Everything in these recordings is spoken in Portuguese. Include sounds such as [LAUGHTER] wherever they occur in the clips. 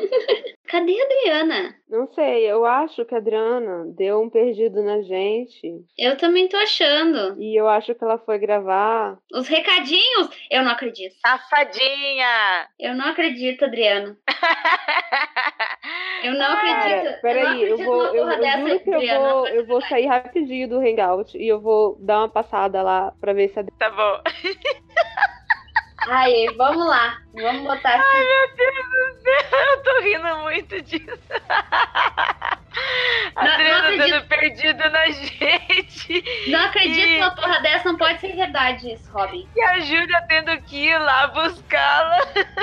[LAUGHS] Cadê a Adriana? Não sei, eu acho que a Adriana deu um perdido na gente. Eu também tô achando. E eu acho que ela foi gravar. Os recadinhos? Eu não acredito. Safadinha! Eu não acredito, Adriana. Eu não Cara, acredito. peraí, eu, não acredito vou. Eu, eu dessa, juro que eu Adriana. vou, eu vou sair rapidinho do hangout e eu vou dar uma passada lá pra ver se a Tá bom. [LAUGHS] Aí, vamos lá. Vamos botar assim. Ai, meu Deus do céu, [LAUGHS] eu tô rindo muito disso. A Não- Adriana não acredito. dando perdido na [LAUGHS] gente. Não acredito E- numa porra dessa, não pode ser verdade isso, Robin. E a Júlia tendo que ir lá buscá-la.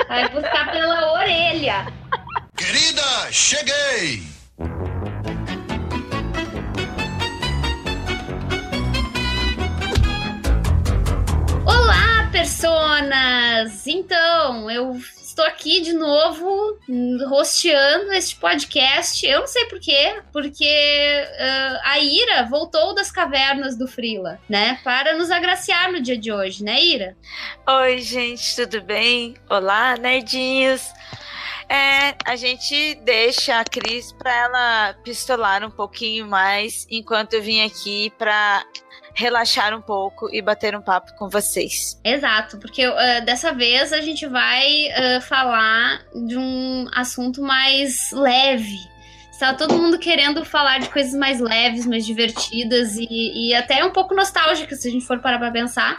Vai buscar pela orelha. Querida, cheguei! Personas! Então, eu estou aqui de novo, hosteando este podcast. Eu não sei porquê, porque ah, a Ira voltou das cavernas do Frila, né? Para nos agraciar no dia de hoje, né, Ira? Oi, gente, tudo bem? Olá, nerdinhos. É, a gente deixa a Cris pra ela pistolar um pouquinho mais enquanto eu vim aqui pra relaxar um pouco e bater um papo com vocês. Exato, porque ah, dessa vez a gente vai ah, falar de um assunto mais leve. Está todo mundo querendo falar de coisas mais leves, mais divertidas e, e até um pouco nostálgicas, se a gente for parar pra pensar.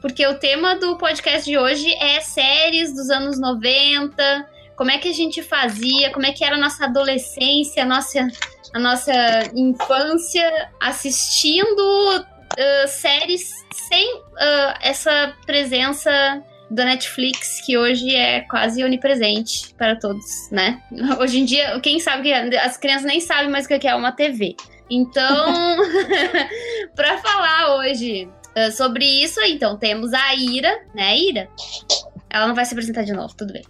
Porque o tema do podcast de hoje é séries dos anos 90, como é que a gente fazia, como é que era a nossa adolescência, a nossa, a nossa infância assistindo ah, séries sem ah, essa presença da Netflix, que hoje é quase onipresente para todos, né? [LAUGHS] Hoje em dia, quem sabe que as crianças nem sabem mais o que é uma TV. Então, [LAUGHS] para falar hoje ah, sobre isso, então temos a Ira, né, Ira? Ela não vai se apresentar de novo, tudo bem.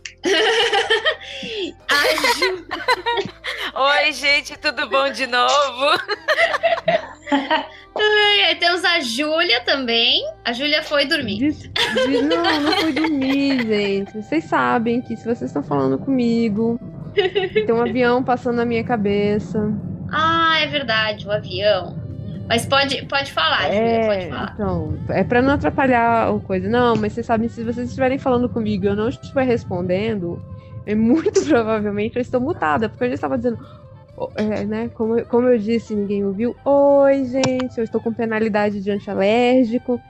a [LAUGHS] Ju, Oi, gente, tudo bom de novo? Ai, aí temos a Júlia também. A Júlia foi dormir. Não, não foi dormir, gente. Vocês sabem que se vocês estão falando comigo, tem um avião passando na minha cabeça. Ah, é verdade, o avião. Mas pode, pode falar, Júlia, pode falar. então, é pra não atrapalhar a coisa. Não, mas vocês sabem, se vocês estiverem falando comigo e eu não estiver respondendo, é muito [LAUGHS] provavelmente eu estou mutada, porque eu já estava dizendo. oh, é, né, como, eu- como eu disse, ninguém ouviu. Oi, gente, eu estou com penalidade de antialérgico.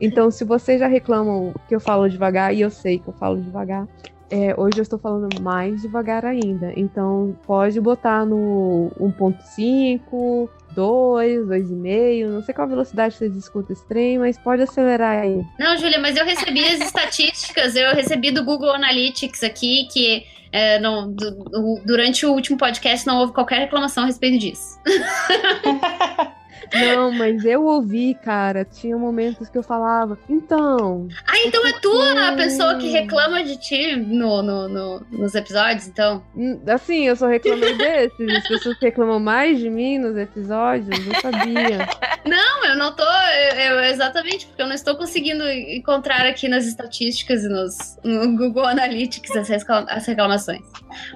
Então, se vocês já reclamam que eu falo devagar, e eu sei que eu falo devagar, é, hoje eu estou falando mais devagar ainda. Então, pode botar no 1.5, 2, 2,5. Não sei qual velocidade vocês escutam esse trem, mas pode acelerar aí. Não, Júlia, mas eu recebi as estatísticas, eu recebi do Google Analytics aqui que é, não- du- du- durante o último podcast não houve qualquer reclamação a respeito disso. [LAUGHS] Não, mas eu ouvi, cara. Tinha momentos que eu falava, então. Ah, então é tu a pessoa que reclama de ti no, no- no- nos episódios, então? hum, Assim, eu só reclamei [LAUGHS] desses. As pessoas que reclamam mais de mim nos episódios, eu sabia. [LAUGHS] Não, eu não tô. eu- eu- exatamente, porque eu não estou conseguindo encontrar aqui nas estatísticas e nos, no Google Analytics as, recla- as reclamações.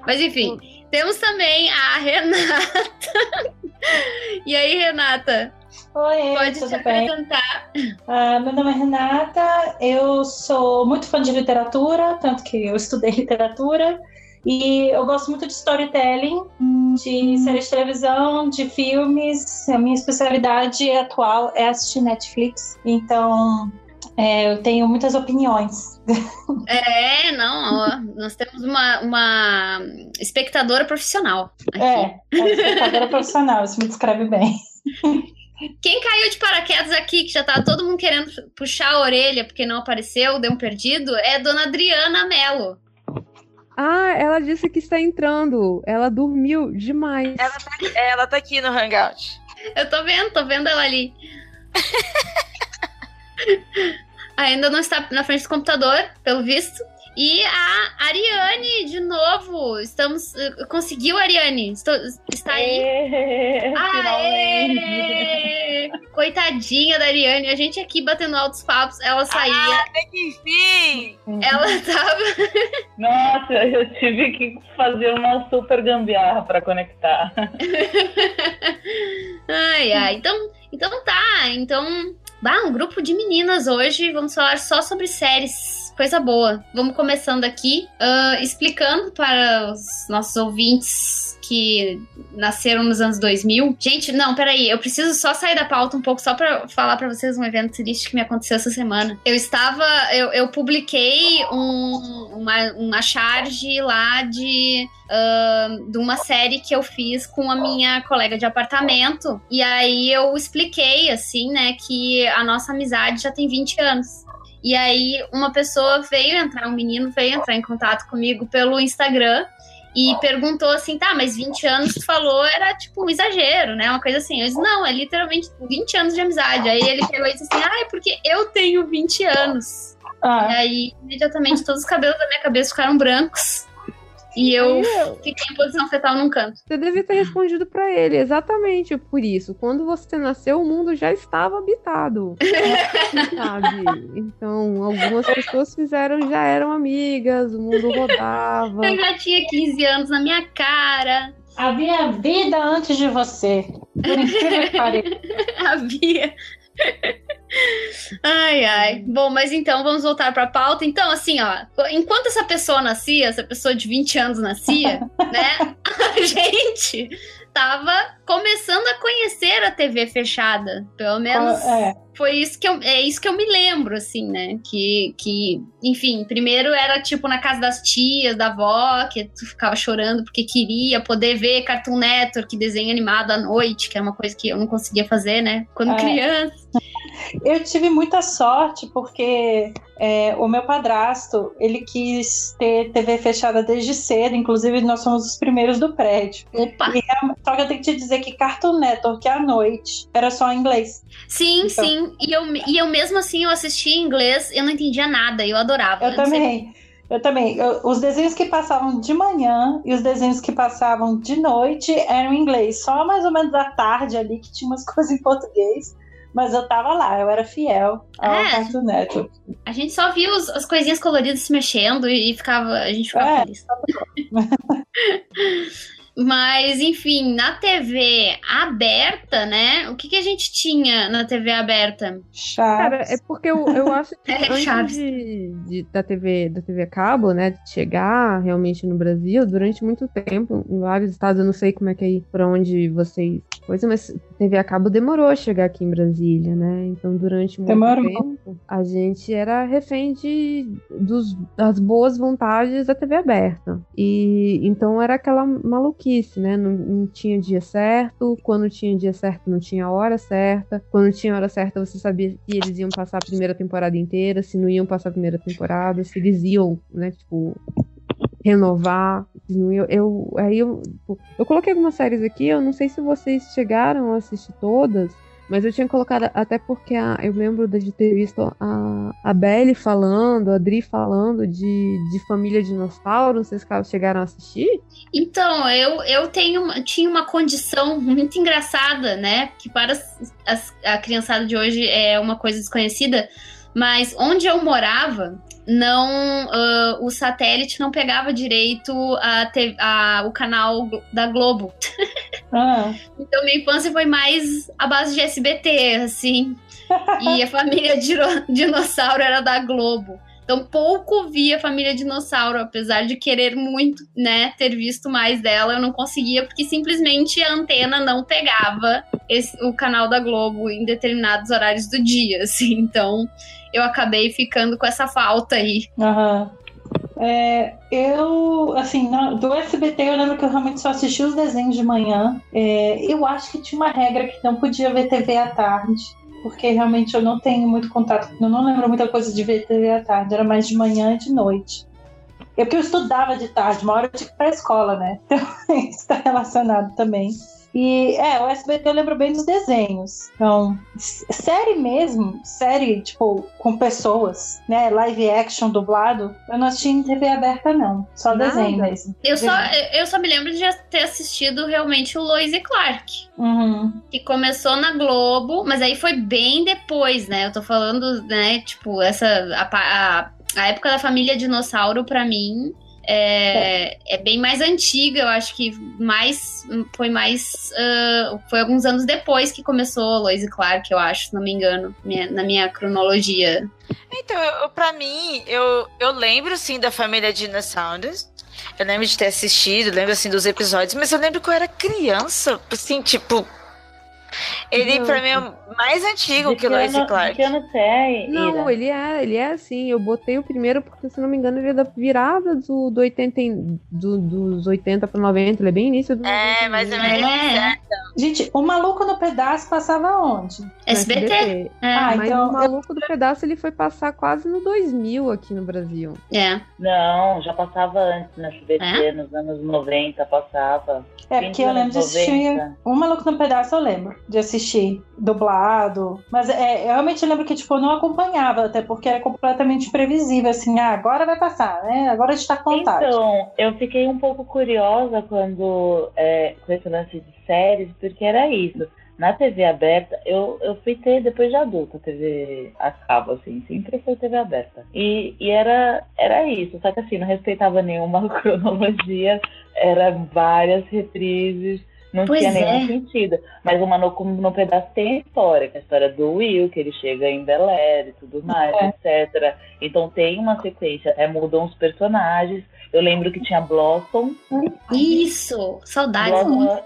Mas enfim, temos também a Renata. e aí, Renata, Oi, pode tudo bem? apresentar. Ah, meu nome é Renata, eu sou muito fã de literatura, tanto que eu estudei [LAUGHS] literatura, e eu gosto muito de storytelling, de séries de televisão, de filmes. A minha especialidade atual é assistir Netflix, então é, eu tenho muitas opiniões. É, não, ó, nós temos uma, uma espectadora profissional. Aqui. É, é espectadora profissional, isso me descreve bem. Quem caiu de paraquedas aqui, que já tá todo mundo querendo puxar a orelha porque não apareceu, deu um perdido, é dona Adriana Mello. Ah, ela disse que está entrando. Ela dormiu demais. Ela tá, aqui- ela tá aqui no Hangout. Eu tô vendo, tô vendo ela ali. [LAUGHS] Ainda não está na frente do computador, pelo visto. E a Ariane, de novo. Estamos. eh, Conseguiu, Ariane? Estou- está aí. É. Aê! coitadinha da Ariane, a gente aqui batendo altos papos, ela saía. Ah, enfim! Ela tava. Nossa, eu tive que fazer uma super gambiarra para conectar. [LAUGHS] ai, ai. Então, então tá. Então, bah, um grupo de meninas hoje. Vamos falar só sobre séries coisa boa. Vamos começando aqui, uh, explicando para os nossos ouvintes que nasceram nos anos 2000. Gente, não, peraí, eu preciso só sair da pauta um pouco, só para falar para vocês um evento triste que me aconteceu essa semana. Eu estava, eu, eu publiquei um, uma, uma charge lá de Uh, de uma série que eu fiz com a minha colega de apartamento. E aí eu expliquei, assim, né, que a nossa amizade já tem 20 anos. E aí uma pessoa veio entrar, um menino veio entrar em contato comigo pelo Instagram e perguntou assim, tá, mas 20 anos tu falou era tipo um exagero, né? Uma coisa assim. Eu disse, não, é literalmente 20 anos de amizade. Aí ele pegou e disse assim, ah, é porque eu tenho 20 anos. Ah. E aí, imediatamente, todos os cabelos da minha cabeça ficaram brancos. E eu, eu fiquei em posição fetal num canto. Você devia ter respondido para ele, exatamente por isso. Quando você nasceu, o mundo já estava habitado. [LAUGHS] sabe? Então, algumas pessoas fizeram, já eram amigas, o mundo rodava. Eu já tinha 15 anos na minha cara. Havia vida antes de você. Por incrível que [LAUGHS] pareça. Havia. Ai, ai. Bom, mas então vamos voltar para a pauta. Então, assim, ó, enquanto essa pessoa nascia, essa pessoa de 20 anos nascia, [LAUGHS] né? A gente tava começando a conhecer a TV fechada. Pelo menos é. foi isso que eu, é isso que eu me lembro, assim, né? Que, que, enfim, primeiro era tipo na casa das tias, da avó, que tu ficava chorando porque queria poder ver Cartoon Network, desenho animado à noite, que é uma coisa que eu não conseguia fazer, né? Quando é. criança. Eu tive muita sorte porque é, o meu padrasto, ele quis ter TV fechada desde cedo, inclusive nós somos os primeiros do prédio. Opa! E, é, só que eu tenho que te dizer que Cartoon Network à noite era só em inglês. Sim, então, sim. E eu, e eu mesmo assim, eu assistia em inglês, eu não entendia nada, eu adorava. Eu, eu também. Eu também. Eu, os desenhos que passavam de manhã e os desenhos que passavam de noite eram em inglês. Só mais ou menos à tarde ali que tinha umas [LAUGHS] coisas em português. Mas eu tava lá, eu era fiel ao é, Cartoon Network. A gente só via os, as coisinhas coloridas se mexendo e ficava, a gente ficava é. feliz. [LAUGHS] Mas, enfim, na TV aberta, né? O que, que a gente tinha na TV aberta? Chaves. Cara, é porque eu, eu acho que [LAUGHS] é, antes de, de, da, TV, da TV cabo, né, de chegar realmente no Brasil, durante muito tempo, em vários estados, eu não sei como é que é aí pra onde vocês coisa, mas TV a cabo demorou a chegar aqui em Brasília, né? Então, durante muito demorou. tempo, a gente era refém de, dos, das boas vontades da TV aberta. E então era aquela maluquice, né? Não, não tinha dia certo, quando tinha dia certo, não tinha hora certa. Quando tinha hora certa, você sabia se eles iam passar a primeira temporada inteira, se não iam passar a primeira temporada, se eles iam, né, tipo, renovar. Eu, eu, aí eu, tipo, eu coloquei algumas séries aqui, eu não sei se vocês chegaram a assistir todas, mas eu tinha colocado até porque a, eu lembro de ter visto a, a Belly falando, a Dri falando de, de família dinossauro. Vocês chegaram a assistir. Então, eu, eu tenho, tinha uma condição muito engraçada, né? Que para as, a criançada de hoje é uma coisa desconhecida. Mas onde eu morava, não uh, o satélite não pegava direito a, a, o canal da Globo. Ah. então minha infância foi mais a base de SBT, assim. e a família dinossauro era da Globo. Então pouco via a família dinossauro, apesar de querer muito, né, ter visto mais dela, eu não conseguia porque simplesmente a antena não pegava esse, o canal da Globo em determinados horários do dia, assim. Então eu acabei ficando com essa falta aí. Aham. É, eu, assim, do SBT eu lembro que eu realmente só assisti os desenhos de manhã. É, eu acho que tinha uma regra que não podia ver TV à tarde, porque realmente eu não tenho muito contato, eu não lembro muita coisa de ver TV à tarde, era mais de manhã e de noite. É porque eu estudava de tarde, uma hora eu tinha que ir pra escola, né? [LAUGHS] Então isso está relacionado também. E é, o SBT eu lembro bem dos desenhos. Então, série mesmo, série, tipo, com pessoas, né? Live action dublado, eu não assisti em TV aberta, não. Só Nada. desenho mesmo. Eu só, eu só me lembro de ter assistido realmente o Lois e Clark. Uhum. Que começou na Globo, mas aí foi bem depois, né? Eu tô falando, né, tipo, essa. A, a, a época da família dinossauro, pra mim, é, é bem mais antiga. Eu acho que mais. Foi mais. ah, foi alguns anos depois que começou Lois e Clark, eu acho, se não me engano, minha- na minha cronologia. Então, pra mim, eu, eu lembro sim da família Dinosaurios. Eu lembro de ter assistido, lembro assim dos episódios, mas eu lembro que eu era criança, assim, tipo. Ele, Não. pra mim, é o mais antigo De que o Lois e Clark. Que ano é, Não, ele é, ele é assim. Eu botei o primeiro porque, se não me engano, ele é da virada do, do 80, em- do- dos 80 para 90. Ele é bem início do É, mais ou 90 menos. É. é. Gente, o Maluco no Pedaço passava onde? SBT. É, Ah, Mas então o Maluco do Pedaço ele foi passar quase no 2000 aqui no Brasil. é. Não, já passava antes na SBT, É? nos anos 90 passava. É, porque eu lembro de assistir. 90. Um Maluco no Pedaço eu lembro de assistir dublado. Mas é, eu realmente lembro que, tipo, eu não acompanhava, até porque era completamente previsível, assim, ah, agora vai passar, né? Agora tá com vontade. Então, eu fiquei um pouco curiosa quando é, com esse lance de séries, porque era isso. Na TV aberta, eu, eu fui ter depois de adulta, TV a cabo, assim, sempre foi TV aberta. E, e era, era isso, só que assim, não respeitava nenhuma [LAUGHS] cronologia, eram várias reprises, não Pois tinha nenhum é. sentido. Mas o Manu no pedaço tem a história, que é a história do Will, que ele chega em Bel Air e tudo mais, etc. Então tem uma sequência, até mudam os personagens. Eu lembro que tinha Blossom. Isso! Saudades. Blossom,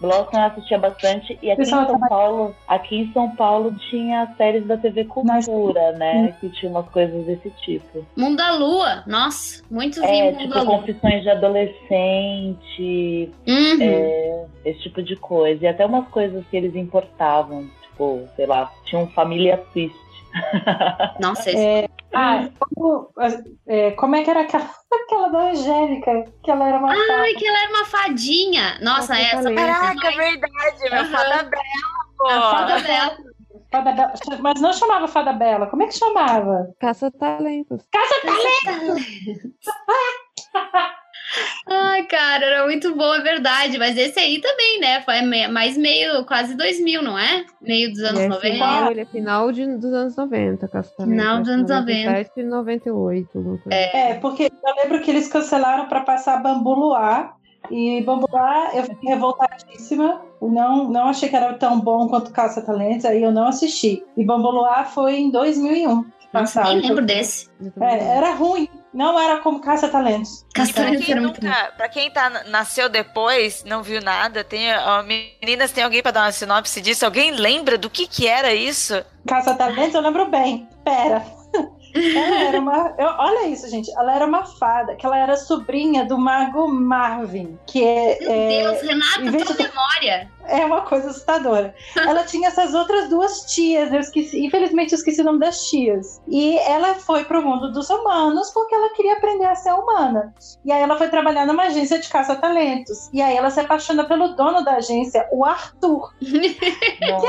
Blossom eu assistia bastante. E aqui em Pessoal, São Paulo, aqui em São Paulo tinha as séries da TV Cultura, né? Que tinha umas coisas desse tipo. Mundo da Lua. Nossa, muito É, tipo Lua. confissões de adolescente, Uhum. é, esse tipo de coisa. E até umas coisas que eles importavam, tipo, sei lá, tinha um Família Twist. [LAUGHS] Nossa, esse... É, ah, como, é, como é que era aquela, [LAUGHS] aquela da Angélica? Que ela era uma fada. Ai, que ela era uma fadinha. Nossa, Nossa, essa. Caraca, é verdade, Aham. fada bela, pô. A fada dela. Fada Bela. Mas não chamava Fada Bela. Como é que chamava? Caça-talentos. [LAUGHS] Ai, cara, era muito bom, é verdade. Mas esse aí também, né? Foi mais meio, quase 2000, não é? Meio dos anos é 90. final, ele é final de, dos anos 90, Caça-talentos. Final dos anos 90. 97 e 98. alguma coisa. É, porque eu lembro que eles cancelaram para passar Bambu Luar. E Bambu Luar eu fiquei revoltadíssima. Eu Não, não achei que era tão bom quanto Caça Talentos, aí eu não assisti. E Bambu Luar foi em 2001 que Nossa, passaram. nem lembro desse. É, era ruim. Não era como Caça Talentos. Pra Castanhos quem, era muito bom. nunca, pra quem tá, nasceu depois, não viu nada, tem, ó, meninas, tem alguém pra dar uma sinopse disso? Alguém lembra do que que era isso? Caça Talentos eu lembro bem. Pera. [LAUGHS] Ela era uma. eu- olha isso, gente. Ela era uma fada, que ela era sobrinha do mago Marvin, que é, Meu é, Deus, Renata, tua de- memória. É uma coisa assustadora. [LAUGHS] Ela tinha essas outras duas tias, eu esqueci, infelizmente eu esqueci o nome das tias. E ela foi pro mundo dos humanos porque ela queria aprender a ser humana. E aí ela foi trabalhar numa agência de caça-talentos. E aí ela se apaixona pelo dono da agência, o Arthur. [LAUGHS] Nossa,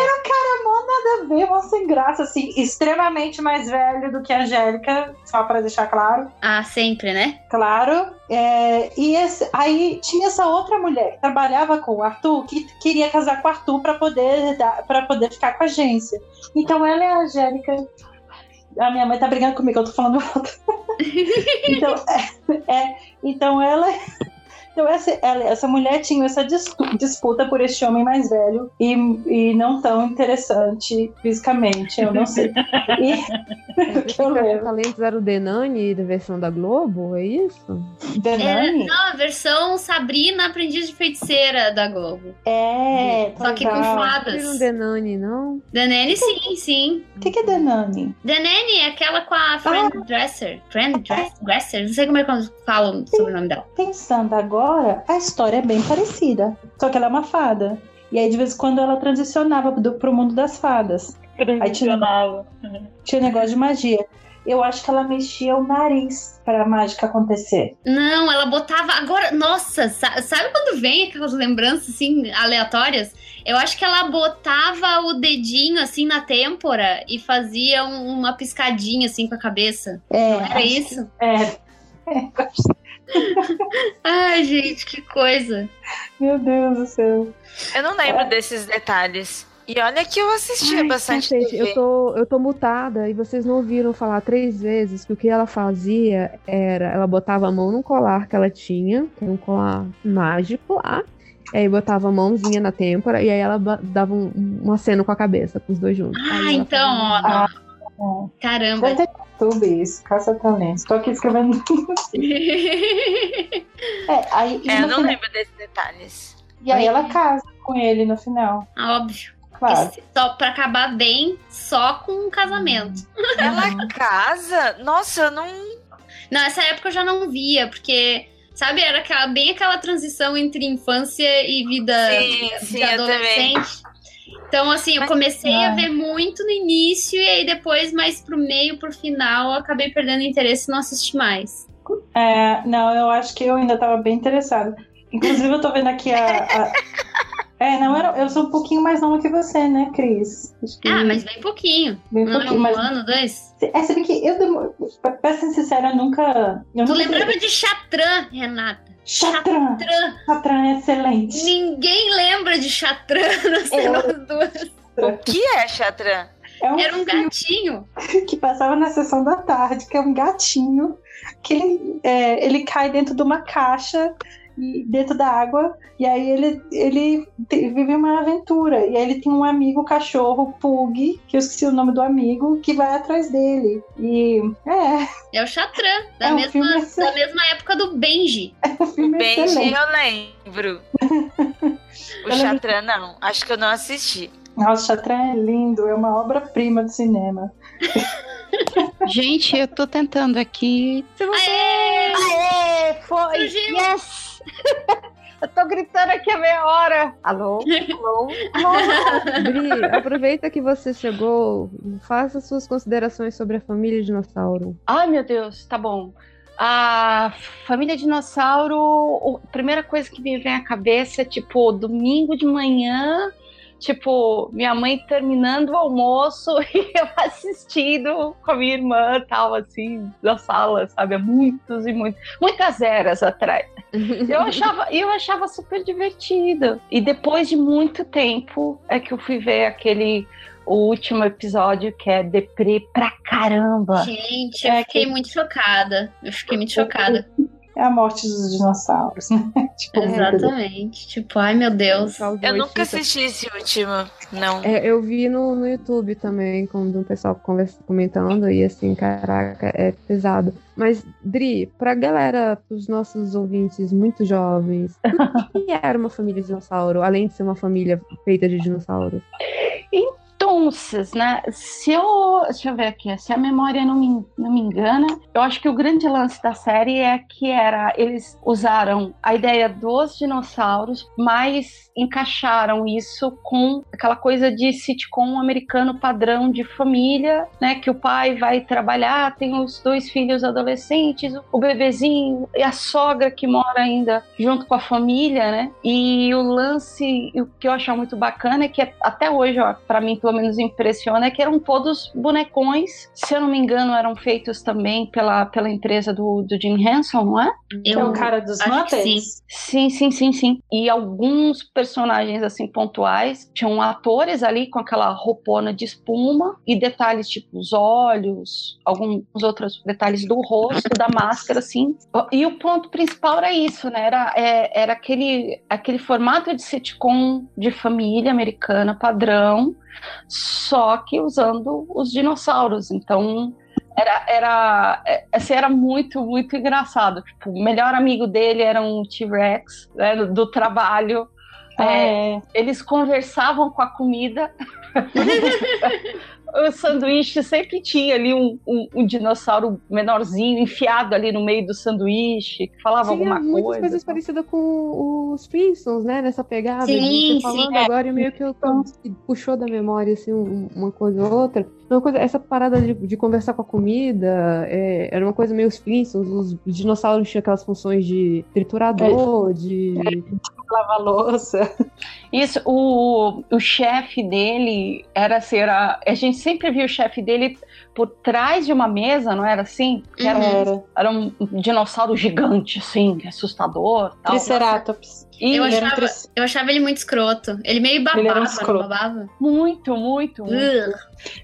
Nada a ver, mó sem graça, assim, extremamente mais velho do que a Angélica, só pra deixar claro. Ah, sempre, né? Claro. É, e esse- aí tinha essa outra mulher que trabalhava com o Arthur, que queria casar com o Arthur para poder para poder ficar com a agência. Então ela é a Angélica. A minha mãe tá brigando comigo, eu tô falando alto. [LAUGHS] então, é, é, então ela então essa, ela- essa mulher tinha essa dispu- disputa por este homem mais velho e, e não tão interessante fisicamente, eu não sei. E, o [LAUGHS] que eu lembro. Caça-talentos era o Denani da versão da Globo, é isso? Denani? Não, a versão Sabrina, Aprendiz de Feiticeira da Globo. É, Só que com legal. fadas. Não Denani, não? Danene, sim, sim. O que, que é Denani? Danene é aquela com a Friend Dresser. Friend Dress- Dresser? Não sei como é que eles falam sobre o nome dela. Pensando agora, a história é bem parecida. Só que ela é uma fada. E aí, de vez em quando, ela transicionava do, pro mundo das fadas. transicionava. Tinha negócio de magia. eu acho que ela mexia o nariz para a mágica acontecer. Não, ela botava. Agora, nossa, sabe quando vem aquelas lembranças assim aleatórias? Eu acho que ela botava o dedinho assim na têmpora e fazia um, uma piscadinha assim com a cabeça. É, Não era isso? É. [LAUGHS] é. Ai, gente, que coisa. Meu Deus do céu. Eu não lembro é. desses detalhes. E olha que eu assistia Ai, bastante cacete. Eu tô, eu tô mutada e vocês não ouviram falar três vezes que o que ela fazia era... Ela botava a mão num colar que ela tinha, que era um colar mágico lá. Aí botava a mãozinha na têmpora e aí ela dava um, um aceno com a cabeça, com os dois juntos. Ah, então, ó. Ah, Caramba. YouTube isso, caça talentos. Tô aqui escrevendo. [LAUGHS] é, aí, é, eu não final... lembro desses detalhes. E aí ela casa com ele no final. Ah, óbvio. Claro. Só pra acabar bem, só com um casamento. Ela casa? Nossa, eu não. Não, essa época eu já não via, porque, sabe, era aquela, bem aquela transição entre infância e vida sim, de sim, adolescente. Então, assim, eu comecei a ver muito no início e aí depois, mais pro meio, pro final, eu acabei perdendo interesse e não assisti mais. É, não, eu acho que eu ainda tava bem interessada. Inclusive, eu tô vendo aqui a, a... [LAUGHS] É, não, era, eu sou um pouquinho mais nova que você, né, Cris? Que... Ah, mas bem pouquinho. Bem não pouquinho, um mas... ano, dois? É, sabe que eu, pra ser sincera, eu nunca... Eu tu nunca... lembrava de Chatran, Renata? Chatran. Chatran é excelente. Ninguém lembra de Chatran [LAUGHS] nas é. duas. O que é Chatran? É um Era um gatinho. [LAUGHS] Que passava na sessão da tarde, que é um gatinho que ele, é, ele cai dentro de uma caixa dentro da água, e aí ele, ele vive uma aventura. E aí ele tem um amigo cachorro, Pug, que eu esqueci o nome do amigo, que vai atrás dele. E é. É o Chatran, da, é um mesma, da mesma época do Benji. É um filme Benji excelente. eu lembro. [LAUGHS] o Chatran não, acho que eu não assisti. Nossa, o Chatran é lindo, é uma obra-prima do cinema. [LAUGHS] Gente, eu tô tentando aqui. Se você... Aê! Aê! Foi! Surgiu. Yes! Eu tô gritando aqui a meia hora. Alô? Alô? [LAUGHS] Alô? Bri, aproveita que você chegou, faça suas considerações sobre a família dinossauro. Ai, meu Deus, tá bom. A família dinossauro, a primeira coisa que me vem à cabeça é tipo, domingo de manhã, tipo, minha mãe terminando o almoço [LAUGHS] e eu assistindo com a minha irmã tal, assim, na sala, sabe? Há muitos e muitos, muitas eras atrás. [LAUGHS] Eu achava, eu achava super divertido. E depois de muito tempo é que eu fui ver aquele o último episódio que é deprê pra caramba. Gente, eu é fiquei que... muito chocada. Eu fiquei muito chocada é a morte dos dinossauros, né? [LAUGHS] tipo, Exatamente. Tipo, ai meu Deus. Eu nunca assisti esse último, não. É, eu vi no, no YouTube também, quando o pessoal conversa, comentando, e assim, caraca, é pesado. Mas, Dri, pra galera, pros nossos ouvintes muito jovens, o que [LAUGHS] era uma família de dinossauro, além de ser uma família feita de dinossauros? Então, né? Se eu. Deixa eu ver aqui, se a memória não me, não me engana, eu acho que o grande lance da série é que era. Eles usaram a ideia dos dinossauros, mas encaixaram isso com aquela coisa de sitcom americano padrão de família, né? Que o pai vai trabalhar, tem os dois filhos adolescentes, o bebezinho e a sogra que mora ainda junto com a família, né? E o lance, o que eu acho muito bacana é que até hoje, para mim, pelo menos impressiona, é que eram todos bonecões. Se eu não me engano, eram feitos também pela, pela empresa do, do Jim Henson, não é? Eu, é o cara dos Muppets? Sim. sim, sim, sim, sim. E alguns personagens assim pontuais tinham atores ali com aquela roupona de espuma e detalhes tipo os olhos, alguns outros detalhes do rosto, da máscara, assim. E o ponto principal era isso, né? Era, é, era aquele, aquele formato de sitcom de família americana padrão, só que usando os dinossauros. Então, era, era, assim, era muito, muito engraçado. Tipo, o melhor amigo dele era um T-Rex né, do trabalho. É, é. Eles conversavam com a comida. [LAUGHS] o sanduíche sempre tinha ali um, um, um, dinossauro menorzinho enfiado ali no meio do sanduíche, que falava tinha alguma muitas coisas parecidas com os Flintstones, né? Nessa pegada. Sim, de falando sim. agora e meio que eu puxou da memória assim uma coisa ou outra. Uma coisa, essa parada de, de conversar com a comida é, era uma coisa meio os Flintstones, os, os dinossauros tinham aquelas funções de triturador, é. de lavar louça. Isso, o, o chefe dele era ser a, a gente sempre viu o chefe dele por trás de uma mesa, não era assim? Era, uhum. era um dinossauro gigante, assim, assustador. Tal. Triceratops. eu, achava, eu achava ele muito escroto. Ele meio babava, ele era um escroto. babava? Muito, muito, muito.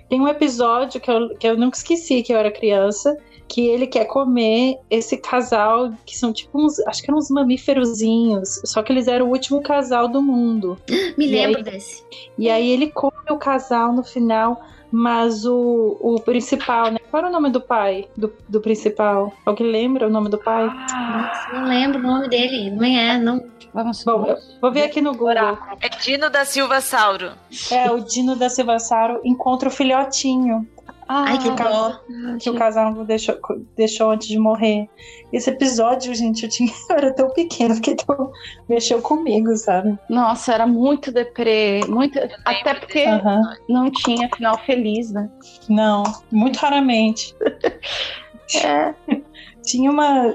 Tem um episódio que eu, que eu nunca esqueci que eu era criança, que ele quer comer esse casal, que são tipo uns, acho que eram uns mamíferozinhos, só que eles eram o último casal do mundo. [GASPS] Me e lembro aí, desse. E aí ele come o casal no final, mas o, o principal, né? Qual era o nome do pai do, do principal? Alguém lembra o nome do pai? Ah, não lembro o nome dele. Não é, não. Vamos Bom, vou ver aqui no Google. É Dino da Silva Sauro. É, o Dino da Silva Sauro encontra o filhotinho. Ah, Ai, que, o casal, que o casal deixou, deixou antes de morrer. Esse episódio, gente, eu, tinha, [LAUGHS] eu era tão pequena que tão, mexeu comigo, sabe? Nossa, era muito deprê, muito, até porque uhum. não tinha final feliz, né? Não, muito raramente. [LAUGHS] é. [LAUGHS] Tinha uma.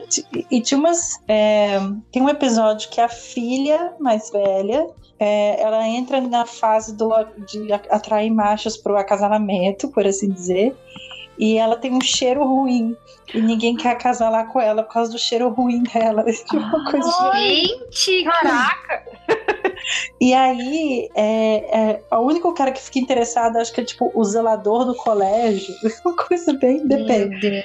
E tinha umas. É, tem um episódio que a filha mais velha é, ela entra na fase do, de atrair machos para o acasalamento, por assim dizer, e ela tem um cheiro ruim. E ninguém quer casar lá com ela por causa do cheiro ruim dela. [LAUGHS] Tipo uma coisa Gente, caraca! [LAUGHS] E aí, é, é, o único cara que fica interessado, acho que é tipo o zelador do colégio. [LAUGHS] Uma coisa bem depende.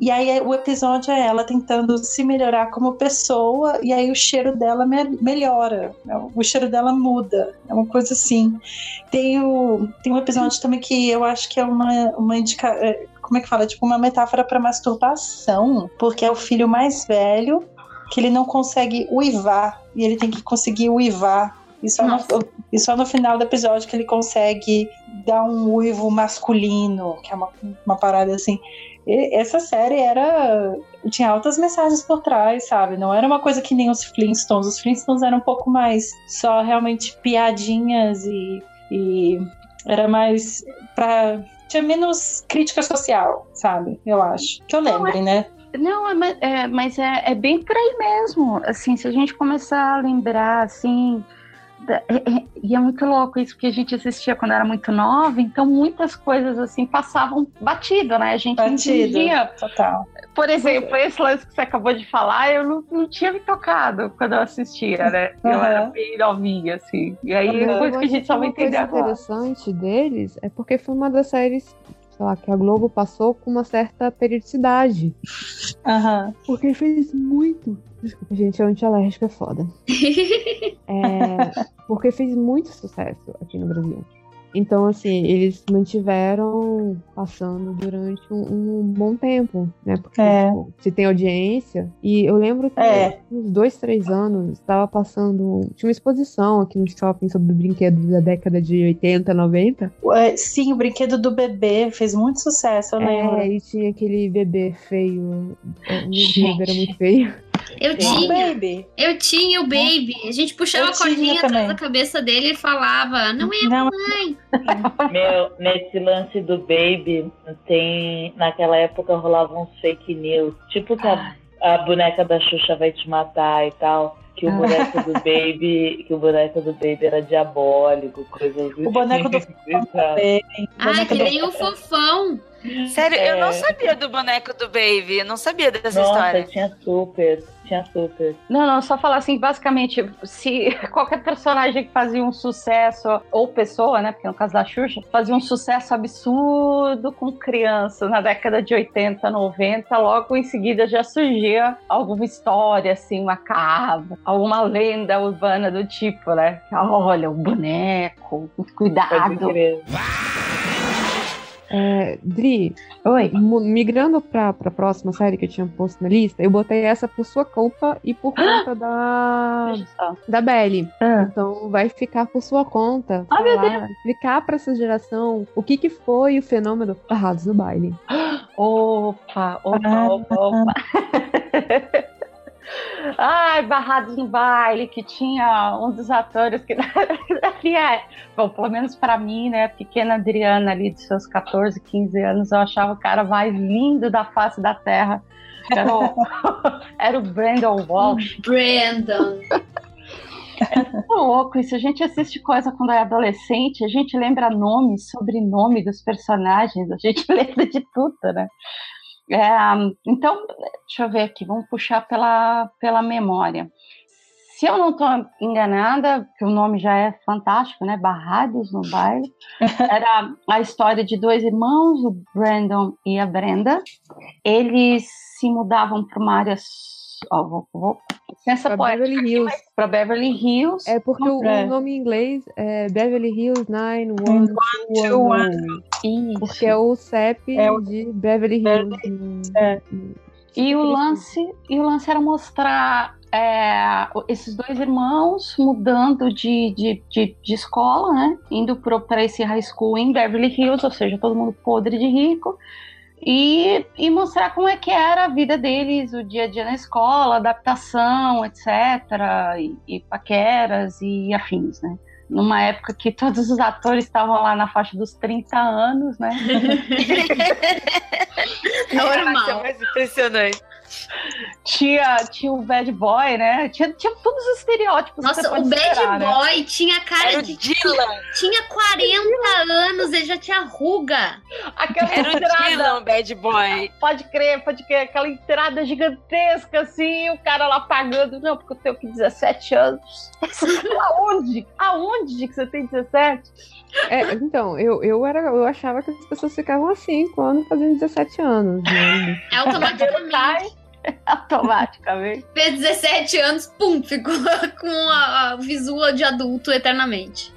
E aí o episódio é ela tentando se melhorar como pessoa, e aí o cheiro dela me melhora, o cheiro dela muda, é uma coisa assim. Tem, o, tem um episódio também que eu acho que é uma, uma indica, é, como é que fala? Tipo uma metáfora para masturbação, porque é o filho mais velho que ele não consegue uivar, e ele tem que conseguir uivar. E só, no, e só no final do episódio que ele consegue dar um uivo masculino, que é uma, uma parada assim. E essa série era. tinha altas mensagens por trás, sabe? Não era uma coisa que nem os Flintstones. Os Flintstones eram um pouco mais só realmente piadinhas e. e era mais pra. tinha menos crítica social, sabe? Eu acho. Que eu lembre, é... né? Não, é, é, mas é, é bem por aí mesmo. Assim, se a gente começar a lembrar, assim, é, é, e é muito louco isso que a gente assistia quando era muito nova, então muitas coisas assim passavam batido, né? A gente batido, entendia. Total. Por exemplo, esse lance que você acabou de falar, eu não, não tinha me tocado quando eu assistia, né? Eu uhum. era bem novinha, assim. E aí, uhum. depois que a gente só vai entender agora. O interessante deles é porque foi uma das séries sei lá, que a Globo passou com uma certa periodicidade. Aham. Porque fez muito. Desculpa, gente, a antialérgica é foda. [LAUGHS] é, porque fez muito sucesso aqui no Brasil. Então, assim, eles mantiveram passando durante um, um bom tempo, né? Porque é. tipo, se tem audiência. E eu lembro que é. uns dois, três anos estava passando. Tinha uma exposição aqui no shopping sobre brinquedos da década de 80, 90. É, sim, o brinquedo do bebê fez muito sucesso, eu é, lembro. É, e tinha aquele bebê feio. O bebê era muito feio. Eu tinha. Baby. Eu tinha o baby. A gente puxava eu a cordinha atrás da cabeça dele e falava: Não é não. mãe. Meu, nesse lance do baby, tem. Naquela época rolavam uns fake news. Tipo que a, a boneca da Xuxa vai te matar e tal que o ah. boneco do Baby, que o boneco do Baby era diabólico, coisas O boneco do Baby. Ah, que nem o fofão. Sério, é... eu não sabia do boneco do Baby, eu não sabia dessa Nossa, história. tinha super, tinha super. Não, não, só falar assim, basicamente, se [LAUGHS] qualquer personagem que fazia um sucesso, ou pessoa, né, porque no caso da Xuxa, fazia um sucesso absurdo com crianças na década de 80, 90, logo em seguida já surgia alguma história, assim, macabra, alguma lenda urbana do tipo, né, olha, o boneco, cuidado. É, Dri, Oi. migrando pra, pra próxima série que eu tinha posto na lista, eu botei essa por sua conta e por conta da, da Belly. Ah, Então vai ficar por sua conta. Ah, meu falar, explicar pra essa geração o que, que foi o fenômeno Barrados no Baile. [GASPS] Opa, opa, Ah. opa, opa. [LAUGHS] Ai, Barrados no Baile, que tinha um dos atores que [LAUGHS] ali é, bom, pelo menos pra mim, né, a pequena Adriana ali de seus 14, 15 anos, eu achava o cara mais lindo da face da terra. Era o, [LAUGHS] era o Brandon Walsh. Brandon. Tão louco isso. A gente assiste coisa quando é adolescente, a gente lembra nome, sobrenome dos personagens, a gente [LAUGHS] lembra de tudo, né? É, então, deixa eu ver aqui, vamos puxar pela, pela memória. Se eu não estou enganada, que o nome já é fantástico, né? Barrados no baile. [LAUGHS] Era a história de dois irmãos, o Brandon e a Brenda. Eles se mudavam para uma área. Ó, vou, vou, Pra Beverly Hills. para Beverly Hills. É porque o, É. nome em inglês é Beverly Hills 91210. Isso. Porque é o CEP É o- de Beverly Hills. É. E o lance, e o lance era mostrar é, esses dois irmãos mudando de, de, de, de escola, né? Indo para esse high school em Beverly Hills, ou seja, todo mundo podre de rico. E, e mostrar como é que era a vida deles, o dia a dia na escola, adaptação, etc. E, e paqueras e afins, né? Numa época que todos os atores estavam lá na faixa dos 30 anos, né? [LAUGHS] [LAUGHS] Ser Normal. mais impressionante. Tinha, tinha o bad boy, né? Tinha, tinha todos os estereótipos. Nossa, o Bad esperar, né? Boy tinha cara Era o de. Dylan. Tinha 40 anos, ele já tinha ruga. Aquela Era o entrada, Dylan, bad boy. pode crer, pode crer, aquela entrada gigantesca assim, o cara lá pagando. Não, porque eu tenho que 17 anos. [LAUGHS] Aonde? Aonde que você tem 17? É, então, eu, eu, era, eu achava que as pessoas ficavam assim quando faziam 17 anos. Né? É automaticamente. [LAUGHS] Automaticamente. Fez 17 anos, pum, ficou [LAUGHS] com a, a visual de adulto eternamente.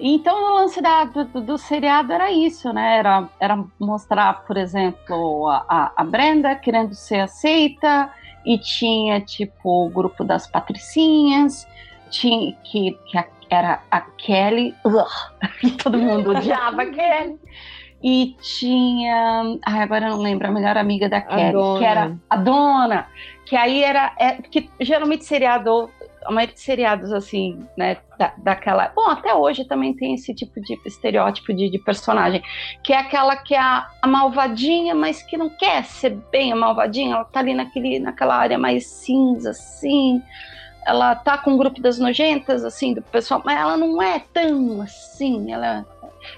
Então o lance da- do, do- do seriado era isso, né? Era, era mostrar, por exemplo, a, a- a Brenda querendo ser aceita, e tinha tipo o grupo das patricinhas, tinha que, que a- era a Kelly, [LAUGHS] ugh, todo mundo odiava a Kelly. E tinha. Ai, agora eu não lembro, a melhor amiga da Kelly, que era a dona. Que aí era. É, que geralmente seriado a maioria de seriados, assim, né, da, daquela. Bom, até hoje também tem esse tipo de estereótipo de, de personagem, que é aquela que é a, a malvadinha, mas que não quer ser bem a malvadinha, ela tá ali naquele, naquela área mais cinza, assim. Ela tá com o grupo das nojentas, assim, do pessoal, mas ela não é tão assim, ela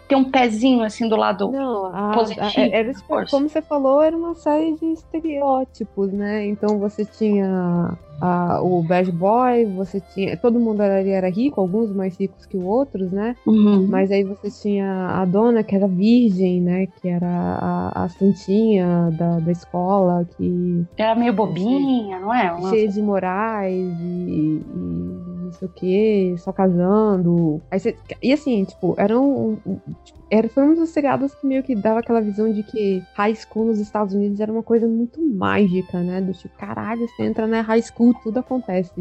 tem um pezinho, assim, do lado. Não, a, Positivo, a- era, esse- força. como você falou, era uma série de estereótipos, né? Então você tinha a- o bad boy, você tinha. Todo mundo era, era rico, alguns mais ricos que outros, né? Uhum. Mas aí você tinha a dona que era virgem, né? Que era a, a santinha da, da escola, que Era meio bobinha, não é? Uma- cheia de morais e, e não sei o que, só casando. Aí você- e assim, tipo, era um. um- tipo, era, foi um dos seriados que meio que dava aquela visão de que high school nos Estados Unidos era uma coisa muito mágica, né? Do tipo, caralho, você entra na high school, tudo acontece.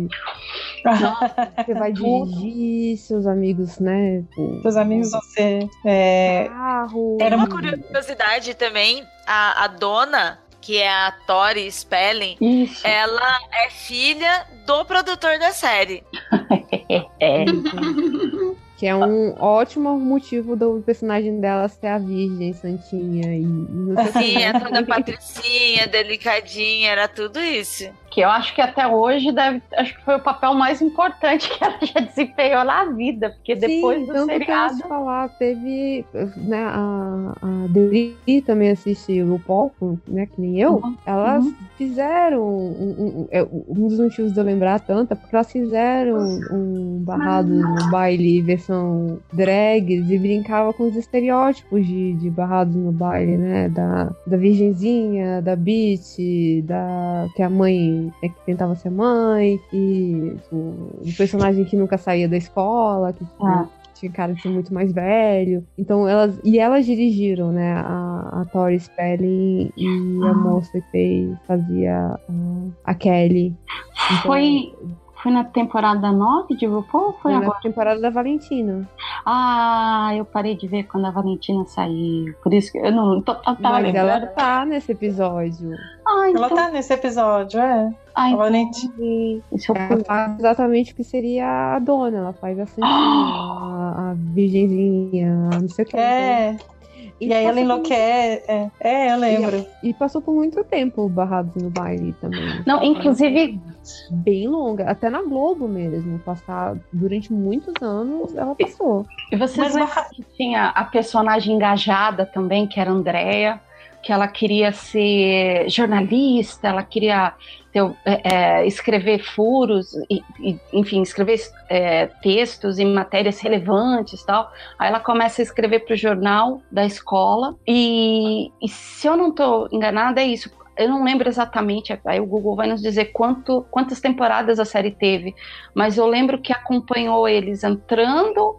[LAUGHS] Você vai dirigir, seus amigos, né? tipo, Seus amigos vão ser. é, carro. Era Uma curiosidade também, a, a dona, que é a Tori Spelling, Isso. ela é filha do produtor da série. [LAUGHS] É. Que é um ótimo motivo do personagem dela ser a virgem, santinha e, e Sim, é toda patricinha, delicadinha, era tudo isso. Que eu acho que até hoje deve, acho que foi o papel mais importante que ela já desempenhou na vida, porque depois Sim, do tanto que eu seriado. ia te falar, teve, né, a, a Dri também assiste o RuPaul, né, que nem eu, Uhum, elas uhum. fizeram, um, um- é, um dos motivos de eu lembrar tanto é porque elas fizeram um barrado no baile versão drags e brincava com os estereótipos de, de barrados no baile, né, da, da virgenzinha, da bitch, da, que a mãe, é que tentava ser mãe, tipo, o personagem que nunca saía da escola, que tipo, Ah. tinha cara de ser muito mais velho. Então elas. E elas dirigiram, né? A, a Tori Spelling e a moça que fez, fazia a, a Kelly. Então, Foi, foi na temporada 9 de RuPaul ou foi foi na agora? temporada da Valentina. Ah, eu parei de ver quando a Valentina saiu. Por isso que eu não tô, tava Mas lembrando. ela tá nesse episódio. Ah, então, Ela tá nesse episódio, é. ah, A então, Valentina. eu Ela faz exatamente o que seria a dona. Ela faz a santinha, a, a virgenzinha, não sei o que. É. E aí ela enlouquece. É, é, eu lembro. E passou por muito tempo barrados no baile também. Não, inclusive, Bem longa. Até na Globo mesmo. Passar durante muitos anos ela passou. e vocês Mas que tinha a personagem engajada também, que era a Andrea, que ela queria ser jornalista, ela queria ter, é, é, escrever furos, e, e, enfim, escrever é, textos em matérias relevantes e tal. Aí ela começa a escrever para o jornal da escola. E, e se eu não estou enganada, é isso. Eu não lembro exatamente, aí o Google vai nos dizer quanto, quantas temporadas a série teve, mas eu lembro que acompanhou eles entrando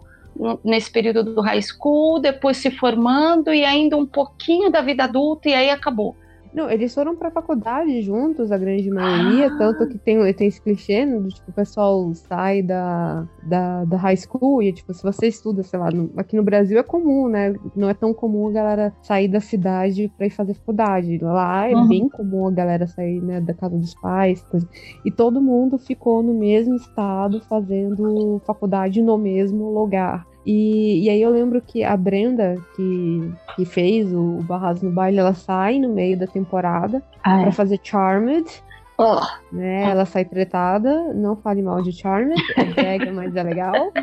nesse período do high school, depois se formando e ainda um pouquinho da vida adulta e aí acabou. Não, eles foram pra faculdade juntos, a grande maioria, tanto que tem, tem esse clichê, né, do tipo, o pessoal sai da, da, da high school e, tipo, se você estuda, sei lá, no- aqui no Brasil é comum, né? Não é tão comum a galera sair da cidade pra ir fazer faculdade. Lá é Uhum. bem comum a galera sair, né, da casa dos pais, coisa. E todo mundo ficou no mesmo estado fazendo faculdade no mesmo lugar. E, e aí eu lembro que a Brenda, que, que fez o, o Barrados no Baile, ela sai no meio da temporada Ah, pra fazer Charmed, Oh, né? Ela sai tretada, não fale mal de Charmed, é brega, mas é legal. [LAUGHS]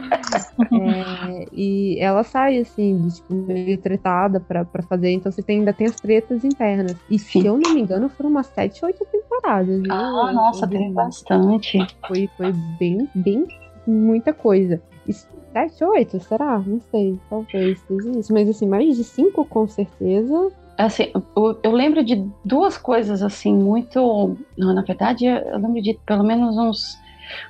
É, e ela sai, assim, de, tipo, meio tretada pra, pra fazer, então você tem, ainda tem as tretas internas. E se eu não me engano, foram umas 7, 8 temporadas. viu? ah, nossa, teve bastante. foi, foi bem, bem muita coisa. Sete, oito, será? Não sei, talvez seja isso. Mas assim, mais de cinco com certeza. Assim, eu, eu lembro de duas coisas assim muito. Não, na verdade, eu lembro de pelo menos uns.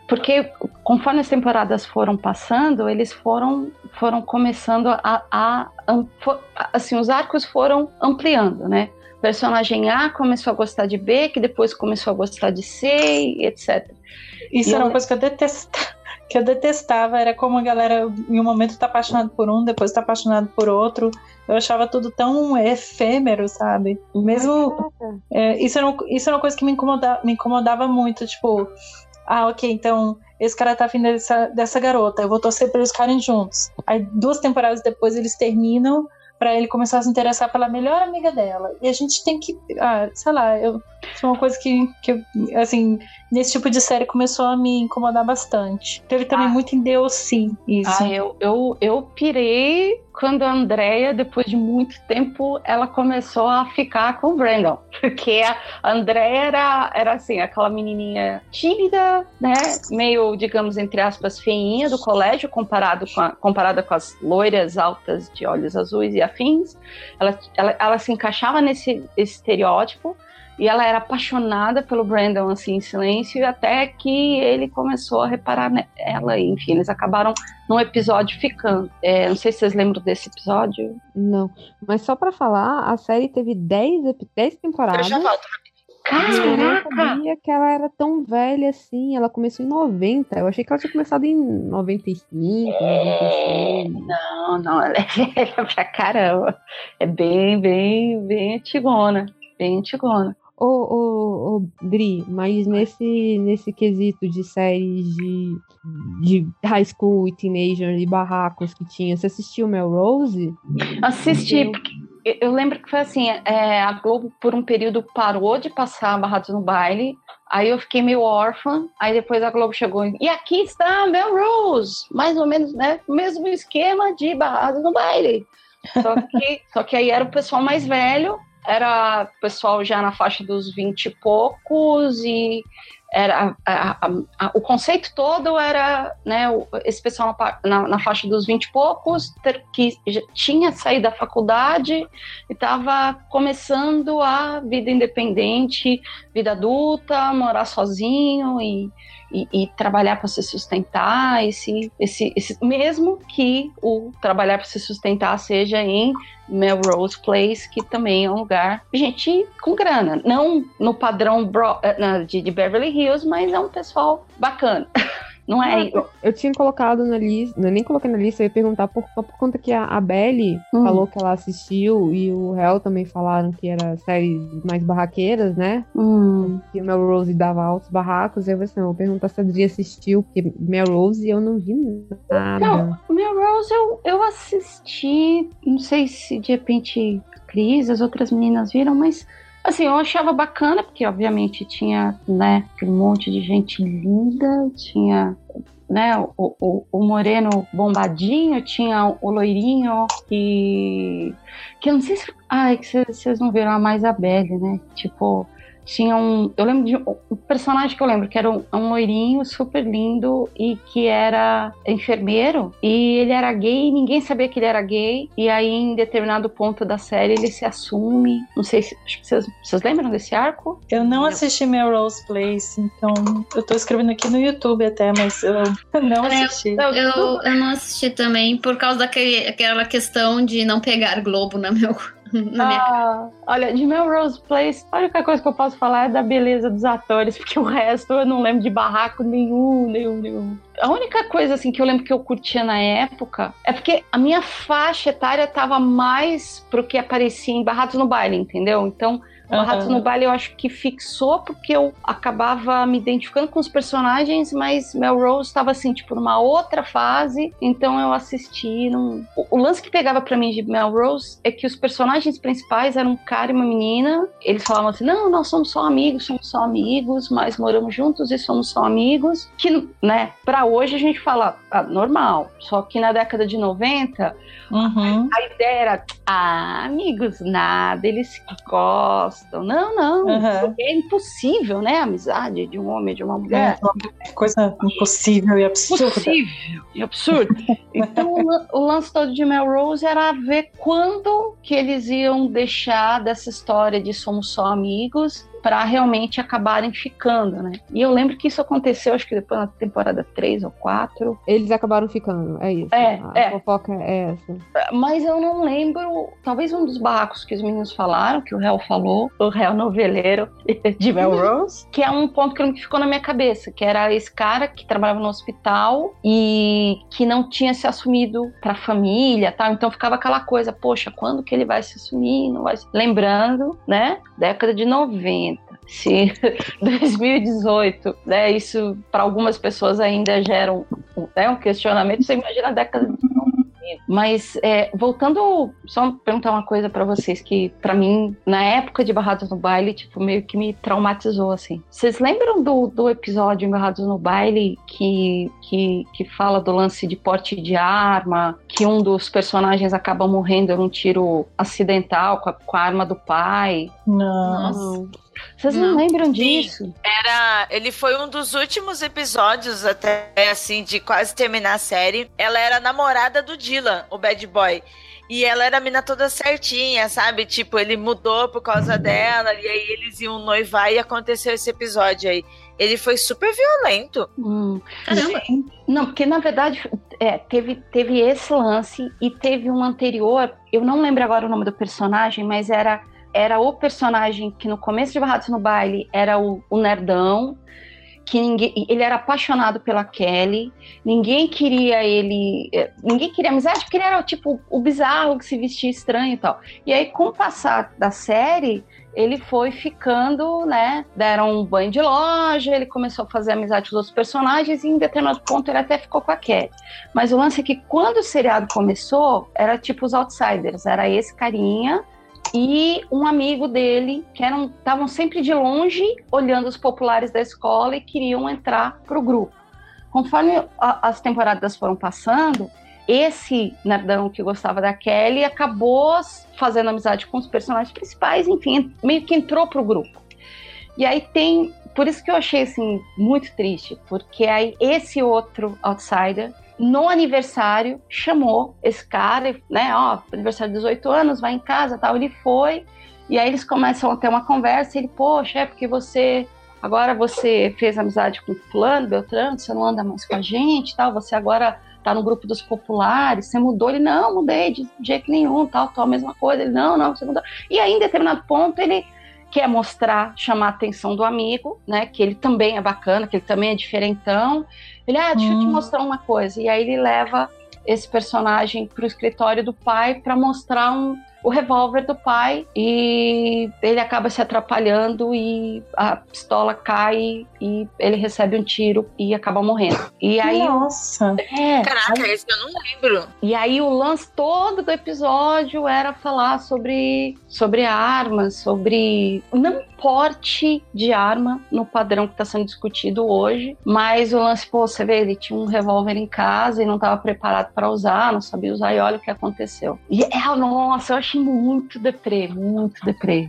Porque conforme as temporadas foram passando, eles foram, foram começando a, a, a- Assim, os arcos foram ampliando, né? O personagem A começou a gostar de B, que depois começou a gostar de C, etc. Isso E era eu- uma coisa que eu detestava. Que eu detestava, era como a galera em um momento tá apaixonado por um, depois tá apaixonado por outro. Eu achava tudo tão efêmero, sabe? Mesmo. é, isso, era, um- isso era uma coisa que me incomodava, me incomodava muito, tipo, ah, ok, então esse cara tá afim dessa, dessa garota, eu vou torcer pra eles ficarem juntos. Aí duas temporadas depois eles terminam pra ele começar a se interessar pela melhor amiga dela. E a gente tem que, ah, sei lá, eu foi uma coisa que, que assim, nesse tipo de série começou a me incomodar bastante. Teve também Ah. muito em DLC isso. Ah, eu, eu, eu pirei quando a Andrea, depois de muito tempo, ela começou a ficar com o Brandon. [LAUGHS] Porque a Andrea era, era assim, aquela menininha tímida, né? Meio, digamos, entre aspas, feinha do colégio, comparado com a- comparada com as loiras altas de olhos azuis e afins. Ela, ela, ela se encaixava nesse estereótipo. E ela era apaixonada pelo Brandon, assim, em silêncio, até que ele começou a reparar nela. Enfim, eles acabaram num episódio ficando. É, não sei se vocês lembram desse episódio. Não. Mas só pra falar, a série teve 10, epi- 10 temporadas. Eu já volto. Eu não Caraca! sabia que ela era tão velha assim. Ela começou em 90. Eu achei que ela tinha começado em 95, 96. Não, não, ela é [LAUGHS] velha pra caramba. É bem, bem, bem antigona. Bem antigona. Ô, ô, ô, Dri, mas nesse, nesse quesito de séries de, de high school e teenager e barracos que tinha, você assistiu Melrose? Assisti, Eu- porque eu, eu lembro que foi assim, é, a Globo por um período parou de passar Barrados no Baile, aí eu fiquei meio órfã, aí depois a Globo chegou e e aqui está Melrose, mais ou menos, né, o mesmo esquema de Barrados no Baile. Só que, só que aí era o pessoal mais velho, era pessoal já na faixa dos 20 e poucos, e era a, a, a, o conceito todo era né, esse pessoal na, na, na, faixa dos 20 e poucos ter, que tinha saído da faculdade e estava começando a vida independente, vida adulta, morar sozinho e e, e trabalhar para se sustentar, esse, esse, esse, mesmo que o trabalhar para se sustentar seja em Melrose Place, que também é um lugar gente com grana, não no padrão eh, de, de Beverly Hills, mas é um pessoal bacana. [LAUGHS] Não é. Eu, eu tinha colocado na lista, eu nem coloquei na lista, eu ia perguntar por, por conta que a, a Belly hum. falou que ela assistiu e o Hell também falaram que era séries mais barraqueiras, né? Hum. Que o Melrose dava altos barracos. Eu assim, eu vou perguntar se a Adri assistiu, porque Melrose eu não vi nada. Não, Melrose eu, eu assisti, não sei se de repente Cris, as outras meninas viram, mas Assim, eu achava bacana, porque obviamente tinha, né, um monte de gente linda, tinha né, o, o, o, moreno bombadinho, tinha o loirinho que. que eu não sei se. Ai, que vocês não viram a mais a Belle, né? Tipo, tinha um. Eu lembro de um personagem que eu lembro, que era um, um loirinho super lindo e que era enfermeiro. E ele era gay e ninguém sabia que ele era gay. E aí, em determinado ponto da série, ele se assume. Não sei se. Vocês, vocês lembram desse arco? Eu não assisti Melrose Place, então eu tô escrevendo aqui no YouTube até, mas eu [LAUGHS] não assisti. Eu, eu, eu não assisti também por causa daquela questão de não pegar Globo na meu [LAUGHS] ah, olha, de Melrose Place, a única coisa que eu posso falar é da beleza dos atores, [LAUGHS] porque o resto eu não lembro de barraco nenhum, nenhum, nenhum. A única coisa assim que eu lembro que eu curtia na época é porque a minha faixa etária tava mais pro que aparecia em Barrados no Baile, entendeu? Então, Uhum. Ratos no Baile eu acho que fixou porque eu acabava me identificando com os personagens, mas Melrose estava assim, tipo, numa outra fase, então eu assisti. Num... O, o lance que pegava para mim de Melrose é que os personagens principais eram um cara e uma menina. Eles falavam assim: não, nós somos só amigos, somos só amigos, mas moramos juntos e somos só amigos. Que, né, pra hoje a gente fala ah, normal. Só que na década de 90, uhum. a, a ideia era: ah, amigos, nada, eles gostam gostam. Não, não. Uhum. É impossível, né? A amizade de um homem de uma mulher. É, coisa impossível e absurda. Impossível e absurdo. então, o, o lance todo de Melrose era ver quando que eles iam deixar dessa história de somos só amigos para realmente acabarem ficando, né? E eu lembro que isso aconteceu, acho que depois na temporada 3 ou 4. Eles acabaram ficando, é isso. É, a é. fofoca é essa. Mas eu não lembro, talvez um dos barracos que os meninos falaram, que o réu falou, o réu noveleiro [LAUGHS] de Melrose, que é um ponto que ficou na minha cabeça, que era esse cara que trabalhava no hospital e que não tinha se assumido pra família, tal. Então ficava aquela coisa, poxa, quando que ele vai se assumir? Não vai se... Lembrando, né? Década de 90 se [LAUGHS] 2018, né, isso para algumas pessoas ainda gera um, né, um questionamento, você imagina a década de 90. Mas é, voltando, só perguntar uma coisa para vocês que para mim na época de Barrados no Baile, tipo meio que me traumatizou assim. Vocês lembram do, do episódio em Barrados no Baile que, que que fala do lance de porte de arma, que um dos personagens acaba morrendo num tiro acidental com a, com a arma do pai? Nossa. Vocês não, não lembram disso? Era, ele foi um dos últimos episódios até assim de quase terminar a série. Ela era namorada do Dylan, o bad boy. E ela era a mina toda certinha, sabe? Tipo, ele mudou por causa dela, e aí eles iam noivar e aconteceu esse episódio aí. Ele foi super violento. Hum. Caramba. Não, porque na verdade é, teve, teve esse lance e teve um anterior, eu não lembro agora o nome do personagem, mas era era o personagem que no começo de Barrados no Baile era o, o nerdão, que ninguém, ele era apaixonado pela Kelly, ninguém queria ele, eh, ninguém queria amizade porque ele era tipo o bizarro que se vestia estranho e tal. E aí com o passar da série, ele foi ficando, né? Deram um banho de loja, ele começou a fazer amizade com os outros personagens e em determinado ponto ele até ficou com a Kelly. Mas o lance é que quando o seriado começou, era tipo os outsiders, era esse carinha e um amigo dele, que eram estavam sempre de longe olhando os populares da escola e queriam entrar para o grupo. Conforme a, as temporadas foram passando, esse nerdão que gostava da Kelly acabou fazendo amizade com os personagens principais, enfim, meio que entrou para o grupo. E aí tem por isso que eu achei assim muito triste, porque aí esse outro outsider no aniversário chamou esse cara, né, ó, aniversário de 18 anos, vai em casa, tal, ele foi. E aí eles começam a ter uma conversa, ele, poxa, é porque você agora você fez amizade com fulano, Beltrano, você não anda mais com a gente, tal, você agora tá no grupo dos populares, você mudou, ele, não, mudei de jeito nenhum, tal, tal, a mesma coisa, ele, não, não, você mudou. E aí, em determinado ponto, ele quer mostrar, chamar a atenção do amigo, né, que ele também é bacana, que ele também é diferentão. Ele, ah, deixa hum. eu te hum. mostrar uma coisa. E aí ele leva esse personagem pro escritório do pai para mostrar um, o revólver do pai e ele acaba se atrapalhando e a pistola cai e ele recebe um tiro e acaba morrendo. E aí Nossa. É, Caraca, aí, esse eu não lembro. E aí o lance todo do episódio era falar sobre sobre armas, sobre não porte de arma no padrão que está sendo discutido hoje, mas o lance, pô, você vê, ele tinha um revólver em casa e não estava preparado para usar, não sabia usar e olha o que aconteceu. E é, nossa, eu achei muito deprê, muito deprê.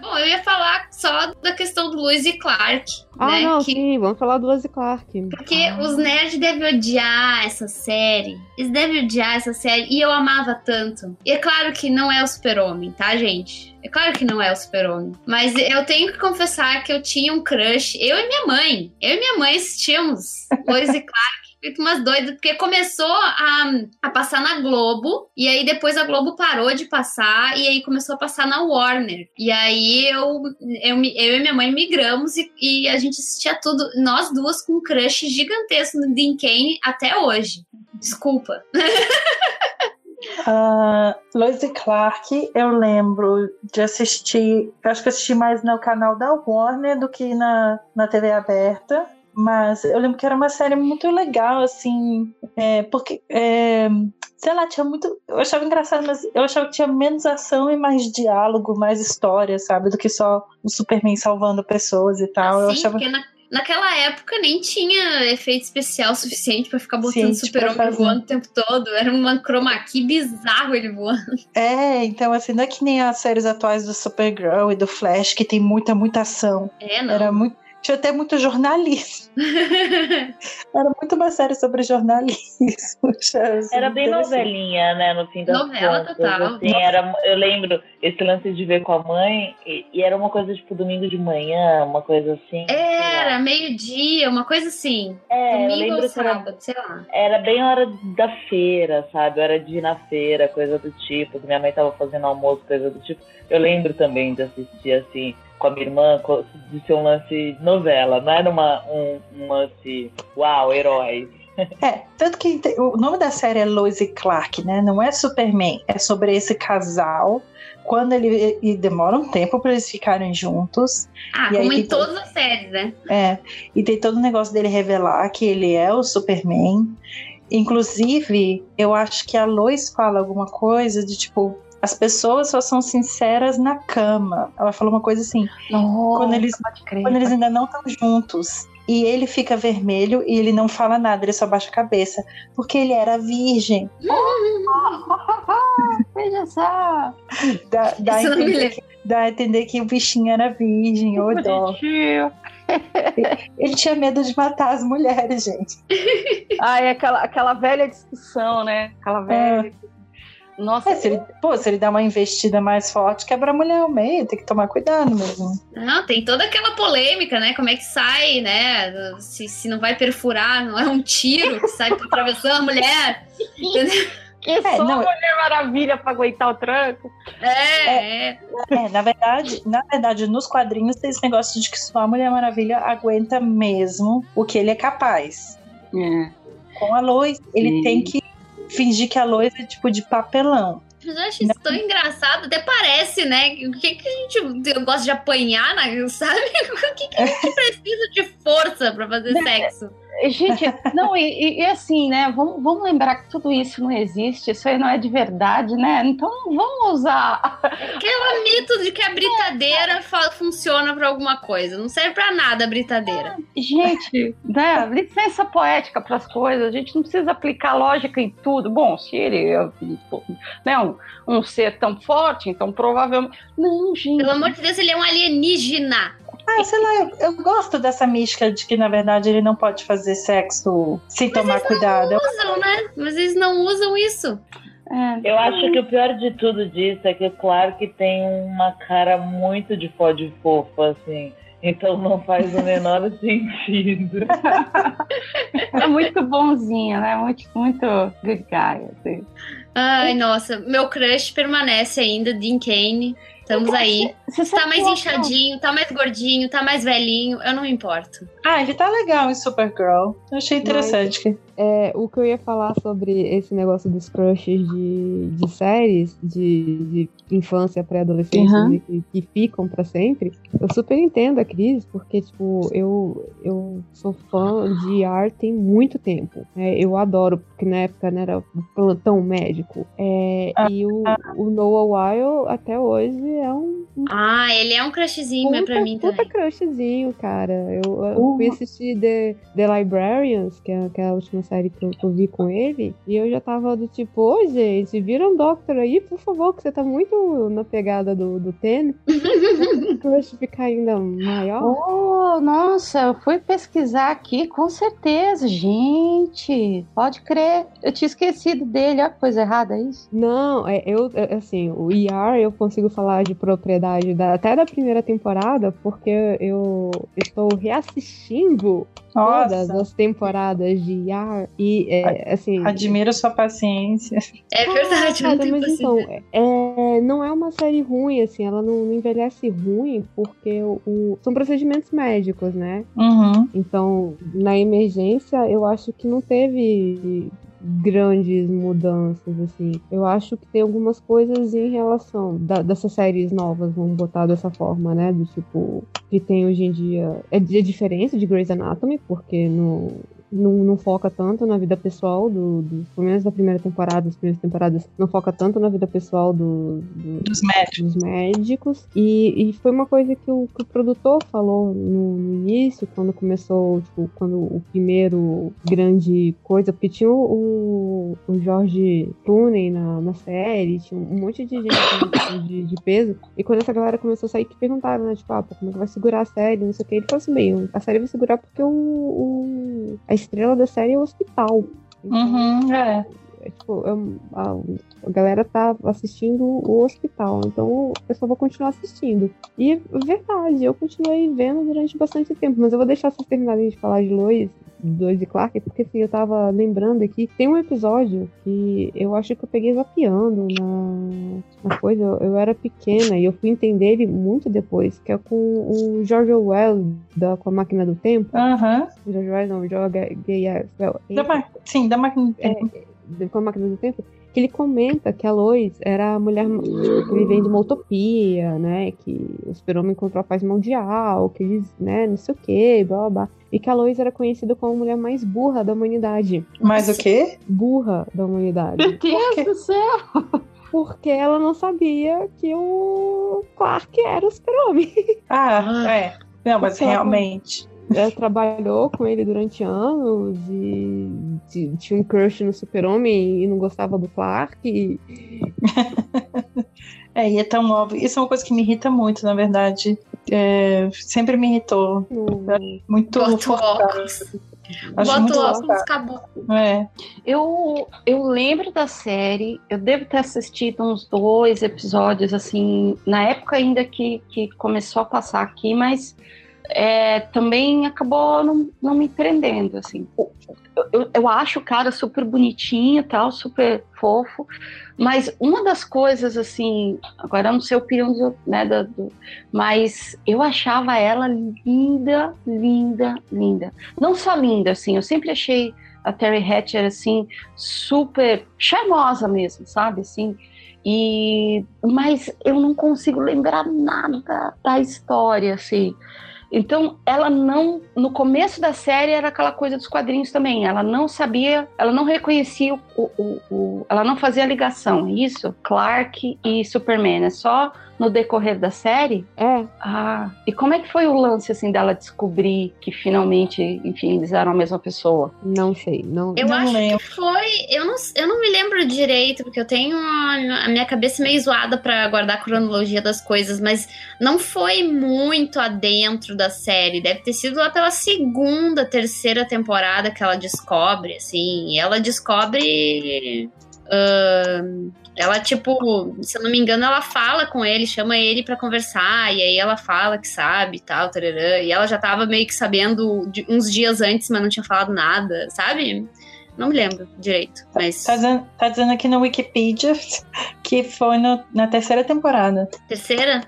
Bom, eu ia falar só da questão do Lewis e Clark. Ah, né? não, que... sim, vamos falar do Lewis e Clark. Porque ah. os nerds devem odiar essa série. Eles devem odiar essa série. E eu amava tanto. E é claro que não é o super-homem, tá, gente? É claro que não é o super-homem. Mas eu tenho que confessar que eu tinha um crush. Eu e minha mãe. Eu e minha mãe assistimos Lois e Clark feito umas doidas, porque começou a, a passar na Globo, e aí depois a Globo parou de passar, e aí começou a passar na Warner. E aí eu, eu, eu e minha mãe migramos e, e a gente assistia tudo, nós duas com um crush gigantesco no Dean Kane até hoje. Desculpa. Uh, [LAUGHS] Lois Clark, eu lembro de assistir, eu acho que assisti mais no canal da Warner do que na, na TV aberta. Mas eu lembro que era uma série muito legal, assim, é, porque, é, sei lá, tinha muito. Eu achava engraçado, mas eu achava que tinha menos ação e mais diálogo, mais história, sabe? Do que só o Superman salvando pessoas e tal. Ah, eu achava... porque na, naquela época nem tinha efeito especial suficiente para ficar botando super-homem voando o tempo todo. Era uma chroma key bizarro ele voando. É, então, assim, não é que nem as séries atuais do Supergirl e do Flash, que tem muita, muita ação. É, não. Era muito tinha até muito jornalismo. [LAUGHS] Era muito uma série sobre jornalismo. [LAUGHS] Era bem novelinha, né? No fim das Novela contas. total. Assim, era, eu lembro esse lance de ver com a mãe, e, e era uma coisa tipo domingo de manhã, uma coisa assim. Era, meio-dia, uma coisa assim. É, domingo ou sábado, era, sei lá. Era bem hora da feira, sabe? Era de ir na feira, coisa do tipo. Minha mãe tava fazendo almoço, coisa do tipo. Eu lembro também de assistir assim com a minha irmã de ser um lance novela, não era uma, um, um lance, uau, herói. É, tanto que o nome da série é Lois e Clark, né? Não é Superman, é sobre esse casal. Quando ele e demora um tempo para eles ficarem juntos. Ah, e como em todas as séries, né? É, e tem todo o negócio dele revelar que ele é o Superman. Inclusive, eu acho que a Lois fala alguma coisa de tipo, as pessoas só são sinceras na cama. Ela falou uma coisa assim: Nossa, quando, eles, quando eles ainda não estão juntos. E ele fica vermelho e ele não fala nada, ele só baixa a cabeça. Porque ele era virgem. [LAUGHS] Veja só! Dá, dá, a entender que, dá a entender que o bichinho era virgem, ou dó. Ele tinha medo de matar as mulheres, gente. [LAUGHS] Ai, aquela, aquela velha discussão, né? Aquela velha. É nossa, é, se ele, pô, se ele dá uma investida mais forte, quebra a mulher ao meio, tem que tomar cuidado mesmo. Não, tem toda aquela polêmica, né? Como é que sai, né? Se, se não vai perfurar, não é um tiro que sai atravessando a mulher. Entendeu? Que é, só não, Mulher Maravilha para aguentar o tranco. É, é, é. na verdade, na verdade, nos quadrinhos tem esse negócio de que só a Mulher Maravilha aguenta mesmo o que ele é capaz. É. Com a Lois, ele Sim. tem que fingir que a Lois é tipo de papelão. Eu acho isso tão engraçado, até parece, né? O que, que a gente gosta de apanhar, né? [LAUGHS] sabe? O que, que a gente precisa de força para fazer sexo? Gente, não, e, e, assim, né? Vamos, vamos lembrar que tudo isso não existe, isso aí não é de verdade, né? Então vamos usar. Aquele mito de que a britadeira é. funciona para alguma coisa. Não serve para nada a britadeira. É, gente, né? Licença poética para as coisas. A gente não precisa aplicar lógica em tudo. Bom, se ele é né, um, um ser tão forte, então provavelmente. Não, gente. Pelo amor de Deus, ele é um alienígena Ah, sei lá, eu, eu gosto dessa mística de que, na verdade, ele não pode fazer sexo sem tomar cuidado. Usam, né? Mas eles não usam isso. É. Eu acho que o pior de tudo disso é que, claro, que tem uma cara muito de fode fofo, assim. Então não faz o menor [LAUGHS] sentido. É muito bonzinho, né? Muito, muito good guy. Assim. Ai, nossa, meu crush permanece ainda, Dean Kane. Estamos aí. Você Tá mais inchadinho, tá mais gordinho, tá mais velhinho, eu não me importo. Ah, ele tá legal em Supergirl. Eu achei interessante. É, o que eu ia falar sobre esse negócio dos crushes de, de séries, de, de infância, pré-adolescência, Uhum. que, que ficam pra sempre, eu super entendo a crise, porque, tipo, eu, eu sou fã de ER tem muito tempo. né, eu adoro, porque na época né, era plantão médico. É, e o, o Noah Weil, até hoje, é um Ah, ele é um crushzinho é pra mim puta também. crushzinho, cara. Eu, eu Uh. fui assistir The, The Librarians, que é, que é a última série que eu, que eu vi com ele, e eu já tava do tipo, ô gente, vira um Doctor aí, por favor, que você tá muito na pegada do, do Ten. [LAUGHS] o crush ficar ainda maior. Oh, nossa, eu fui pesquisar aqui, com certeza, gente. Pode crer. Eu tinha esquecido dele, olha que coisa errada é isso. Não, é, eu, é, assim, o ER eu consigo falar de propriedade da- até da primeira temporada, porque eu estou reassistindo todas as temporadas de ER e, é, assim... admiro sua paciência. É verdade, não Cara, tem mas então, é, não é uma série ruim, assim, ela não, não envelhece ruim, porque o, o- são procedimentos médicos, né? Uhum. Então, na emergência, eu acho que não teve grandes mudanças, assim. Eu acho que tem algumas coisas em relação da- dessas séries novas, vamos botar dessa forma, né? Do tipo, que tem hoje em dia. É, é diferente de Grey's Anatomy, porque no, não, não foca tanto na vida pessoal do, do. Pelo menos da primeira temporada, as primeiras temporadas, não foca tanto na vida pessoal do- do, Dos médicos. dos médicos. E, e foi uma coisa que o, que o produtor falou no, no início, quando começou, tipo, quando o primeiro grande coisa, porque tinha o, o Jorge Clooney na, na série, tinha um monte de gente de, de peso. E quando essa galera começou a sair, que perguntaram, né, tipo, ah, como é que vai segurar a série, não sei o que. Ele falou assim, bem, a série vai segurar porque o, o- a estrela da série é o hospital. Então, Uhum, é. É, tipo, é um- a, a galera tá assistindo o hospital, então o pessoal vai continuar assistindo. E verdade, eu continuei vendo durante bastante tempo, mas eu vou deixar vocês terminarem de falar de Lois, Lois e Clark, porque assim, eu tava lembrando aqui, tem um episódio que eu acho que eu peguei zapeando na, na coisa, eu, eu era pequena e eu fui entender ele muito depois, que é com o George Orwell, da, com a máquina do tempo. Aham. George Orwell não, George Gay ma- Sim, da máquina. É, de- com a máquina do tempo, que ele comenta que a Lois era a mulher tipo, que vivendo uma utopia, né? Que o super-homem encontrou a paz mundial, que eles, né, não sei o que, blá blá blá. E que a Lois era conhecida como a mulher mais burra da humanidade. Mas o quê? Burra da humanidade. Meu Deus quê? do céu! Porque ela não sabia que o Clark era o super-homem. Ah, é. Não, mas Porque ela- realmente. Ela trabalhou com ele durante anos e tinha um crush no super-homem e não gostava do Clark. E... [LAUGHS] É, e é tão óbvio. Isso é uma coisa que me irrita muito, na verdade. É, sempre me irritou. não- Muito Bota o forçado. óculos. Acho Bota muito o óculos, acabou. É. Eu, eu lembro da série, eu devo ter assistido uns dois episódios, assim, na época ainda que, que começou a passar aqui, mas é, também acabou não, não me prendendo, assim. Eu, eu, eu acho o cara super bonitinho e tal, super fofo, mas uma das coisas, assim, agora eu não sei opinião do, né, do, mas eu achava ela linda, linda, linda. Não só linda, assim, eu sempre achei a Terry Hatcher, assim, super charmosa mesmo, sabe, assim, e... Mas eu não consigo lembrar nada da história, assim. Então, ela não. No começo da série era aquela coisa dos quadrinhos também. Ela não sabia, ela não reconhecia o. o, o ela não fazia ligação, é isso? Clark e Superman. É só no decorrer da série? É. Ah, e como é que foi o lance, assim, dela descobrir que finalmente, enfim, eles eram a mesma pessoa? Não sei. Não, Eu Não acho lembro. que foi. Eu não, eu não me lembro direito, porque eu tenho a, a minha cabeça meio zoada pra guardar a cronologia das coisas, mas não foi muito adentro da série. Deve ter sido lá pela segunda, terceira temporada que ela descobre, assim. E ela descobre. Ela, tipo, se eu não me engano, ela fala com ele, chama ele pra conversar, e aí ela fala que sabe e tal, tararã, e ela já tava meio que sabendo de- uns dias antes, mas não tinha falado nada, sabe? Não me lembro direito, mas. Tá dizendo, tá dizendo aqui no Wikipedia [LAUGHS] que foi no- na terceira temporada. Terceira?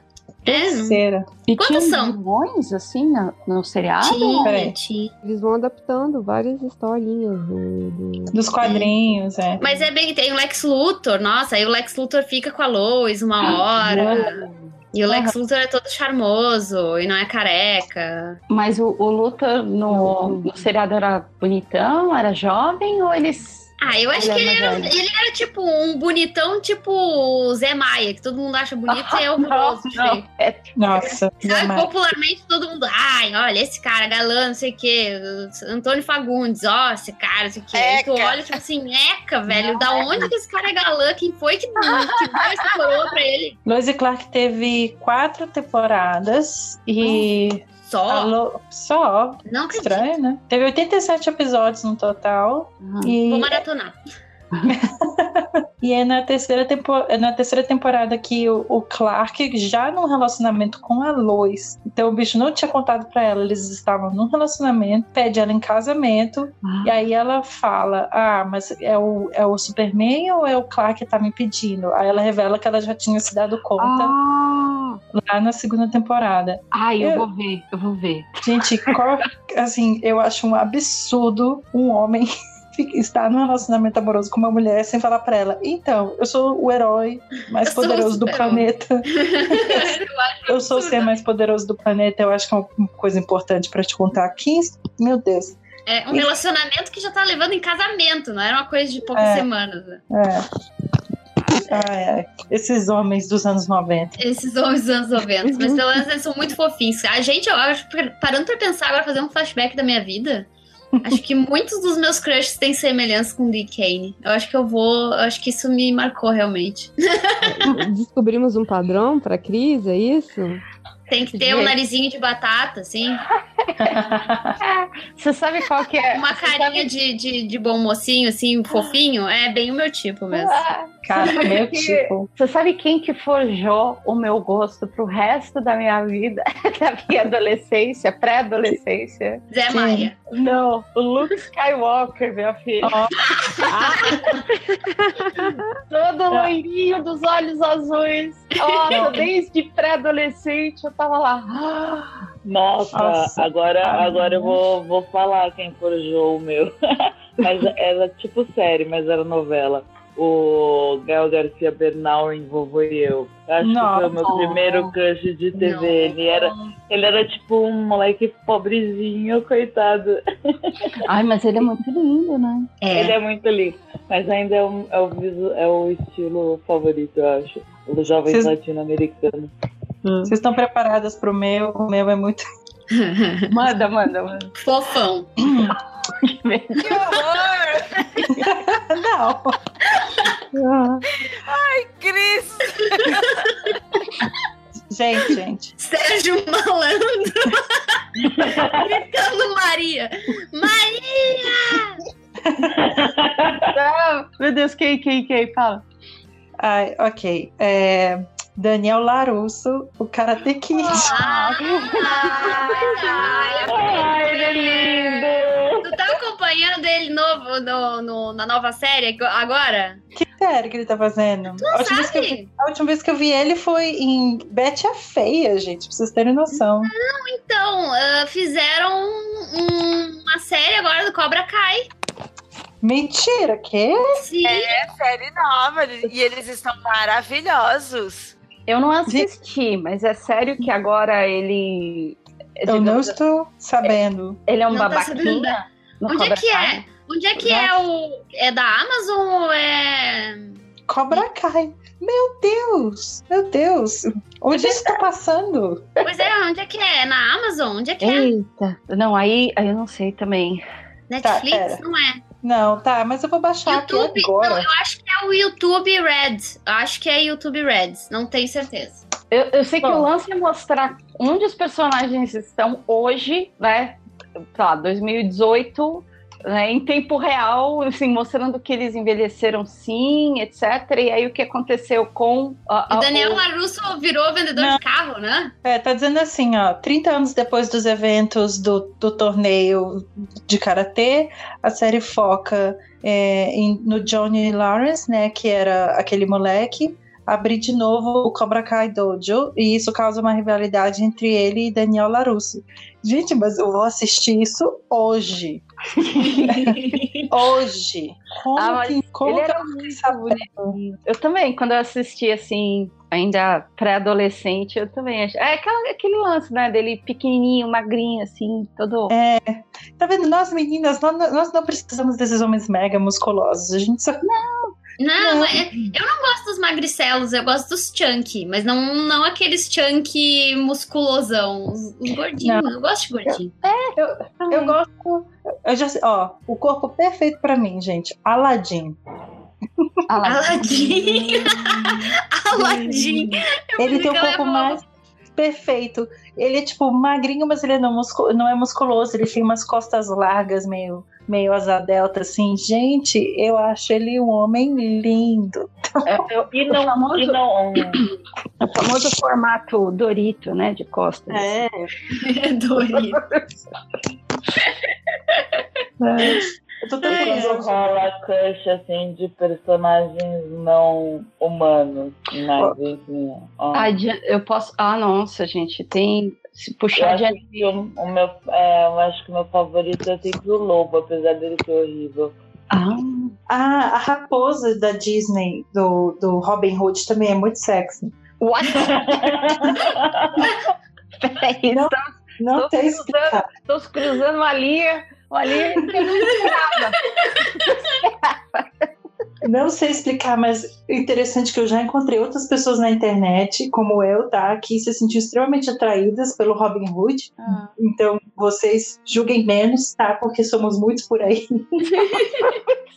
É. Terceira. E Quantas são? vilões, assim, no, no seriado? Tinha, Peraí. tinha. Eles vão adaptando várias historinhas do. do- Dos quadrinhos, é. Mas é bem, tem o Lex Luthor, nossa, aí o Lex Luthor fica com a Lois uma hora. E o Lex Luthor é todo charmoso e não é careca. Mas o, o Luthor no, no seriado era bonitão, era jovem, ou eles. Ah, eu acho Ele que é ele era, ele era tipo um bonitão, tipo o Zé Maia, que todo mundo acha bonito e [LAUGHS] é horroroso. Não, feio. é, Nossa, Sabe, popularmente todo mundo, ai, olha, esse cara, galã, não sei o quê, Antônio Fagundes, ó, esse cara, não sei o quê. Aí tu Eca. olha, tipo assim, eca, velho, da onde que esse cara é galã? Quem foi que, que deu essa coroa pra ele? Lois e Clark teve quatro temporadas e. Só? a Lo- Só. Não acredito. Estranho, né? Teve 87 episódios no total. E, Vou maratonar. [LAUGHS] e é na terceira, tempo, é na terceira temporada que o, o Clark, já num relacionamento com a Lois, então o bicho não tinha contado pra ela, eles estavam num relacionamento, pede ela em casamento, e aí ela fala: Ah, mas é o, é o Superman ou é o Clark que tá me pedindo? Aí ela revela que ela já tinha se dado conta Ah, lá na segunda temporada. ai, eu Eu- vou ver, eu vou ver. Gente, qual- [LAUGHS] assim, eu acho um absurdo um homem estar num relacionamento amoroso com uma mulher sem falar pra ela. Então, eu sou o herói mais Eu poderoso do super-homem." planeta. [LAUGHS] [LAUGHS] Eu sou o ser mais poderoso do planeta. Eu acho que é uma coisa importante pra te contar aqui. Meu Deus. É um relacionamento que já tá levando em casamento, não era uma coisa de poucas É. semanas. né? É. Ai, ai. Esses homens dos anos 90. Esses homens dos anos 90. Mas pelo menos eles são muito fofinhos. A gente, eu acho, parando pra pensar agora, fazer um flashback da minha vida. Acho que muitos dos meus crushes têm semelhança com o Dick Kane. Eu acho que eu vou. Eu acho que isso me marcou realmente. [LAUGHS] Descobrimos um padrão pra Cris, é isso? Tem que ter um narizinho de batata, assim. Você sabe qual que é? Uma você sabe- carinha de, de, de bom mocinho, assim, fofinho. É bem o meu tipo mesmo. Ah, Cara, Você sabe meu que- tipo. Você sabe quem que forjou o meu gosto pro resto da minha vida, [LAUGHS] da minha adolescência, pré-adolescência? Zé Quem? Maia. Não, o Luke Skywalker, minha filha. Ó. Todo loirinho dos olhos azuis. Nossa, desde pré-adolescente eu tava lá. Ah, Nossa, Nossa. agora, Ah. agora eu vou, vou falar quem forjou o meu. [LAUGHS] mas era tipo série, mas era novela. O Gael Garcia Bernal em Vovô e Eu. Acho que foi o meu primeiro crush de TV. Não. Ele era, ele era tipo um moleque pobrezinho, coitado. [LAUGHS] Ai, mas ele é muito lindo, né? Ele É. é muito lindo. Mas ainda é o, é o, visu- é o estilo favorito, eu acho. Dos jovens Vocês- latino-americanos. Vocês estão preparadas pro meu? O meu é muito. [LAUGHS] Manda, manda, manda. Fofão. [CLEARS THROAT] Que horror! Não. Cris! Gente, gente. Sérgio Malandro. Gritando Maria. Maria! Ah, meu Deus, quem, quem, quem? Fala. Ai, ok. É, Daniel Larusso, o Karate Kid. Ah, Ai, ele é lindo! Tu tá acompanhando ele novo no, no- na nova série agora? Que série que ele tá fazendo? a, última vez que eu vi, Sabe? a última vez que eu vi ele foi em Betty a Feia, gente, pra vocês terem noção. Então, ah, fizeram um- uma série agora do Cobra Kai. Mentira, que? Sim. É série nova e eles estão maravilhosos. Eu não assisti, mas é sério que agora ele Eu não estou sabendo. Ele é um Não tá babaquinha? No Onde é Cobra que Kai? é? Onde é que é o. É da Amazon ou é. Cobra Kai. Meu Deus! Meu Deus! Onde isso tá passando? Pois é, onde é que é? É na Amazon? Onde é que é? Eita. Não, aí, aí eu não sei também. Netflix? pera. não é. Não, tá, mas eu vou baixar YouTube? aqui agora. Não, eu acho que é o YouTube Red. Eu acho que é YouTube Red. Não tenho certeza. Eu, eu sei que Bom. o lance é mostrar onde os personagens estão hoje, né? Tá, 2018, né, em tempo real, assim, mostrando que eles envelheceram sim, etc. E aí o que aconteceu com a, E Daniel o- Larusso virou vendedor Não. de carro, né? É, tá dizendo assim, ó, 30 anos depois dos eventos do, do torneio de karatê, a série foca é, em- no Johnny Lawrence, né, que era aquele moleque, abrir de novo o Cobra Kai Dojo, e isso causa uma rivalidade entre ele e Daniel Larusso. Gente, mas eu vou assistir isso hoje. [LAUGHS] hoje. Como Ah, que, como ele que eu fiquei sabendo? Eu também, quando eu assisti assim, ainda pré-adolescente, eu também achei. É aquela- aquele lance, né? Dele pequenininho, magrinho, assim, todo. É, tá vendo? Nós meninas, nós, nós não precisamos desses homens mega musculosos. A gente só. Não, Não. é- eu não gosto dos magricelos, eu gosto dos chunky, mas não, não aqueles chunky musculosão, os, os gordinhos. Eu gosto de gordinho. Eu gosto. Eu já ó, o corpo perfeito pra mim, gente. Aladdin. Aladdin. [LAUGHS] Eu Ele tem o corpo mais perfeito. Ele é tipo magrinho, mas ele não, muscu- não é musculoso. Ele tem umas costas largas, meio, meio asa delta, assim. Gente, eu acho ele um homem lindo. É, eu- E o não, famoso, e não [COUGHS] o famoso formato Dorito, né? De costas. É. Dorito. [LAUGHS] Eu tô E tão quando curiosa. rola crush assim de personagens não humanos, mas enfim. ó. Ah, de- eu posso. Ah, nossa, gente, tem. Se Eu puxar de acho que o, o meu, é, eu acho que o meu favorito é sempre o Lobo, apesar dele ser horrível. Ah, Ah, a raposa da Disney, do, do Robin Hood, também é muito sexy. what? [LAUGHS] Peraí, Não. estamos, Não Tô sei cruzando. estamos cruzando uma linha. Uma linha que eu não esperava. [LAUGHS] Não sei explicar, mas é interessante que eu já encontrei outras pessoas na internet, como eu, tá? Que se sentiram extremamente atraídas pelo Robin Hood. Ah. Então, vocês julguem menos, tá? Porque somos muitos por aí. [LAUGHS]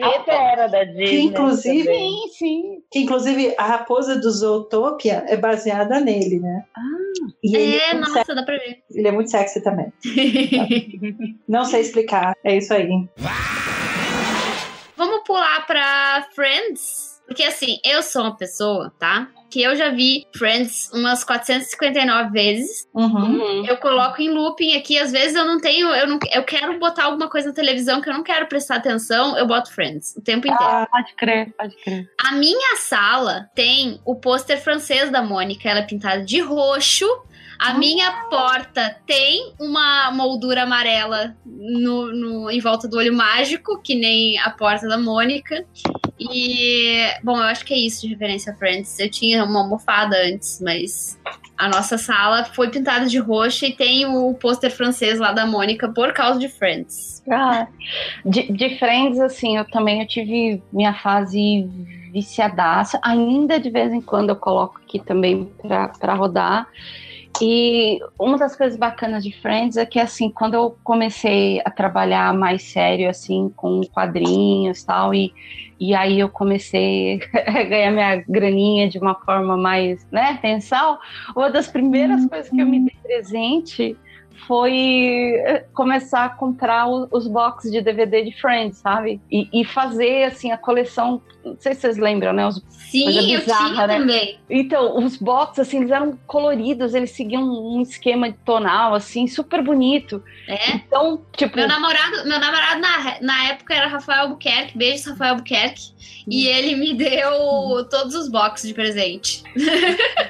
Até era da Disney. Que, inclusive. Sim, sim. Que, inclusive, a raposa do Zootopia é baseada nele, né? E ele É, é, nossa, dá pra ver. sexy, ele é muito sexy também. [LAUGHS] Não sei explicar. É isso aí. Vamos pular pra Friends. Porque assim, eu sou uma pessoa, tá? Que eu já vi Friends umas 459 vezes. Uhum. Eu coloco em looping aqui, às vezes eu não tenho, eu não, eu quero botar alguma coisa na televisão que eu não quero prestar atenção, eu boto Friends o tempo inteiro. Ah, Pode crer, pode crer. A minha sala tem o pôster francês da Mônica, ela é pintada de roxo. A minha porta tem uma moldura amarela no, no- em volta do olho mágico, que nem a porta da Mônica. E, bom, eu acho que é isso de referência a Friends. Eu tinha uma almofada antes, mas a nossa sala foi pintada de roxo e tem o pôster francês lá da Mônica por causa de Friends. Ah, de, de Friends, assim, eu também eu tive minha fase viciadaça. Ainda de vez em quando eu coloco aqui também pra rodar. E uma das coisas bacanas de Friends é que, assim, quando eu comecei a trabalhar mais sério, assim, com quadrinhos e tal, e, e aí eu comecei [LAUGHS] a ganhar minha graninha de uma forma mais, né, mensal, uma das primeiras coisas que eu me dei presente foi eh, começar a comprar os boxes de DVD de Friends, sabe? E, e fazer, assim, a coleção, não sei se vocês lembram, né? Os Sim, Coisa eu bizarra, tinha né? também. então, os boxes, assim, eles eram coloridos, eles seguiam um esquema de tonal, assim, super bonito. É. Então, tipo, Meu namorado, meu namorado na, na época era Rafael Albuquerque, beijos Rafael Albuquerque, e ele me deu todos os boxes de presente.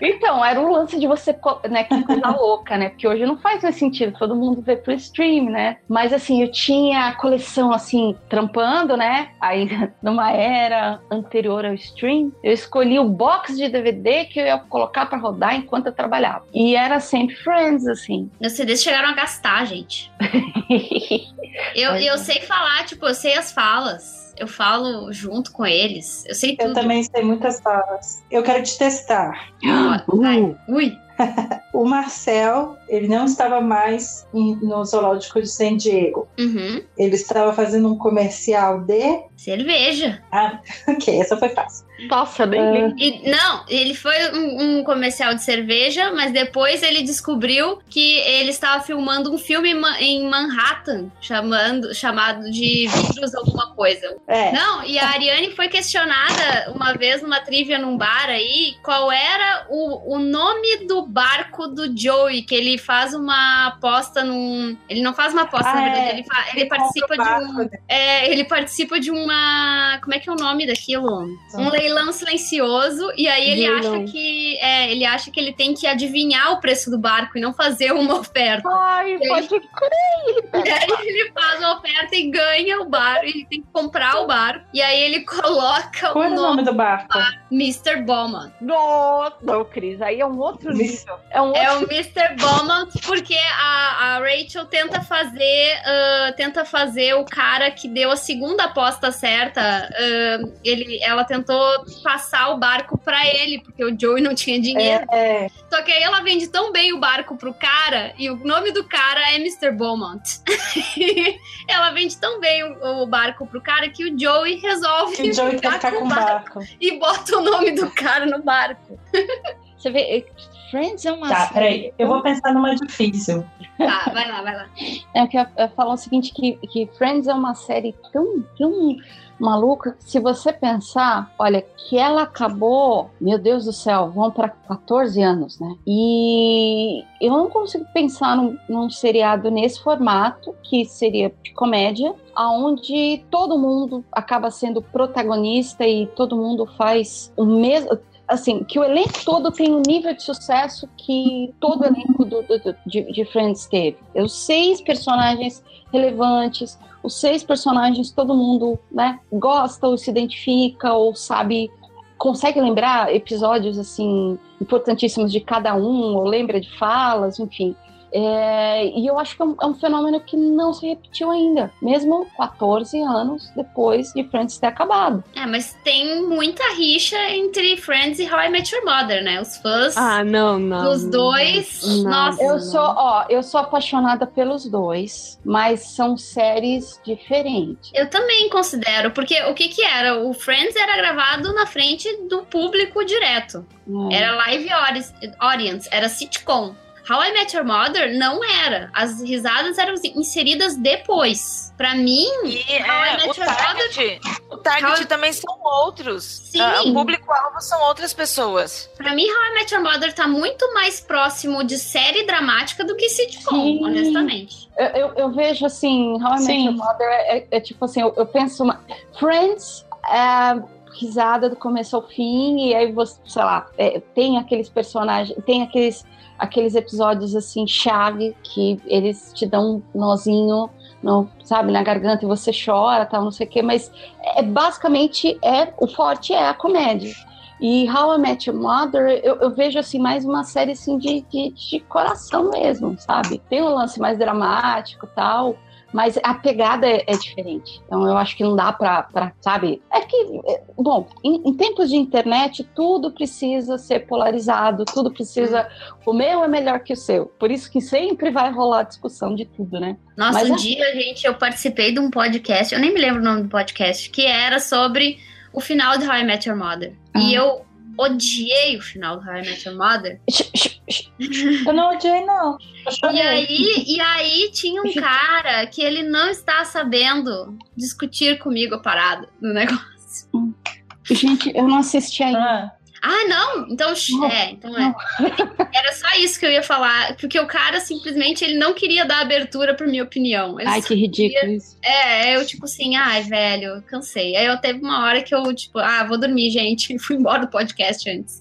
então, era um lance de você, né, que coisa [LAUGHS] louca, né? Porque hoje não faz mais sentido sentido, todo mundo vê pro stream, né? Mas assim, eu tinha a coleção assim, trampando, né? Aí [LAUGHS] numa era anterior ao stream, eu escolhi o box de DVD que eu ia colocar para rodar enquanto eu trabalhava. E era sempre Friends, assim. Meus CDs chegaram a gastar, gente. [LAUGHS] eu, eu sei falar, tipo, eu sei as falas. Eu falo junto com eles. Eu sei tudo. Eu também sei muitas falas. Eu quero te testar. [GASPS] Vai. Ui. [LAUGHS] O Marcel, ele não estava mais em- no zoológico de San Diego. Uhum. Ele estava fazendo um comercial de. Cerveja. [LAUGHS] Ok, essa foi fácil. Nossa, nem Ah. lembro. E, não, ele foi um, um comercial de cerveja, mas depois ele descobriu que ele estava filmando um filme em Ma- em Manhattan, chamando, chamado de Vírus Alguma Coisa. É. Não, e a Ariane foi questionada uma vez numa trivia num bar aí qual era o, o nome do barco do Joey, que ele faz uma aposta num. Ele não faz uma aposta, Ah, na verdade, é. ele, fa- ele Ele participa de um. né? É, ele participa de uma. Como é que é o nome daquilo? Um leilão silencioso. E aí ele Leilão. acha que. É, ele acha que ele tem que adivinhar o preço do barco e não fazer uma oferta. Ai, E aí- pode crer. [LAUGHS] E aí ele faz uma oferta e ganha o barco. Ele tem que comprar o barco. E aí ele [LAUGHS] coloca Qual o era o nome nome do barco? Mr. Bowman. Nossa, não, Cris, aí é um outro nível. É um É outro o Mr. Beaumont porque a, a Rachel tenta fazer ah, tenta fazer o cara que deu a segunda aposta certa. ah, ele, ela tentou passar o barco pra ele porque o Joey não tinha dinheiro. É, Só que aí ela vende tão bem o barco pro cara e o nome do cara é Mr. Beaumont. [LAUGHS] ela vende tão bem o, o barco pro cara que o Joey resolve que o Joey quer ficar com o barco. e bota o nome do cara no barco. [LAUGHS] Você vê, eh, Friends é uma Tá, série peraí. Eu vou pensar numa difícil. Tá, vai lá, vai lá. É que eu, eu falo o seguinte, que, que Friends é uma série tão, tão maluca se você pensar, olha, que ela acabou, meu Deus do céu, vão para 14 anos, né? E eu não consigo pensar num, num seriado nesse formato, que seria de comédia, aonde todo mundo acaba sendo protagonista e todo mundo faz o mesmo assim, que o elenco todo tem o nível de sucesso que todo elenco do, do- do- de, de Friends teve. Os seis personagens relevantes, os seis personagens todo mundo, né, gosta ou se identifica ou sabe, consegue lembrar episódios, assim, importantíssimos de cada um, ou lembra de falas, enfim. É, e eu acho que é um, é um fenômeno que não se repetiu ainda, mesmo 14 anos depois de Friends ter acabado. É, mas tem muita rixa entre Friends e How I Met Your Mother, né? Os fãs Ah, não, não. dos dois. não, nossa, Eu não. sou, ó, eu sou apaixonada pelos dois, mas são séries diferentes. eu também considero, porque o que que era? O Friends era gravado na frente do público direto. né? Era live audi- audience, era sitcom. How I Met Your Mother não era. As risadas eram inseridas depois. Pra mim, E How I é, Met o Your target, o target How- também são outros. Sim. Ah, o público-alvo são outras pessoas. Pra mim, How I Met Your Mother tá muito mais próximo de série dramática do que sitcom, Sim. honestamente. Eu, eu, eu vejo assim, How I Met Sim. Your Mother é, é- é tipo assim, eu, eu penso uma. Friends é risada do começo ao fim, e aí você, sei lá, é, tem aqueles personagens, tem aqueles, aqueles episódios assim, chave, que eles te dão um nozinho. No, sabe, na garganta e você chora, tal, não sei o quê, mas é basicamente é o forte é a comédia. E How I Met Your Mother, eu, eu vejo assim mais uma série assim de, de, de coração mesmo, sabe? Tem um lance mais dramático tal, mas a pegada é, é diferente. Então eu acho que não dá pra, pra sabe? É que, é, bom, em, em tempos de internet, tudo precisa ser polarizado, tudo precisa. O meu é melhor que o seu. Por isso que sempre vai rolar discussão de tudo, né? Nossa, Mas um é- dia, gente, eu participei de um podcast, eu nem me lembro o nome do podcast, que era sobre o final de How I Met Your Mother. E Ah. eu odiei o final How I Met Your Mother. Eu não odiei, não. [LAUGHS] E aí, e aí tinha um cara que ele não está sabendo discutir comigo a parada do negócio. Gente, eu não assisti ainda. Ah, Ah, não? Então, é, então é. [LAUGHS] Era só isso que eu ia falar, porque o cara simplesmente ele não queria dar abertura pra minha opinião. Ele Ai, que ridículo queria- isso. É, eu tipo assim, ai, velho, cansei. Aí eu teve uma hora que eu, tipo, ah, vou dormir, gente, e [LAUGHS] fui embora do podcast antes.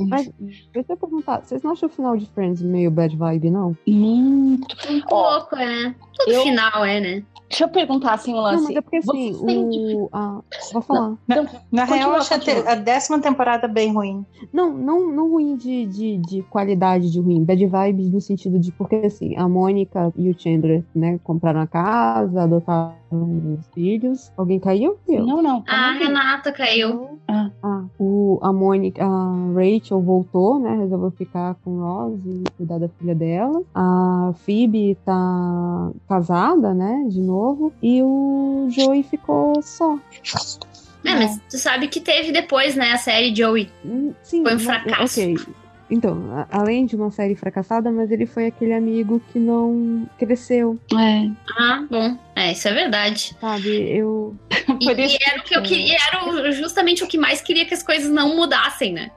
Mas, deixa eu perguntar, vocês não acham o final de Friends meio bad vibe, não? Muito. Um pouco, é. Todo eu- final é, né? Deixa eu perguntar assim um Não, lance. mas é porque assim, o. A, vou falar. Na Continua, real, eu acho a, te- continua. a décima temporada bem ruim. Não, não, não ruim de, de, de qualidade de ruim, bad vibes no sentido de porque assim, a Mônica e o Chandler, né, compraram a casa, adotaram os filhos. Alguém caiu? Eu. Não, não. A calma aí. Renata caiu. Ah. Ah, o, a Mônica, a Rachel voltou, né? Resolveu ficar com o Ross e cuidar da filha dela. A Phoebe tá casada, né? De novo. E o Joey ficou só. É, mas tu sabe que teve depois, né, a série Joey. Hum, Sim, Foi um mas- fracasso. Ok. Então, a- além de uma série fracassada, mas ele foi aquele amigo que não cresceu, É. Ah, bom. É, isso é verdade. sabe? Eu. E, e era o que eu que- queria, era justamente o que mais queria que as coisas não mudassem, né?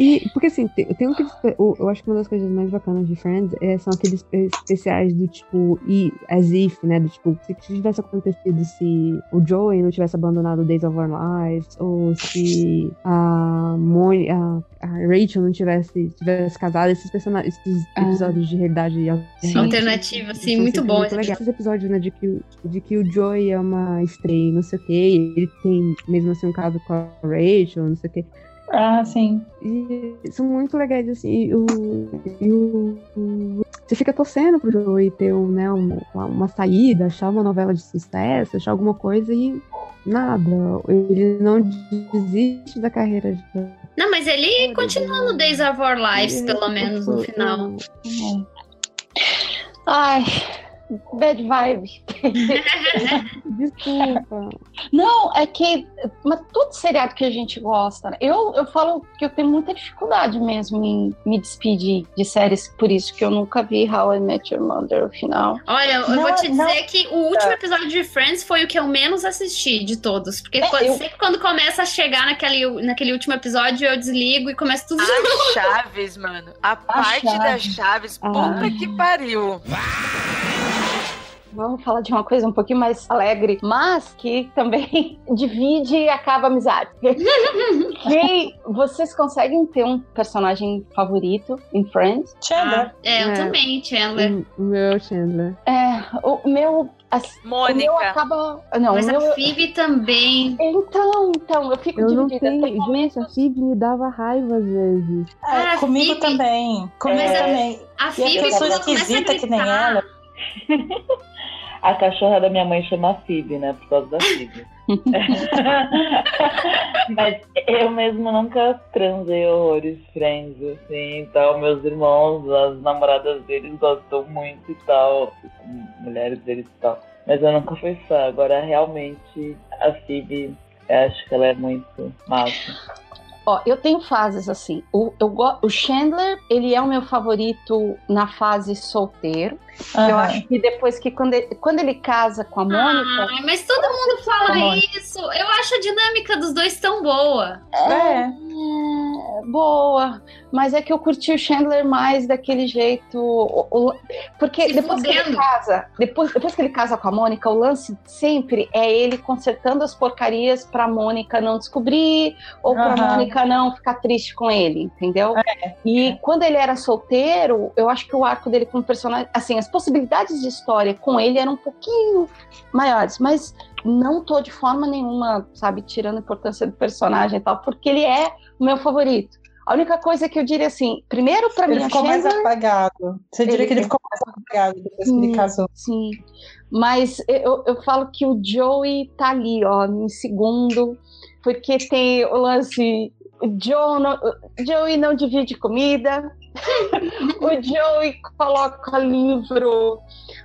E, porque assim, tem, tem um que. Eu, eu acho que uma das coisas mais bacanas de Friends é, são aqueles especiais do tipo, e as if, né? Do tipo, se tivesse acontecido se o Joey não tivesse abandonado Days of Our Lives, ou se a, Moni, a, a Rachel não tivesse, tivesse casado, esses, personagens, esses Ah. episódios de realidade. Alternativa, sim, muito bom. Muito legais. Esses episódios, né, de que, de que o Joey é uma estreia, não sei o quê, ele tem mesmo assim um caso com a Rachel, não sei o quê. Ah, sim. E são muito legais, assim. E o, e o, o- você fica torcendo pro Joey ter um, né, uma, uma saída, achar uma novela de sucesso, achar alguma coisa e nada. Ele não desiste da carreira de Não, mas ele continua no Days of Our Lives, pelo menos no final. o- Ai, bad vibe. [LAUGHS] Desculpa. Não, é que. Mas todo seriado que a gente gosta. né? Eu, eu falo que eu tenho muita dificuldade mesmo em me despedir de séries, por isso que eu nunca vi How I Met Your Mother no final. Olha, eu Não, vou te não. dizer que o último episódio de Friends foi o que eu menos assisti de todos. Porque É, quando- eu- sempre quando começa a chegar naquele, naquele último episódio, eu desligo e começo tudo de novo. A [LAUGHS] Chaves, mano. A parte da Chaves. Chaves. Ah. Puta que pariu. Vamos falar de uma coisa um pouquinho mais alegre, mas que também [LAUGHS] divide e acaba a amizade. [LAUGHS] Quem, vocês conseguem ter um personagem favorito em Friends? Chandler. É, eu É. também, Chandler. O meu Chandler. É, o meu. as- o meu Mônica. acaba. Não, Mas o meu. a Phoebe também. Então, então, eu fico Eu não dividida. sei, Tem gente, a. Phoebe me dava raiva às vezes. Ah, É, comigo Phoebe. também. Comigo É. também. A E a Phoebe, pessoa esquisita que nem ela. [LAUGHS] A cachorra da minha mãe chama Phoebe, né? Por causa da Phoebe. [LAUGHS] Mas eu mesmo nunca transei horrores friends, assim, tal. Meus irmãos, as namoradas deles gostam muito e tal. Mulheres deles e tal. Mas eu nunca fui fã. Agora, realmente, a Phoebe, eu acho que ela é muito massa. Ó, eu tenho fases assim. O, eu o Chandler, ele é o meu favorito na fase solteiro. Eu Aham. acho que depois que quando ele, quando ele casa com a Mônica, Ai, mas todo mundo fala isso. Eu acho a dinâmica dos dois tão boa. É. é, boa. Mas é que eu curti o Chandler mais daquele jeito. o- o- porque Se depois que ele casa, depois, depois que ele casa com a Mônica, o lance sempre é ele consertando as porcarias pra Mônica não descobrir ou pra Aham. Mônica não ficar triste com ele, entendeu? E quando ele era solteiro, eu acho que o arco dele como personagem, assim, as possibilidades de história com ele eram um pouquinho maiores, mas não tô de forma nenhuma, sabe, tirando a importância do personagem e tal, porque ele é o meu favorito. A única coisa que eu diria assim, primeiro pra mim, Ele ficou mais Chandler, apagado. Você diria Ele- que ele ficou mais apagado depois que ele casou. sim, mas eu, eu falo que o Joey tá ali, ó, em segundo, porque tem o lance, o Joe não, o Joey não divide comida, [LAUGHS] o Joey coloca livro,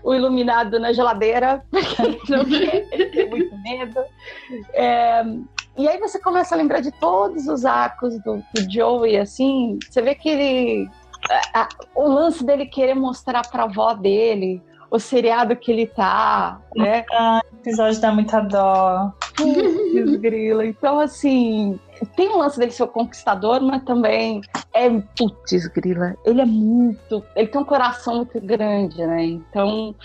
o iluminado na geladeira, [LAUGHS] porque ele não [LAUGHS] quer, ele tem muito medo. É, e aí você começa a lembrar de todos os arcos do, do Joey, assim, você vê que ele. a- a- o lance dele querer mostrar pra avó dele o seriado que ele tá, né? O episódio dá muita dó. Putz, [LAUGHS] grila. Então, assim, tem um lance dele ser o conquistador, mas também é putz, grila. Ele é muito. Ele tem um coração muito grande, né? Então,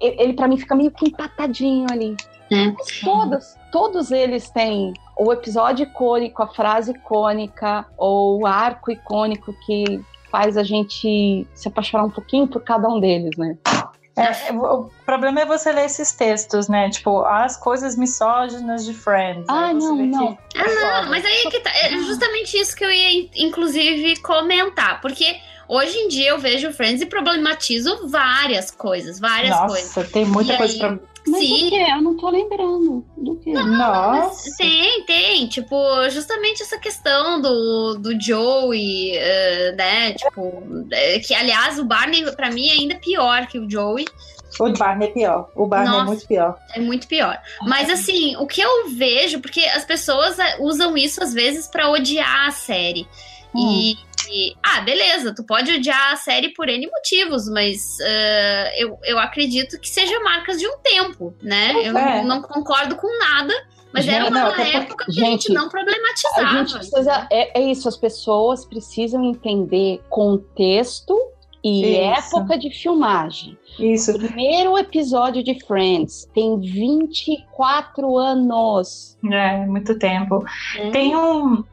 ele, ele para mim fica meio que empatadinho ali. É. Mas todos, todos eles têm o episódio icônico, a frase icônica, ou o arco icônico que faz a gente se apaixonar um pouquinho por cada um deles, né? É, o problema é você ler esses textos, né? Tipo, as coisas misóginas de Friends. Ah, Aí você não, não. é Ah, foda. não, mas aí é que tá. É justamente isso que eu ia, inclusive, comentar. Porque hoje em dia eu vejo Friends e problematizo várias coisas, várias Nossa, coisas. tem muita E coisa aí- pra. Mas Sim. Eu não tô lembrando. Do que? Nossa. Tem, tem. Tipo, justamente essa questão do, do Joey, eh, né? Tipo, eh, que aliás o Barney, pra mim, é ainda pior que o Joey. O Barney é pior. O Barney Nossa. é muito pior. É muito pior. Mas assim, o que eu vejo, porque as pessoas eh, usam isso às vezes pra odiar a série. E, ah, beleza, tu pode odiar a série por N motivos, mas eh, eu, eu acredito que seja marcas de um tempo, né? Eu É. não, não concordo com nada, mas era Gente, uma não, porque- época que a gente gente, não A problematizava. gente precisa. É, é isso, as pessoas precisam entender contexto e Isso. época de filmagem. Isso. O primeiro episódio de Friends tem 24 anos. É, muito tempo. É. Tem um.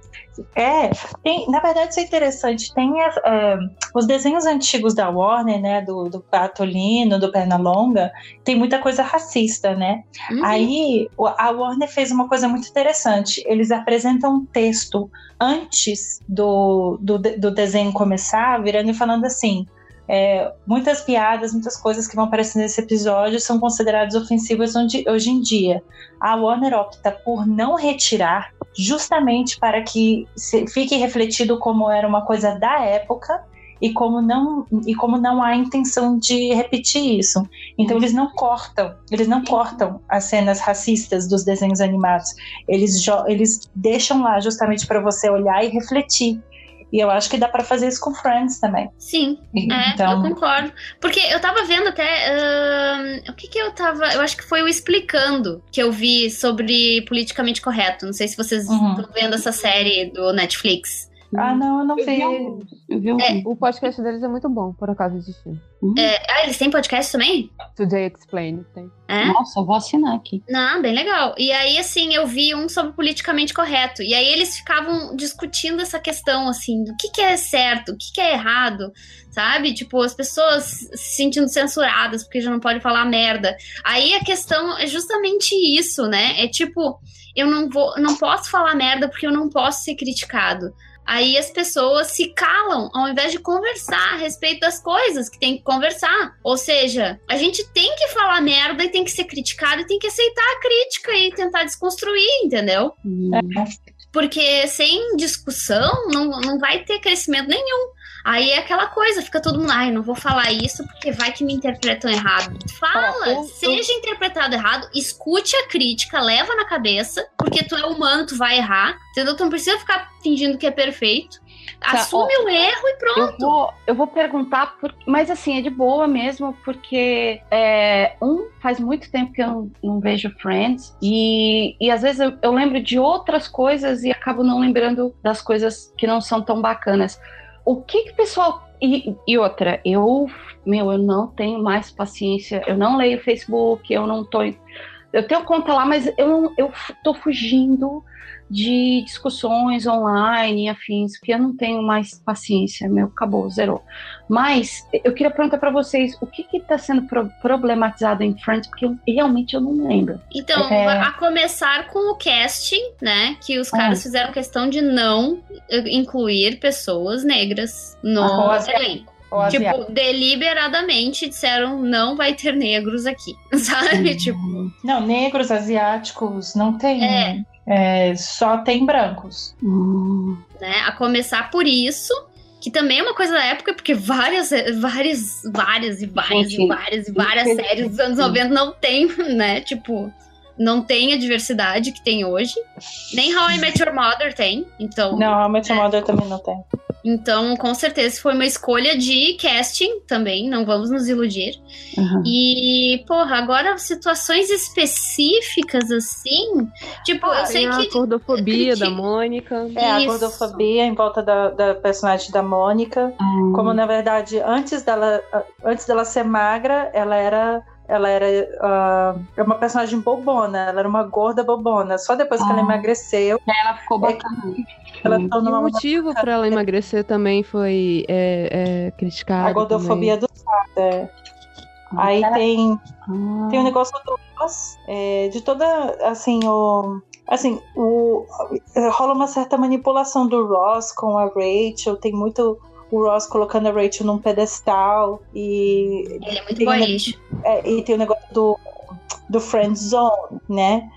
É, tem, na verdade isso é interessante. Tem é, os desenhos antigos da Warner, né? Do, do Patolino, do Pernalonga, tem muita coisa racista, né? Uhum. Aí a Warner fez uma coisa muito interessante. Eles apresentam um texto antes do, do, do desenho começar, virando e falando assim. É, muitas piadas, muitas coisas que vão aparecer nesse episódio são consideradas ofensivas onde- hoje em dia. A Warner opta por não retirar, justamente para que fique refletido como era uma coisa da época e como não e como não há intenção de repetir isso. Então eles não cortam, eles não cortam as cenas racistas dos desenhos animados. Eles eles deixam lá justamente para você olhar e refletir. E eu acho que dá para fazer isso com Friends também. Sim, E- é, eu então, concordo. Porque eu tava vendo até. ahn, o que que eu tava. Eu acho que foi o Explicando que eu vi sobre politicamente correto. Não sei se vocês Uhum. estão vendo essa série do Netflix. Ah, não, eu não Eu vi vi. eu vi alguns. É. O podcast deles é muito bom, por acaso existir. Ah, eles têm podcast também? Today Explained tem. É? Nossa, eu vou assinar aqui. Não, bem legal. E aí, assim, eu vi um sobre politicamente correto. E aí eles ficavam discutindo essa questão, assim, do que, que é certo, o que, que é errado, sabe? Tipo, as pessoas se sentindo censuradas porque já não pode falar merda. Aí a questão é justamente isso, né? É tipo, eu não vou, não posso falar merda porque eu não posso ser criticado. Aí as pessoas se calam ao invés de conversar a respeito das coisas que tem que conversar. Ou seja, a gente tem que falar merda e tem que ser criticado e tem que aceitar a crítica e tentar desconstruir, entendeu? Hum. Porque sem discussão não, não vai ter crescimento nenhum. Aí é aquela coisa, fica todo mundo, ai, não vou falar isso porque vai que me interpretam errado. Fala, Ó, eu- seja interpretado errado, escute a crítica, leva na cabeça, porque tu é humano, tu vai errar, entendeu? Tu não precisa ficar fingindo que é perfeito. Tá, Assume o erro e pronto. Eu vou, eu vou perguntar, por, mas assim, é de boa mesmo, porque é, um, faz muito tempo que eu não, não vejo Friends, e, e às vezes eu, eu lembro de outras coisas e acabo não lembrando das coisas que não são tão bacanas. O que que o pessoal. E, e outra, eu, meu, eu não tenho mais paciência, eu não leio Facebook, eu não tô. Eu tenho conta lá, mas eu, eu tô fugindo de discussões online e afins, porque eu não tenho mais paciência, meu, acabou, zerou. Mas eu queria perguntar pra vocês, o que que tá sendo pro- problematizado em Friends, porque eu, realmente eu não lembro. Então, É. a começar com o casting, né? Que os caras fizeram questão de não eh, incluir pessoas negras no Ah, elenco. Ou asiático. Tipo, deliberadamente disseram não vai ter negros aqui, [LAUGHS] sabe? Tipo, Não, negros, asiáticos, não tem. É. É, só tem brancos. Hum, né? A começar por isso, que também é uma coisa da época, porque várias, várias, várias e várias Gente, e várias e várias séries dos anos 90 não tem, [LAUGHS] né? Tipo, não tem a diversidade que tem hoje. Nem How I Met Your Mother tem, então... Não, a Met Your Mother também não tem. Então, com certeza, foi uma escolha de casting também, não vamos nos iludir. Uhum. E, porra, agora situações específicas assim. Tipo, Ah, eu sei e a que. gordofobia da Mônica. É, a Isso. gordofobia em volta da, da personagem da Mônica. Hum. Como na verdade, antes dela, antes dela ser magra, ela era. Ela era ah, uma personagem bobona, ela era uma gorda bobona. Só depois que ela Ah. emagreceu, Ela ficou bacana. ela Hum. Tornou E o motivo pra ela emagrecer também foi é, é, criticado. a gordofobia do Sado. é. Aí Ela- tem, Ah. tem o negócio do Ross, é, de toda, assim, o... Assim, o, rola uma certa manipulação do Ross com a Rachel, tem muito o Ross colocando a Rachel num pedestal e Ele é muito Tem boa um- lixo. É, e tem o negócio do, do friend zone, né?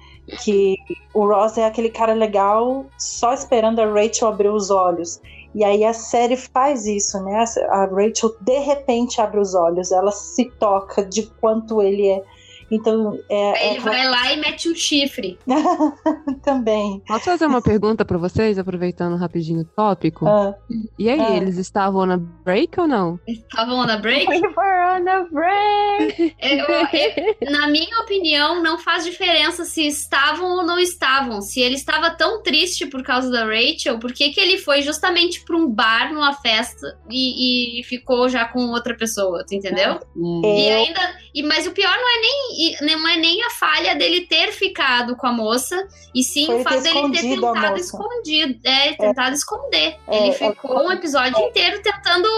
Que o Ross é aquele cara legal só esperando a Rachel abrir os olhos. E aí a série faz isso, né? A Rachel de repente abre os olhos, ela se toca de quanto ele é. Então, é, é ele vai lá e mete um chifre. [LAUGHS] também. Posso fazer uma pergunta pra vocês, aproveitando rapidinho o tópico? Ah, E aí, ah. eles estavam na break ou não? Estavam on a break? We were on a break. Eu- eu- na minha opinião, não faz diferença se estavam ou não estavam. Se ele estava tão triste por causa da Rachel, por que, que ele foi justamente para um bar numa festa e, e ficou já com outra pessoa, tu entendeu? E eu, ainda. E, mas o pior não é, nem, e não é nem a falha dele ter ficado com a moça, e sim Foi o ele fato ter dele ter tentado escondido. É, tentado esconder. É, ele é, ficou um episódio inteiro tentando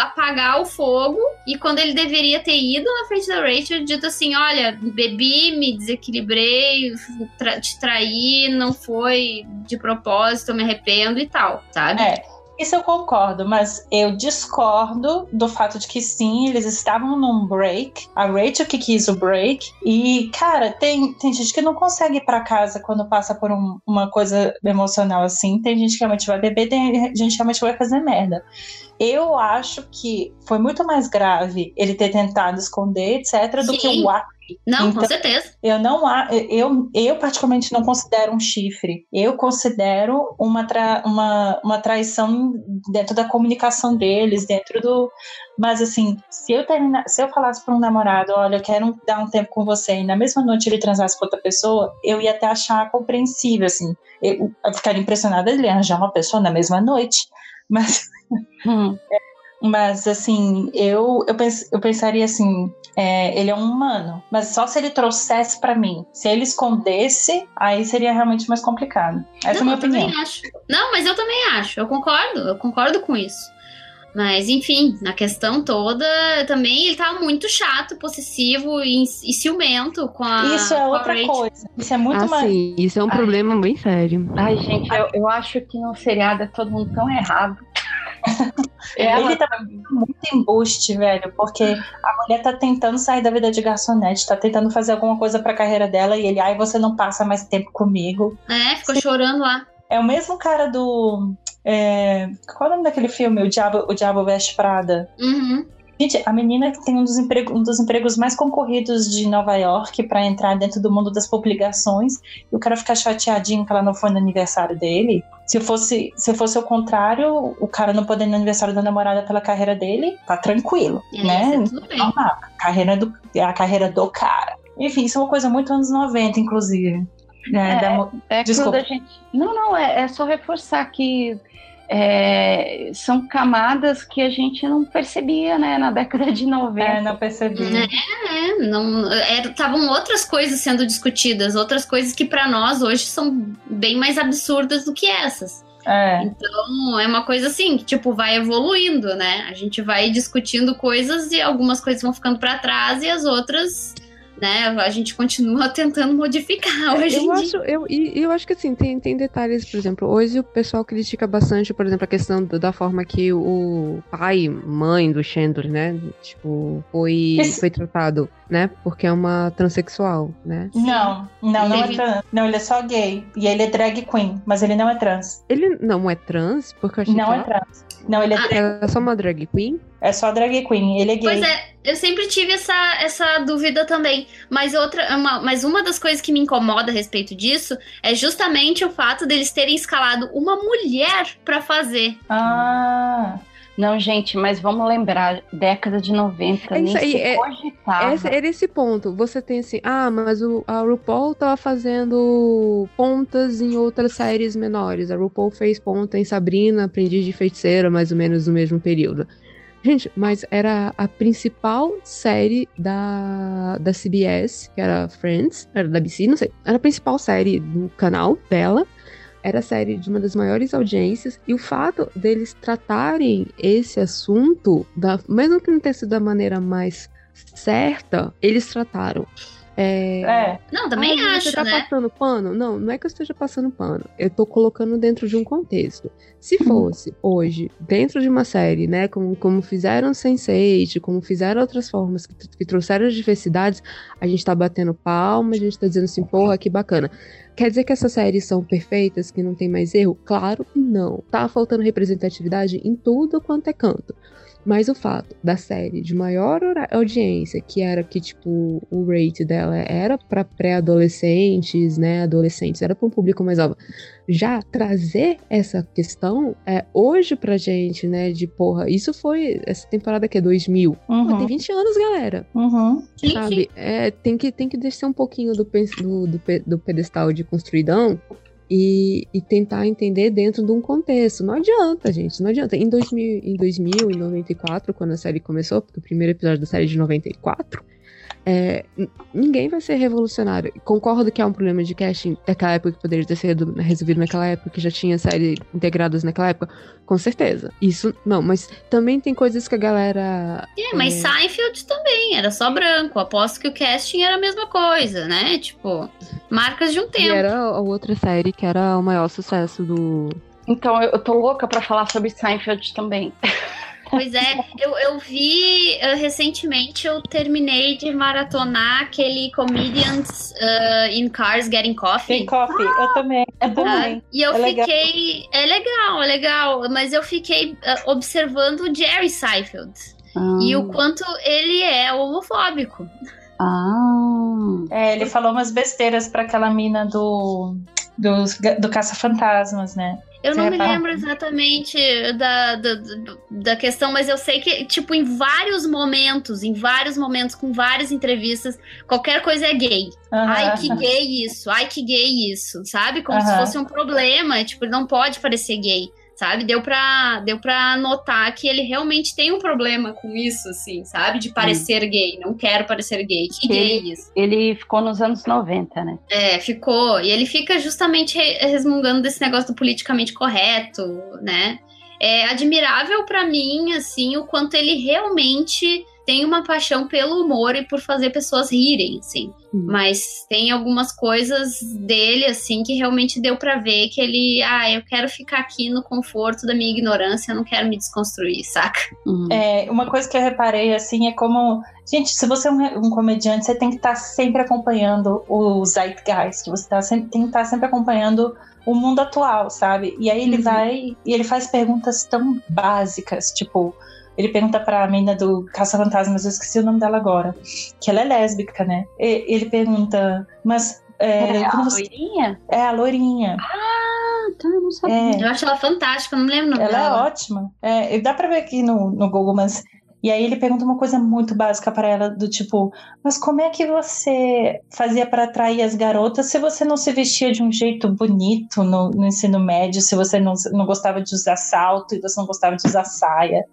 apagar o fogo, e quando ele deveria ter ido na frente da Rachel, dito assim: olha, bebi, me desequilibrei, tra- te traí, não foi de propósito, me arrependo e tal, sabe? É, isso eu concordo, mas eu discordo do fato de que sim, eles estavam num break, a Rachel que quis o break, e, cara, tem, tem gente que não consegue ir pra casa quando passa por um- uma coisa emocional assim, tem gente que realmente vai beber, tem gente que realmente vai fazer merda. Eu acho que foi muito mais grave ele ter tentado esconder, etc., do que Sim. o ato Não, com Então- certeza. eu não a- eu, eu particularmente não considero um chifre. Eu considero uma, tra- uma, uma traição dentro da comunicação deles, dentro do. Mas assim, se eu terminar, se eu falasse para um namorado, olha, eu quero dar um tempo com você, e na mesma noite ele transasse com outra pessoa, eu ia até achar compreensível, assim. Eu, eu ficaria impressionada de ele arranjar uma pessoa na mesma noite. Mas Hum. mas, assim, eu, eu, pens, eu pensaria assim: é, ele é um humano, mas só se ele trouxesse pra mim. Se ele escondesse, aí seria realmente mais complicado. Essa é a não, minha opinião. acho. Não, mas eu também acho. Eu concordo, eu concordo com isso. Mas, enfim, na questão toda, também ele tava muito chato, possessivo e, e ciumento com a. Isso é outra Rachel. coisa. Isso é muito ah, mais. sim, isso é um Ai. problema bem sério. Ai, gente, eu, eu acho que no seriado é todo mundo tão errado. Ela Ele tá muito embuste, velho, porque a mulher tá tentando sair da vida de garçonete, tá tentando fazer alguma coisa pra carreira dela e ele, ai, você não passa mais tempo comigo. É, ficou chorando lá. É o mesmo cara do. é, qual é o nome daquele filme? O Diabo, o Diabo Veste Prada. Uhum. Gente, a menina que tem um dos, empregos, um dos empregos mais concorridos de Nova York para entrar dentro do mundo das publicações, e o cara ficar chateadinho que ela não foi no aniversário dele. Se fosse, se fosse o contrário, o cara não poder ir no aniversário da namorada pela carreira dele, tá tranquilo, É, né? isso é tudo bem. A carreira do, é a carreira do cara. Enfim, isso é uma coisa muito anos 90, inclusive. né, É, da mo- É Desculpa. quando a gente. Não, não, é, é só reforçar que é, são camadas que a gente não percebia, né, na década de 90. é, não percebi. É, não, estavam outras coisas sendo discutidas, outras coisas que pra nós hoje são bem mais absurdas do que essas. É. Então, é uma coisa assim, que tipo, vai evoluindo, né? A gente vai discutindo coisas e algumas coisas vão ficando pra trás e as outras, né, a gente continua tentando modificar [LAUGHS] hoje em eu dia. acho, eu, e eu acho que assim, tem, tem detalhes, por exemplo, hoje o pessoal critica bastante, por exemplo, a questão do- da forma que o pai, mãe do Chandler, né, tipo, foi, Esse- foi tratado. né? Porque é uma transexual, né? Não, não, não Ele- é trans. Não, ele é só gay. E ele é drag queen, mas ele não é trans. Ele não é trans, porque eu achei Não que é trans. Não, ele é, Ah, é só uma drag queen. é só drag queen. Ele é gay. Pois é, eu sempre tive essa, essa dúvida também. Mas outra, uma, mas uma das coisas que me incomoda a respeito disso é justamente o fato deles terem escalado uma mulher pra fazer. Ah, Não, gente, mas vamos lembrar, década de 90, É nem aí, se é- cogitava. Esse, era esse ponto. Você tem assim, ah, mas o, a RuPaul tava fazendo pontas em outras séries menores. A RuPaul fez ponta em Sabrina, Aprendiz de Feiticeira, mais ou menos no mesmo período. Gente, mas era a principal série da, da CBS, que era Friends, era da ABC, não sei. Era a principal série do canal dela. Era a série de uma das maiores audiências. E o fato deles tratarem esse assunto, da, mesmo que não tenha sido da maneira mais certa, eles trataram. É, é. Não, também ah, acho, Você tá né? passando pano? Não, não é que eu esteja passando pano. Eu tô colocando dentro de um contexto. Se fosse hoje, dentro de uma série, né, como, como fizeram Sense8, como fizeram outras formas que, que trouxeram as diversidades, a gente tá batendo palma, a gente tá dizendo assim, porra, que bacana. Quer dizer que essas séries são perfeitas, que não tem mais erro? Claro que não. Tá faltando representatividade em tudo quanto é canto. Mas o fato da série de maior audiência, que era que, tipo, o rate dela era pra pré-adolescentes, né? Adolescentes, era pra um público mais alto. Já trazer essa questão é, hoje pra gente, né? De porra, isso foi. Essa temporada que é 2000. Pô, tem Uhum. 20 anos, galera. Uhum. Sabe? É, tem, que, tem que descer um pouquinho do, do, do, do pedestal de construidão e, e tentar entender dentro de um contexto. Não adianta, gente, não adianta. Em 2000, em 2000, em 94, quando a série começou, porque o primeiro episódio da série é de 94, é, ninguém vai ser revolucionário. Concordo que é um problema de casting daquela época que poderia ter sido resolvido naquela época, que já tinha série integradas naquela época, com certeza. Isso, não, mas também tem coisas que a galera É, mas Seinfeld também, era só branco. Aposto que o casting era a mesma coisa, né? Tipo, marcas de um E tempo. era a outra série que era o maior sucesso do. Então, eu, eu tô louca pra falar sobre Seinfeld também. [LAUGHS] Pois é, eu, eu vi eh, recentemente, eu terminei de maratonar aquele Comedians eh, in Cars Getting Coffee. Tem coffee. Eu também. É bom, também. E eu É legal. fiquei. É legal, é legal. Mas eu fiquei eh, observando o Jerry Seinfeld. E o quanto ele é homofóbico. Ah. É, ele falou umas besteiras pra aquela mina do, do, do Caça-Fantasmas, né? Eu Você não me lembro exatamente da, da, da questão, mas eu sei que, tipo, em vários momentos, em vários momentos, com várias entrevistas, qualquer coisa é gay. Ai, Aham. que gay isso, ai, que gay isso, sabe? Como se Aham. fosse um problema, tipo, ele não pode parecer gay, sabe? Deu pra, deu pra notar que ele realmente tem um problema com isso, assim, sabe? De parecer gay, não quero parecer gay, que gay isso. Ele ficou nos anos 90, né? É, ficou. E ele fica justamente re- resmungando desse negócio do politicamente correto, né? É admirável pra mim, assim, o quanto ele realmente tem uma paixão pelo humor e por fazer pessoas rirem, assim. Hum. Mas tem algumas coisas dele, assim, que realmente deu pra ver que ele, ah, eu quero ficar aqui no conforto da minha ignorância, eu não quero me desconstruir, [LAUGHS] saca? Hum. É, uma coisa que eu reparei, assim, é como... Gente, se você é um, um comediante, você tem que estar sempre acompanhando o zeitgeist. Você tá sempre, tem que estar sempre acompanhando o mundo atual, sabe? E aí ele Uhum. vai e ele faz perguntas tão básicas, tipo... Ele pergunta pra menina do Caça-Fantasmas, eu esqueci o nome dela agora, que ela é lésbica, né? E- ele pergunta, mas... É, É, a você- loirinha? é a loirinha. Ah, tá, eu não sabia. É. Eu acho ela fantástica, não lembro o nome Ela é dela. ótima. É, dá pra ver aqui no, no Google, mas. E aí ele pergunta uma coisa muito básica pra ela, do tipo, mas como é que você fazia pra atrair as garotas se você não se vestia de um jeito bonito no, no ensino médio, se você não, não gostava de usar salto e você não gostava de usar saia?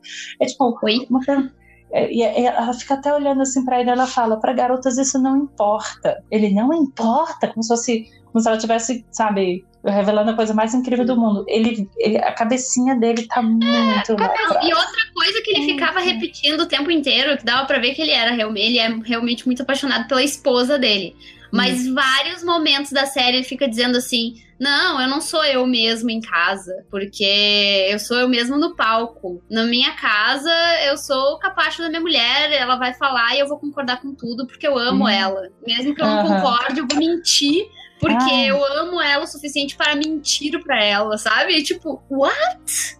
É tipo, Oi? uma é, e é- ela fica até olhando assim pra ele, ela fala, pra garotas isso não importa. Ele não importa, como se fosse, como se ela tivesse, sabe, revelando a coisa mais incrível do mundo. Ele, ele- a cabecinha dele tá muito atrás. e outra coisa que ele ficava repetindo o tempo inteiro, que dava pra ver que ele era realmente, ele é realmente muito apaixonado pela esposa dele. Mas vários momentos da série ele fica dizendo assim: não, eu não sou eu mesmo em casa, porque eu sou eu mesmo no palco. Na minha casa, eu sou o capacho da minha mulher, ela vai falar e eu vou concordar com tudo, porque eu amo Uhum. ela. Mesmo que eu não concorde, eu vou mentir. Porque Ah. eu amo ela o suficiente para mentir pra ela, sabe? E, tipo, what?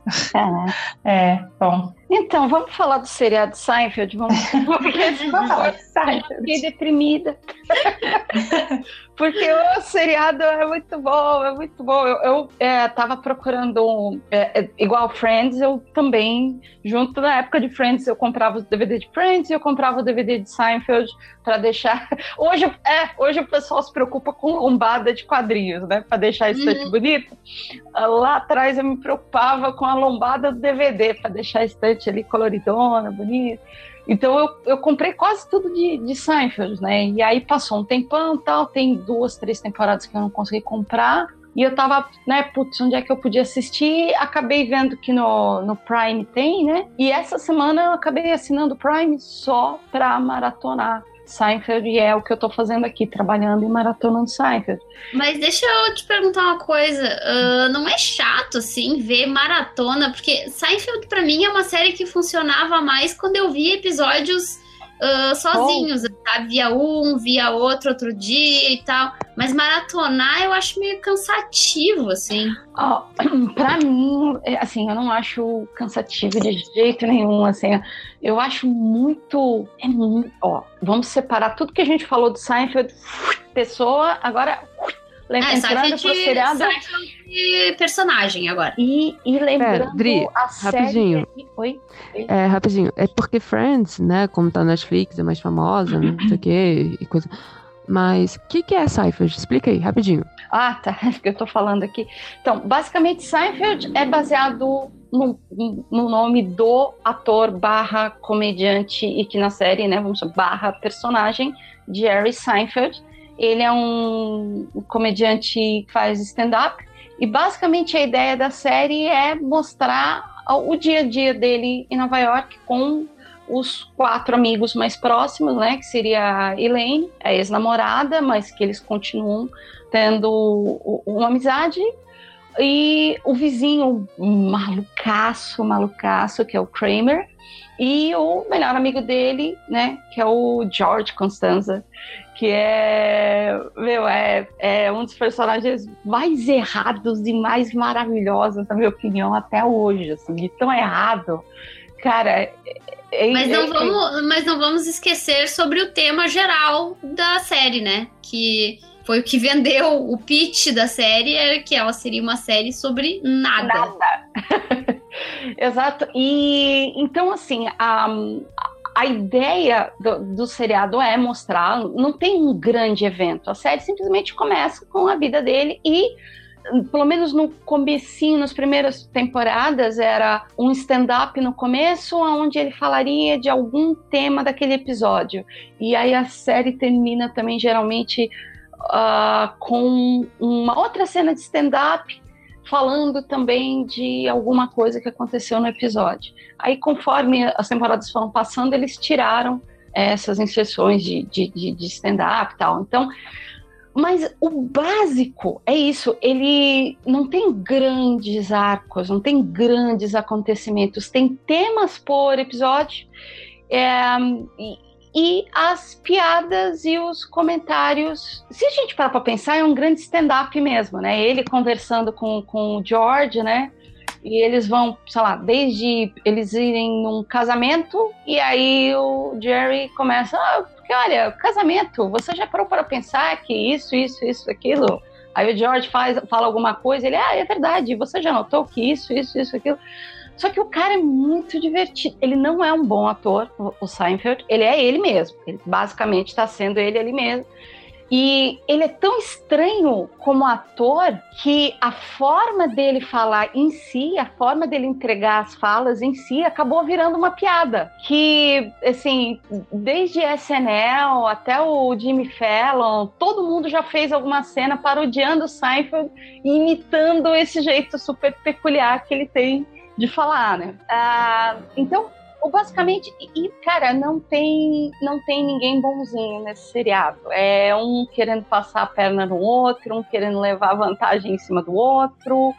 É. É, bom. Então, vamos falar do seriado Seinfeld? Vamos, [LAUGHS] porque Vamos falar de Seinfeld. fiquei deprimida. [LAUGHS] Porque o seriado é muito bom, é muito bom. Eu, eu é, tava procurando, um, é, é, igual Friends, eu também, junto na época de Friends, eu comprava o DVD de Friends e eu comprava o DVD de Seinfeld para deixar. [LAUGHS] Hoje, é, hoje o pessoal se preocupa com lombada de quadrinhos, né? Para deixar estante Uhum. bonita. Lá atrás eu me preocupava com a lombada do DVD, para deixar a estante ali coloridona, bonita. Então eu, eu comprei quase tudo de, de Seinfeld, né? E aí passou um tempão tal, tem duas, três temporadas que eu não consegui comprar. E eu tava, né, putz, onde é que eu podia assistir? Acabei vendo que no, no Prime tem, né? E essa semana eu acabei assinando o Prime só pra maratonar Seinfeld. E é o que eu tô fazendo aqui, trabalhando e maratonando Seinfeld. Mas deixa eu te perguntar uma coisa. ah, não é chato, assim, ver maratona? Porque Seinfeld, pra mim, é uma série que funcionava mais quando eu via episódios ah, sozinhos, sabe? Via um, via outro outro dia e tal. Mas maratonar eu acho meio cansativo, assim. Ó, [CLEARS THROAT] pra mim, é, assim, eu não acho cansativo de jeito nenhum, assim. Eu acho muito, é muito, ó, vamos separar tudo que a gente falou do Seinfeld, pessoa, agora É, entrando pro seriado Seinfeld de personagem agora. e, e lembrando Dri, a série... rapidinho. Oi? É, rapidinho. É porque Friends, né, como tá na Netflix, é mais famosa, não sei o quê, e coisa. Mas o que, que é Seinfeld? Explica aí, rapidinho. Ah, tá. [LAUGHS] É que eu tô falando aqui. Então, basicamente, Seinfeld é baseado no, no nome do ator barra comediante e que na série, né, vamos chamar, barra personagem, Jerry Seinfeld. Ele é um comediante que faz stand-up e basicamente a ideia da série é mostrar o dia a dia dele em Nova York com os quatro amigos mais próximos, né, que seria a Elaine, a ex-namorada, mas que eles continuam tendo uma amizade e o vizinho malucaço, malucaço, que é o Kramer, e o melhor amigo dele, né, que é o George Constanza, que é, meu, é, é um dos personagens mais errados e mais maravilhosos, na minha opinião, até hoje, assim, de tão errado. Cara, é- é- Mas não, vamos, mas não vamos esquecer sobre o tema geral da série, né? Que foi o que [LAUGHS] vendeu o pitch da série, é que ela seria uma série sobre nada. Nada. [LAUGHS] Exato. E então, assim, a, a ideia do, do seriado é mostrar, não tem um grande evento. A série simplesmente começa com a vida dele e pelo menos no comecinho, nas primeiras temporadas, era um stand-up no começo, onde ele falaria de algum tema daquele episódio. E aí a série termina também, geralmente, ah, com uma outra cena de stand-up, falando também de alguma coisa que aconteceu no episódio. Aí, conforme as temporadas foram passando, eles tiraram essas inserções de, de, de, de stand-up e tal. Então, mas o básico é isso, ele não tem grandes arcos, não tem grandes acontecimentos, tem temas por episódio é, e as piadas e os comentários. Se a gente parar para pensar, é um grande stand-up mesmo, né? Ele conversando com, com o George, né? E eles vão, sei lá, desde eles irem num casamento, e aí o Jerry começa, ah, porque olha, casamento, você já parou para pensar que isso, isso, isso, aquilo? Aí o George faz, fala alguma coisa, ele, ah, é verdade, você já notou que isso, isso, isso, aquilo. Só que o cara é muito divertido. Ele não é um bom ator, o Seinfeld, ele é ele mesmo. Ele basicamente está sendo ele ali mesmo. E ele é tão estranho como ator que a forma dele falar em si, a forma dele entregar as falas em si, acabou virando uma piada. Que, assim, desde SNL até o Jimmy Fallon, todo mundo já fez alguma cena parodiando o Seinfeld e imitando esse jeito super peculiar que ele tem de falar, né? Ah, então, basicamente, e, cara, não tem, não tem ninguém bonzinho nesse seriado. É um querendo passar a perna no outro, um querendo levar vantagem em cima do outro.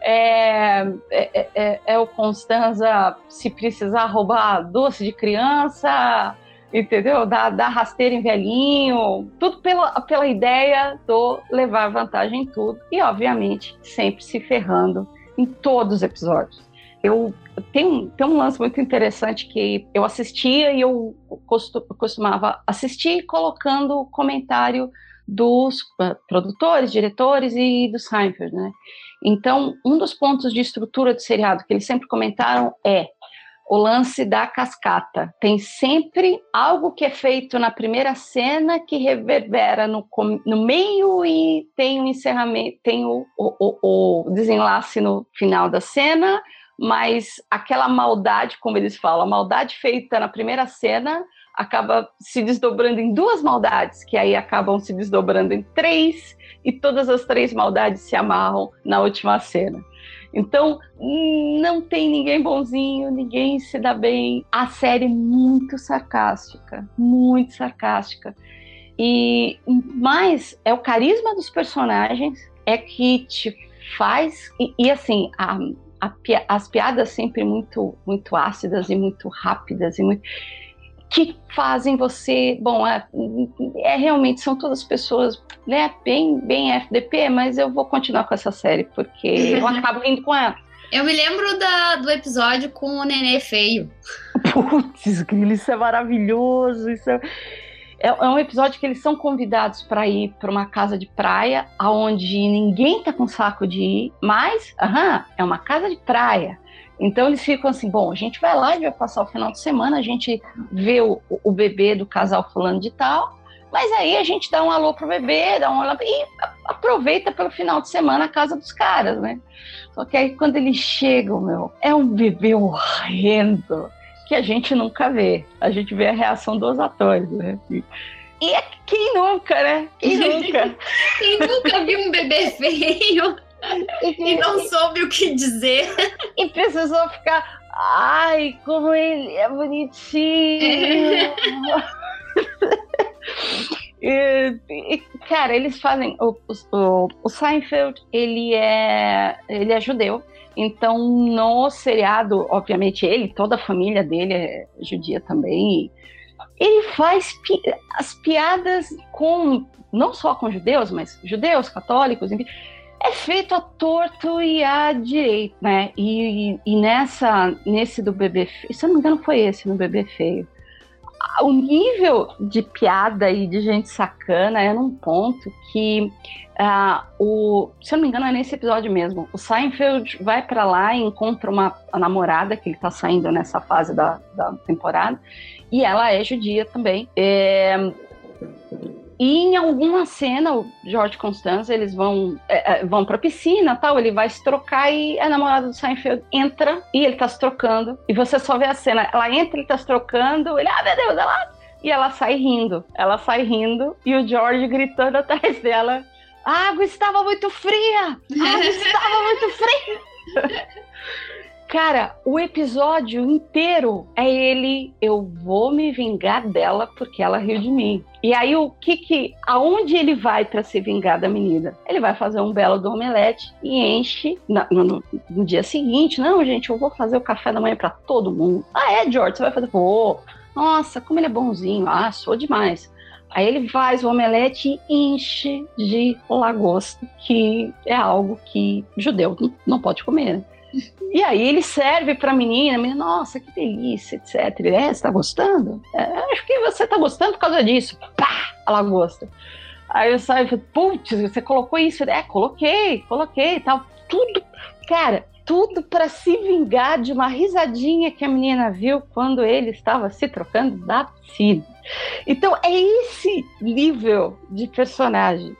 É, é, é, é o Constanza, se precisar roubar doce de criança, entendeu? Dar, dar rasteira em velhinho, tudo pela, pela ideia do levar vantagem em tudo. E, obviamente, sempre se ferrando em todos os episódios. Eu tem, tem um lance muito interessante que eu assistia e eu costumava assistir colocando comentário dos produtores, diretores e do Seinfeld, né? Então, um dos pontos de estrutura do seriado que eles sempre comentaram é o lance da cascata. Tem sempre algo que é feito na primeira cena que reverbera no, no meio e tem o encerramento, tem o, o, o, desenlace no final da cena, mas aquela maldade, como eles falam, a maldade feita na primeira cena acaba se desdobrando em duas maldades, que aí acabam se desdobrando em três, e todas as três maldades se amarram na última cena. Então, não tem ninguém bonzinho, ninguém se dá bem. A série é muito sarcástica, muito sarcástica. E mais é o carisma dos personagens é que te faz e, e assim a, as piadas sempre muito muito ácidas e muito rápidas e muito que fazem você, bom, é, é, realmente são todas pessoas, né, bem, bem FDP, mas eu vou continuar com essa série porque eu [LAUGHS] acabo indo com ela. Eu me lembro da, do episódio com o Nenê feio. Putz, Grilo, isso é maravilhoso, isso é... É, é um episódio que eles são convidados para ir para uma casa de praia, aonde ninguém tá com saco de ir, mas, aham, é uma casa de praia. Então eles ficam assim, bom, a gente vai lá, gente vai passar o final de semana, a gente vê o, o bebê do casal fulano de tal, mas aí a gente dá um alô pro bebê, dá um alô e aproveita pelo final de semana a casa dos caras, né? Só que aí quando eles chegam, meu, é um bebê horrendo que a gente nunca vê. A gente vê a reação dos atores, né? E é quem nunca, né? Quem [LAUGHS] nunca? quem nunca viu um bebê feio? e não soube o que dizer. E precisou ficar. Ai, como ele é bonitinho! [LAUGHS] e, e, cara, eles fazem. O, o, o Seinfeld, ele é, ele é judeu. Então, no seriado, obviamente, ele, toda a família dele é judia também. Ele faz pi as piadas com, não só com judeus, mas judeus, católicos, enfim é feito a torto e a direito, né? E, e, e, nessa, nesse do bebê feio, se eu não me engano foi esse no bebê feio. O nível de piada e de gente sacana é num ponto que uh, o, se eu não me engano é nesse episódio mesmo. O Seinfeld vai para lá e encontra uma namorada que ele tá saindo nessa fase da, da temporada e ela é judia também. É, e em alguma cena, o George Constanza, eles vão, é, é, vão pra piscina tal, ele vai se trocar e a namorada do Seinfeld entra e ele tá se trocando. E você só vê a cena, ela entra, ele tá se trocando, ele, ah, meu Deus, ela. E ela sai rindo. Ela sai rindo e o George gritando atrás dela: A água estava muito fria! A água [LAUGHS] estava muito fria! Cara, o episódio inteiro é ele, eu vou me vingar dela porque ela riu de mim. E aí o que que, aonde ele vai para se vingar da menina? Ele vai fazer um belo do omelete e enche no, no, dia seguinte. Não, gente, eu vou fazer o café da manhã para todo mundo. Ah, é, George, você vai fazer? Vou. Nossa, como ele é bonzinho. Ah, sou demais. Aí ele faz o omelete e enche de lagosta, que é algo que judeu não pode comer. E aí ele serve para a menina, menina, nossa, que delícia, etc. É, você tá gostando? É, acho que você tá gostando por causa disso. Pá, ela gosta. Aí eu saio e falo, putz, você colocou isso? É, coloquei, coloquei tal. Tudo, cara, tudo para se vingar de uma risadinha que a menina viu quando ele estava se trocando da piscina. Então é esse nível de personagem.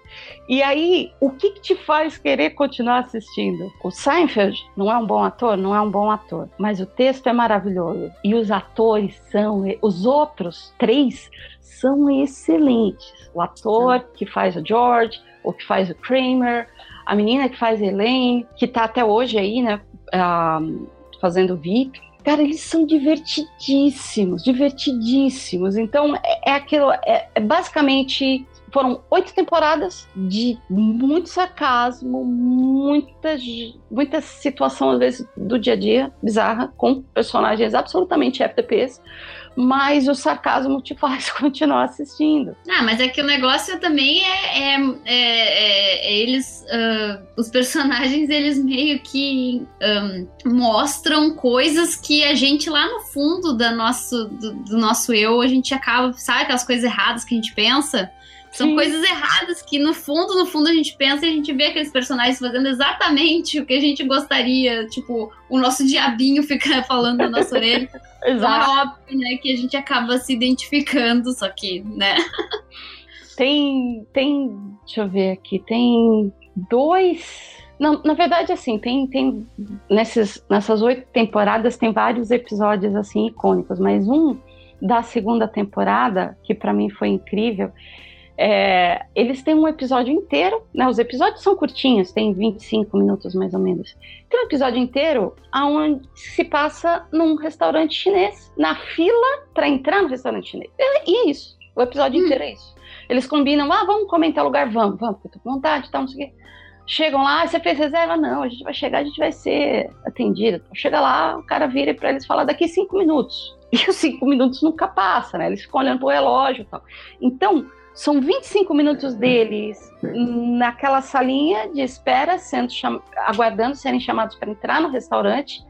E aí, o que, que, te faz querer continuar assistindo? O Seinfeld não é um bom ator? Não é um bom ator. Mas o texto é maravilhoso. E os atores são. Os outros três são excelentes. O ator que faz o George, o que faz o Kramer, a menina que faz a Elaine, que está até hoje aí, né? Uh, fazendo VIP Cara, eles são divertidíssimos, divertidíssimos. Então, é, é aquilo, é, é basicamente foram oito temporadas de muito sarcasmo, muitas, muita situação, às vezes, do dia a dia, bizarra, com personagens absolutamente FTPs, mas o sarcasmo te faz [LAUGHS] continuar assistindo. Ah, mas é que o negócio também é, é, é, é eles, uh, os personagens, eles meio que um, mostram coisas que a gente lá no fundo da nosso, do, do nosso eu, a gente acaba, sabe aquelas coisas erradas que a gente pensa? São Sim. coisas erradas que, no fundo, no fundo, a gente pensa e a gente vê aqueles personagens fazendo exatamente o que a gente gostaria. Tipo, o nosso diabinho fica [LAUGHS] falando na nossa orelha. [LAUGHS] Exato. É óbvio, né, que a gente acaba se identificando, só que, né? Tem. Tem. Deixa eu ver aqui. Tem dois. Não, na verdade, assim, tem, tem nesses, nessas oito temporadas tem vários episódios assim icônicos, mas um da segunda temporada que para mim foi incrível é, eles têm um episódio inteiro, né? Os episódios são curtinhos, tem 25 minutos mais ou menos. Tem um episódio inteiro onde se passa num restaurante chinês, na fila para entrar no restaurante chinês. E é isso. O episódio hum. inteiro é isso. Eles combinam, ah, vamos comentar lugar, vamos, vamos, porque tô com vontade, tá, não sei o quê. Chegam lá, você fez reserva? Não, a gente vai chegar, a gente vai ser atendido. Chega lá, o cara vira para eles falar daqui cinco minutos. [LAUGHS] E os cinco minutos nunca passa, né? Eles ficam olhando pro relógio e tal. Então, são 25 minutos deles naquela salinha de espera, sendo aguardando serem chamados para entrar no restaurante,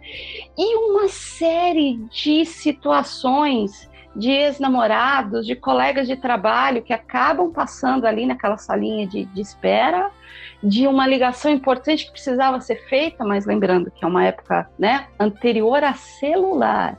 e uma série de situações de ex-namorados, de colegas de trabalho que acabam passando ali naquela salinha de, de espera, de uma ligação importante que precisava ser feita, mas lembrando que é uma época né, anterior a celular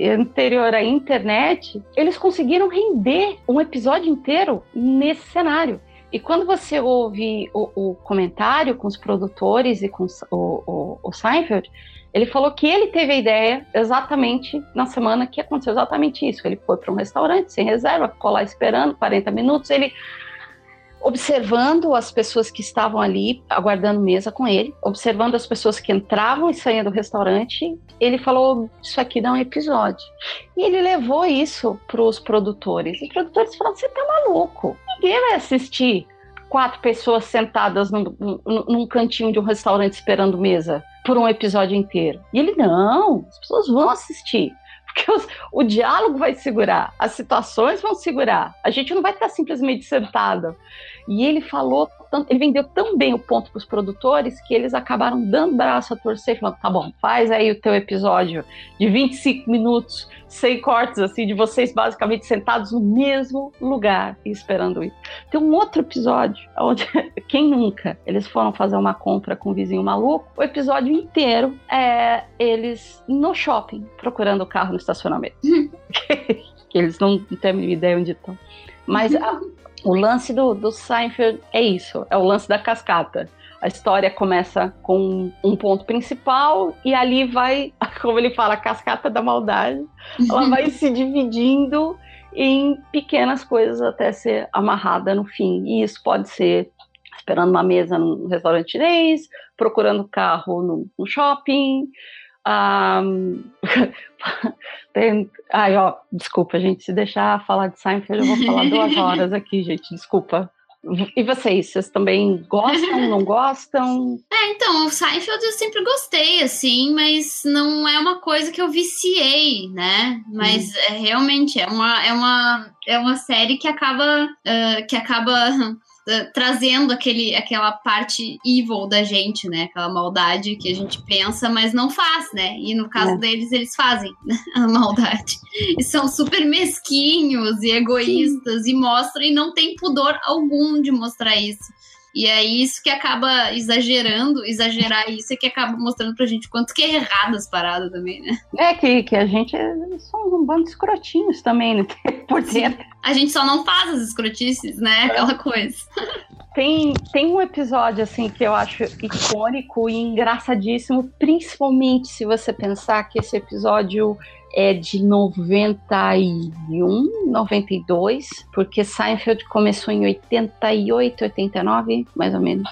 anterior à internet, eles conseguiram render um episódio inteiro nesse cenário. E quando você ouve o, o comentário com os produtores e com o, o, o, Seinfeld, ele falou que ele teve a ideia exatamente na semana que aconteceu exatamente isso. Ele foi para um restaurante sem reserva, ficou lá esperando 40 minutos. Ele observando as pessoas que estavam ali aguardando mesa com ele, observando as pessoas que entravam e saíam do restaurante, ele falou: Isso aqui dá um episódio. E ele levou isso para os produtores. E os produtores falaram: Você tá maluco? Ninguém vai assistir quatro pessoas sentadas num, num, num cantinho de um restaurante esperando mesa por um episódio inteiro. E ele: Não, as pessoas vão assistir. Porque os, o diálogo vai segurar, as situações vão segurar. A gente não vai estar simplesmente sentado. E ele falou, ele vendeu tão bem o ponto para os produtores que eles acabaram dando braço a torcer, falando: tá bom, faz aí o teu episódio de 25 minutos, sem cortes, assim, de vocês basicamente sentados no mesmo lugar e esperando isso. Tem um outro episódio, [LAUGHS] onde, quem nunca, eles foram fazer uma compra com um vizinho maluco, o episódio inteiro é eles no shopping, procurando o carro no estacionamento. [LAUGHS] que eles não, não têm a mínima ideia onde estão. Mas a, [LAUGHS] o lance do, do Seinfeld é isso, é o lance da cascata. A história começa com um ponto principal e ali vai, [LAUGHS] como ele fala, a cascata da maldade. Ela vai [LAUGHS] se dividindo em pequenas coisas até ser amarrada no fim. E isso pode ser esperando uma mesa num restaurante chinês, procurando carro no, no shopping, um, [LAUGHS] tem, ai, ó, desculpa, gente, se deixar falar de Seinfeld, eu vou falar duas [LAUGHS] horas aqui, gente, desculpa. E vocês, vocês também gostam, não gostam? É, então, o Seinfeld eu sempre gostei, assim, mas não é uma coisa que eu viciei, né? Mas hum. é, realmente é uma, é, uma, é uma série que acaba, uh, que acaba trazendo aquele, aquela parte evil da gente, né? Aquela maldade que a gente pensa, mas não faz, né? E no caso é. deles, eles fazem [LAUGHS] a maldade. E são super mesquinhos e egoístas Sim. e mostram, e não tem pudor algum de mostrar isso. E é isso que acaba exagerando, exagerar isso é que acaba mostrando pra gente quanto que é errado as paradas também, né? É que, que a gente é, somos um bando de escrotinhos também, né? [LAUGHS] Por dentro. A gente só não faz as escrotices, né? Aquela coisa. Tem, tem um episódio, assim, que eu acho icônico e engraçadíssimo, principalmente se você pensar que esse episódio é de 91, 92, porque Seinfeld começou em 88, 89, mais ou menos.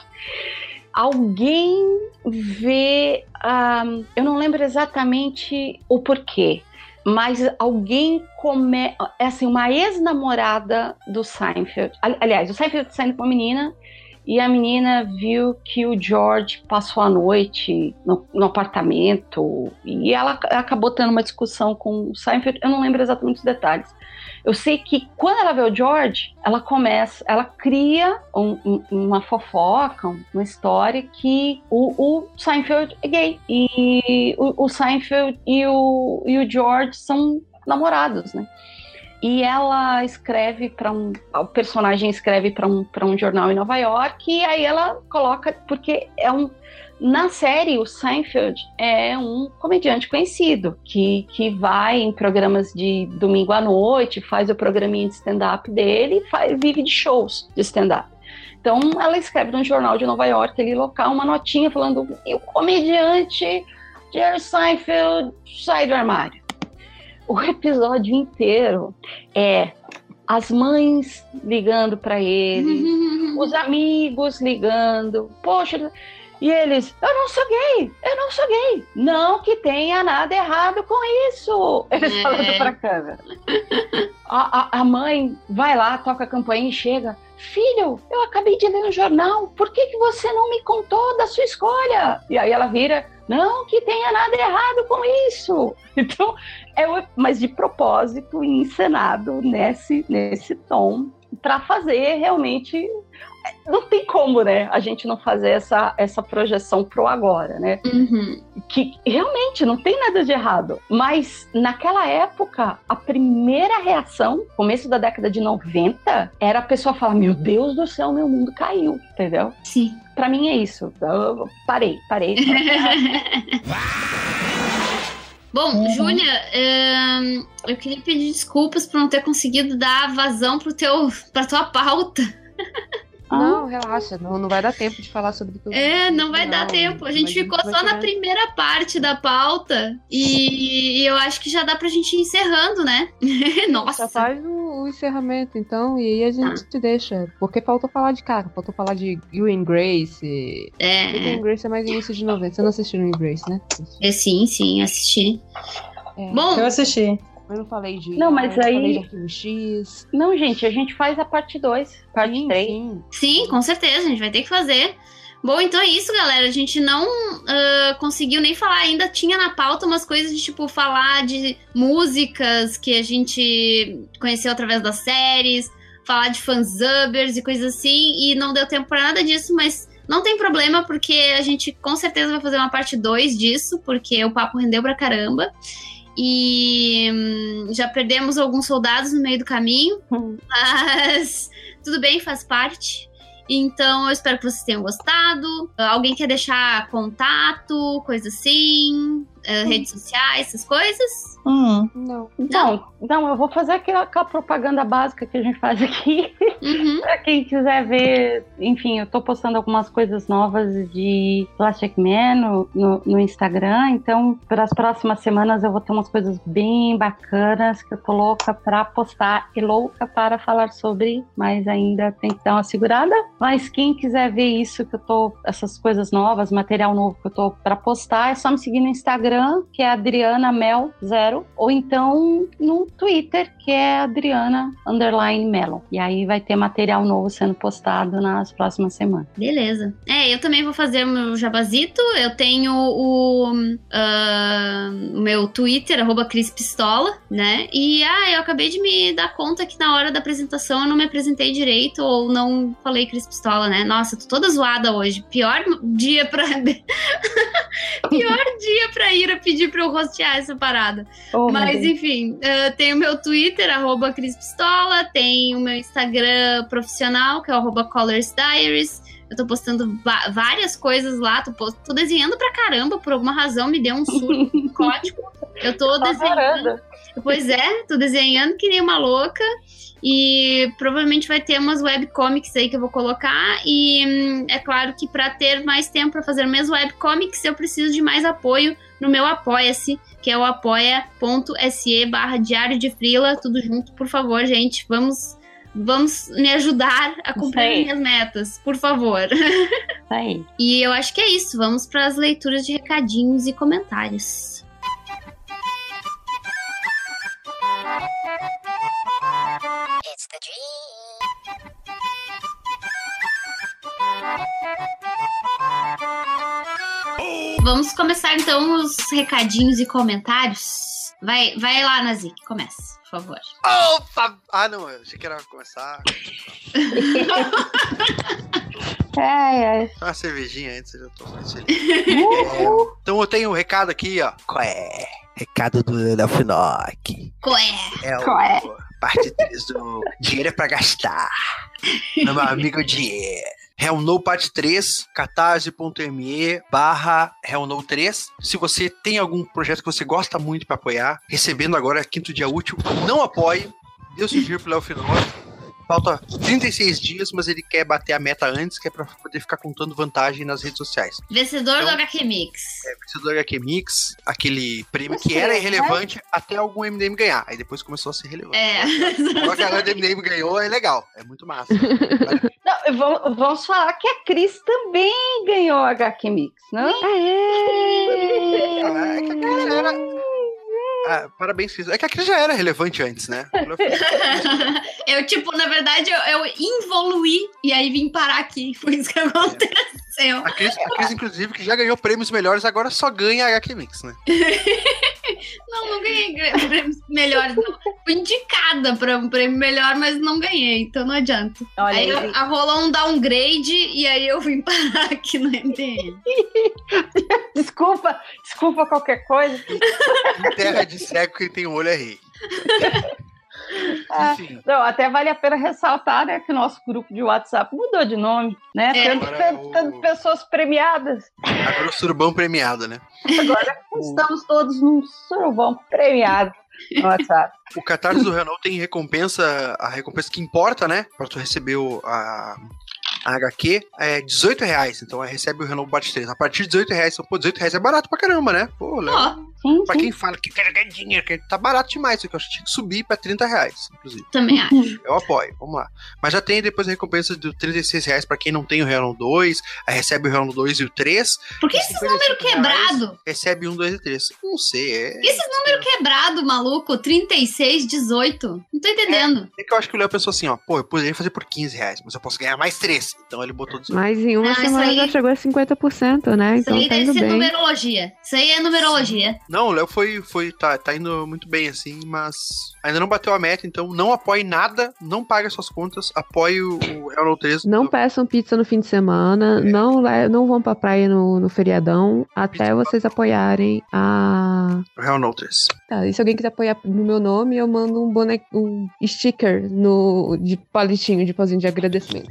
alguém vê. Um, eu não lembro exatamente o porquê, mas alguém come. É assim, uma ex-namorada do Seinfeld. Aliás, o Seinfeld saindo com uma menina e a menina viu que o George passou a noite no, no, apartamento e ela acabou tendo uma discussão com o Seinfeld. Eu não lembro exatamente os detalhes. Eu sei que quando ela vê o George, ela começa, ela cria um, um, uma fofoca, uma história que o, o Seinfeld é gay e o, o Seinfeld e o, e o George são namorados, né? E ela escreve para um. O personagem escreve para um, um jornal em Nova York, e aí ela coloca. Porque é um. Na série, o Seinfeld é um comediante conhecido, que, que vai em programas de domingo à noite, faz o programinha de stand-up dele e faz, vive de shows de stand-up. Então, ela escreve num jornal de Nova York, ali local, uma notinha falando: o comediante Jerry Seinfeld sai do armário o episódio inteiro é as mães ligando para ele, [LAUGHS] os amigos ligando. Poxa, e eles, eu não sou gay, eu não sou gay. Não que tenha nada errado com isso. Eles é. falando pra câmera. A, a, a, mãe vai lá, toca a campainha e chega. Filho, eu acabei de ler no jornal, por que, que você não me contou da sua escolha? E aí ela vira, não que tenha nada errado com isso. [LAUGHS] Então, é mas de propósito encenado nesse, nesse tom para fazer realmente não tem como, né, a gente não fazer essa, essa projeção pro agora, né? Uhum. Que realmente não tem nada de errado. Mas naquela época, a primeira reação, começo da década de 90, era a pessoa falar: Meu Deus do céu, meu mundo caiu, entendeu? Sim. Pra mim é isso. Eu parei, parei. [LAUGHS] Bom, uhum. Júlia, eu queria pedir desculpas por não ter conseguido dar vazão pro teu, pra tua pauta. [LAUGHS] Não, relaxa, não, não vai dar tempo de falar sobre tudo. É, não vai dar tempo. A gente ficou só na primeira parte da pauta e, e, eu acho que já dá pra gente ir encerrando, né? [LAUGHS] Nossa. Já faz o, o, encerramento, então, e aí a gente ah. te deixa. Porque faltou falar de cara, faltou falar de You and Grace. É. You and Grace é mais início de 90. Você não assistiu You and Grace, né? É, sim, sim, assisti. É. Bom, eu assisti. Eu não falei de. Não, mas aí. Falei de Arquivo X. Não, gente, a gente faz a parte 2, parte 3. Sim. sim, com certeza, a gente vai ter que fazer. Bom, então é isso, galera. A gente não uh, conseguiu nem falar, ainda tinha na pauta umas coisas de tipo falar de músicas que a gente conheceu através das séries, falar de fansubbers e coisas assim, e não deu tempo para nada disso, mas não tem problema, porque a gente com certeza vai fazer uma parte 2 disso, porque o papo rendeu pra caramba. E hum, já perdemos alguns soldados no meio do caminho, hum. mas tudo bem, faz parte. Então, eu espero que vocês tenham gostado. Alguém quer deixar contato, coisa assim? Uh, redes sociais, essas coisas? Hum, não. Então, não, eu vou fazer aquela, aquela, propaganda básica que a gente faz aqui. Uhum. [LAUGHS] pra quem quiser ver, enfim, eu tô postando algumas coisas novas de Plastic Man no, no, no Instagram. Então, para as próximas semanas eu vou ter umas coisas bem bacanas que eu tô louca pra postar e louca para falar sobre, mas ainda tem que dar uma segurada. Mas quem quiser ver isso que eu tô, essas coisas novas, material novo que eu tô para postar, é só me seguir no Instagram, que é Adriana Mel 0 ou então no Twitter, que é Adriana Underline Melon. E aí vai ter material novo sendo postado nas próximas semanas. Beleza. É, eu também vou fazer o meu jabazito. Eu tenho o, uh, meu Twitter, arroba Cris Pistola, né? E ah, eu acabei de me dar conta que na hora da apresentação eu não me apresentei direito ou não falei Cris Pistola, né? Nossa, tô toda zoada hoje. Pior dia pra. [LAUGHS] Pior dia pra ir a pedir pra eu rostear essa parada. Oh, Mas enfim, uh, tem o meu Twitter, arroba Cris Pistola, tem o meu Instagram profissional, que é arroba Colors Diaries. Eu tô postando várias coisas lá, tô, tô, desenhando pra caramba, por alguma razão me deu um surto [LAUGHS] psicótico. Eu tô tá desenhando. Pois é, tô desenhando que nem uma louca. E provavelmente vai ter umas webcomics aí que eu vou colocar. E hum, é claro que para ter mais tempo para fazer minhas webcomics, eu preciso de mais apoio no meu Apoia-se, que é o apoia.se barra diário de frila, tudo junto, por favor, gente. Vamos Vamos me ajudar a cumprir minhas metas, por favor. Isso aí. [LAUGHS] E eu acho que é isso. Vamos para as leituras de recadinhos e comentários. Vamos começar então os recadinhos e comentários. Vai, vai lá, Nazik, começa, por favor. Opa! Ah, não, eu achei que era começar. [LAUGHS] É, é. Uma cervejinha antes, eu já tô mais feliz. É, então eu tenho um recado aqui, ó. Qual é? Recado do Léo Finock. Coé. É o Qual é? parte 3 do Dinheiro é pra gastar. Meu amigo Dinheiro. Hell No Parte 3, catarse.me barra Hell No 3. Se você tem algum projeto que você gosta muito pra apoiar, recebendo agora quinto dia útil, não apoie. Dê o seu dinheiro pro Léo Finock. Falta 36 dias, mas ele quer bater a meta antes, que é pra poder ficar contando vantagem nas redes sociais. Vencedor do Então- HQ Mix. É, vencedor do HQ Mix, aquele prêmio que era irrelevante até algum MDM ganhar. Aí depois começou a ser relevante. É. Agora que a MDM ganhou, é legal. É muito massa. [LAUGHS] Não, vamos, vamos falar que a Cris também ganhou a HQ Mix, não? Ah, é que a Cris já era... Ah, parabéns, Cris. É que a Cris já era relevante antes, né? [LAUGHS] eu, tipo, na verdade, eu, eu evoluí e aí vim parar aqui. [LAUGHS] Foi isso que aconteceu. A Cris, a Cris, inclusive, que já ganhou prêmios melhores, agora só ganha a HQ Mix, né? [LAUGHS] Não, não ganhei prêmios melhores, não. Fui indicada pra um prêmio melhor, mas não ganhei, então não adianta. Olha aí aí. eu- rolou um downgrade e aí eu vim parar aqui no MDM. [LAUGHS] Desculpa, desculpa qualquer coisa. Em terra de cego, quem tem olho é rei. [LAUGHS] Enfim, Não, até vale a pena ressaltar né, que o nosso grupo de WhatsApp mudou de nome, né? É. Tanto, é tanto- o- tanto pessoas premiadas. agora o surubão premiado, né? Agora estamos todos num surubão premiado no WhatsApp. O Catarse do Renault tem recompensa, a recompensa que importa, né? Pra tu receber o, a, a HQ, é 18 reais. Então é, recebe o Renault Bate 3. A partir de 18 reais, pô, 18 reais é barato pra caramba, né? Pô, Léo. Ó, Sim, Pra sim. quem fala que quer ganhar dinheiro, que tá barato demais, isso aqui eu acho que tinha que subir pra 30 reais, inclusive. também acho. Eu apoio, vamos lá. Mas já tem depois a recompensa de 36 reais pra quem não tem o Renault 2, aí recebe o Renault 2 e o 3, Por que esses 55 números quebrados? recebe um, 2 e 3. Não sei, é. Esses números quebrados, maluco? 36, 18. Não tô entendendo. É que eu acho que o Léo pensou assim, ó, pô, eu poderia fazer por 15 reais, mas eu posso ganhar mais 3. Então ele botou 18. Mas em uma isso semana aí- já chegou a 50%, né? Isso Então aí tá deve indo ser bem. numerologia. Isso aí é numerologia. Não, o Léo foi, foi tá, tá indo muito bem assim, mas ainda não bateu a meta, então não apoie nada, não pague suas contas, apoie o, o Renault 3. Não peçam pizza no fim de semana, não, le- não vão pra praia no, no feriadão, até vocês apoiarem a. O Renault 3. Tá, e se alguém quiser apoiar no meu nome, eu mando um boneco, um sticker no, de palitinho, de pauzinho de agradecimento.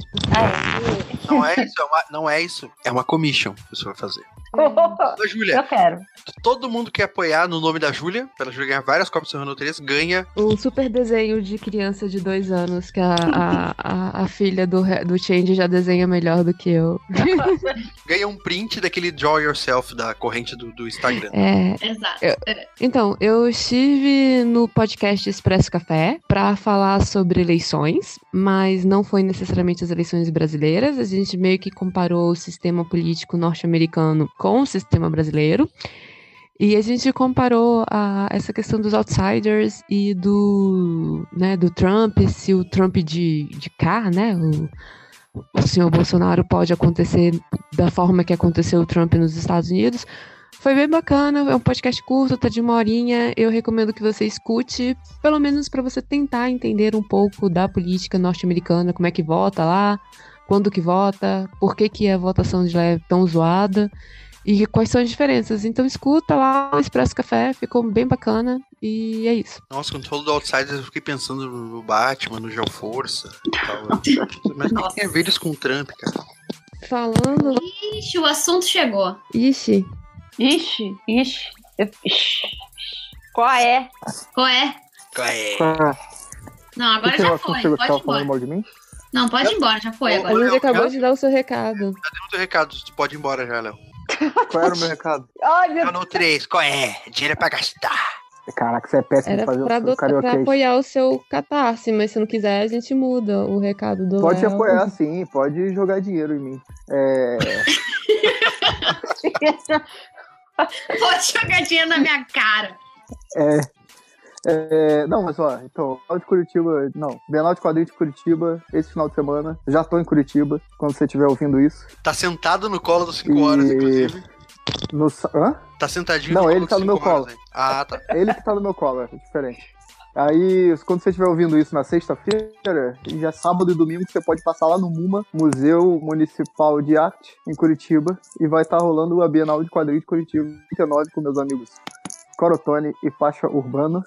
Não é isso, é uma, não é isso, é uma commission que você vai fazer. [LAUGHS] Ô, Júlia, Eu quero. todo mundo que apoiar no nome da Júlia, pra ela ganhar várias cópias do Renault 3, ganha Um super desenho de criança de dois anos, que a, a, a, a filha do, do Change já desenha melhor do que eu. [LAUGHS] ganha um print daquele Draw Yourself da corrente do, do Instagram. É, Exato. Então, eu estive no podcast Expresso Café para falar sobre eleições, mas não foi necessariamente as eleições brasileiras. A gente meio que comparou o sistema político norte-americano com o sistema brasileiro. E a gente comparou a, essa questão dos outsiders e do, né, do Trump, se o Trump de, de cá, né, o, o senhor Bolsonaro pode acontecer da forma que aconteceu o Trump nos Estados Unidos. Foi bem bacana, é um podcast curto, tá de uma horinha. Eu recomendo que você escute, pelo menos para você tentar entender um pouco da política norte-americana, como é que vota lá, quando que vota, por que, que a votação de lá é tão zoada e quais são as diferenças. Então escuta lá o Expresso Café, ficou bem bacana e é isso. Nossa, quando falou do Outsiders, eu fiquei pensando no Batman, no Geoforça e tal. [LAUGHS] Mas Nossa. tem a ver isso com o Trump, cara. Falando. Ixi, o assunto chegou. Ixi, Ixi, ixi. ixi. Qual é? Qual é? É. Não, agora que já assunto foi. chegou que Pode ir falando embora. mal de mim? Não, pode ir embora, já foi agora. Léo, gente acabou Léo? de dar o seu recado. Cadê o teu recado? Tu pode ir embora já, Léo. [LAUGHS] Qual era o meu recado? Ai, meu Renault 3, qual é? Dinheiro é pra gastar. Caraca, você é péssimo Era fazer pra, o pra apoiar o seu catarse, mas se não quiser, a gente muda o recado do Pode Léo. apoiar [LAUGHS] sim, pode jogar dinheiro em mim. É, [LAUGHS] Pode jogar dinheiro na minha cara. é, é, não, mas ó, então, Bienal de Curitiba, não, Bienal de Quadrinhos de Curitiba, esse final de semana, já tô em Curitiba, quando você estiver ouvindo isso. Tá sentado no colo dos 5 horas, E- inclusive. No, hã? Tá sentadinho Não, no ele tá no meu colo. hein? Ah, tá. É [LAUGHS] ele que tá no meu colo, é diferente. Aí, quando você estiver ouvindo isso na sexta-feira, e já sábado e domingo, você pode passar lá no MUMA, Museu Municipal de Arte, em Curitiba, e vai estar rolando a Bienal de Quadrinhos de Curitiba 29 com meus amigos Corotone e Faixa Urbano.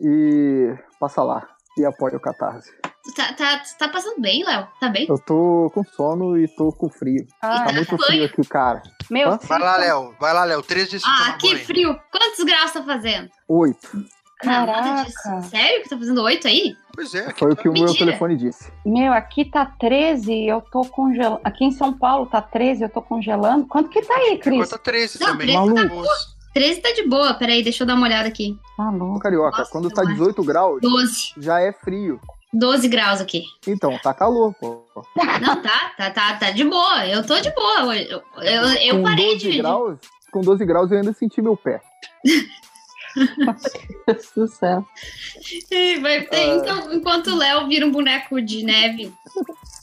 E passa lá e apoia o Catarse. Tá, tá, tá passando bem, Léo? Tá bem? Eu tô com sono e tô com frio. Ah, Tá muito frio aqui, cara. meu, Hã? Vai lá, Léo. Vai lá, Léo. Três dias sem Ah, que banho. frio. Quantos graus tá fazendo? Oito. Não, Caraca. disso. Sério que tá fazendo oito aí? Pois é. Foi o tá- que o meu Mentira. telefone disse. Meu, aqui tá 13 e eu tô congelando. Aqui em São Paulo tá 13 eu tô congelando. Quanto que tá aí, Agora Cris? tá 13 Não, também. 13 tá Maluco. boa. 13 tá de boa. Peraí, deixa eu dar uma olhada aqui. Tá Ô, louco. Carioca, Nossa, quando tá eu acho. 18 graus, 12. já é frio. 12 graus aqui. Então, tá calor, pô. [LAUGHS] Não, tá, tá, tá, tá de boa. Eu tô de boa. Eu, eu, eu com parei 12 de. graus, com 12 graus eu ainda senti meu pé. [LAUGHS] Ter- Ah. Então, enquanto o Léo vira um boneco de neve. [LAUGHS]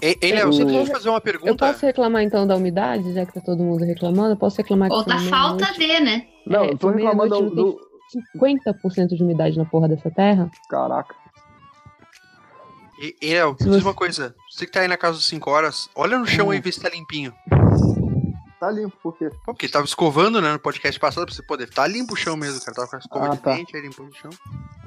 Ei, ei, Léo, você Eu- pode fazer uma Eu pergunta? posso reclamar então da umidade, já que tá todo mundo reclamando? Eu posso reclamar que Ou foi tá falta de, né? Não, É, eu tô reclamando do, não do- 50% de umidade na porra dessa terra? Caraca. Ei, ei, Léo, Se diz você- uma coisa. Você que tá aí na casa dos 5 horas, olha no chão aí e vê se tá limpinho. Tá limpo, por quê? Pô, porque tava escovando, né, no podcast passado, pra você poder. Tá limpo o chão mesmo, cara. Tava com a escova Ah, de tá. dente, aí limpou o chão.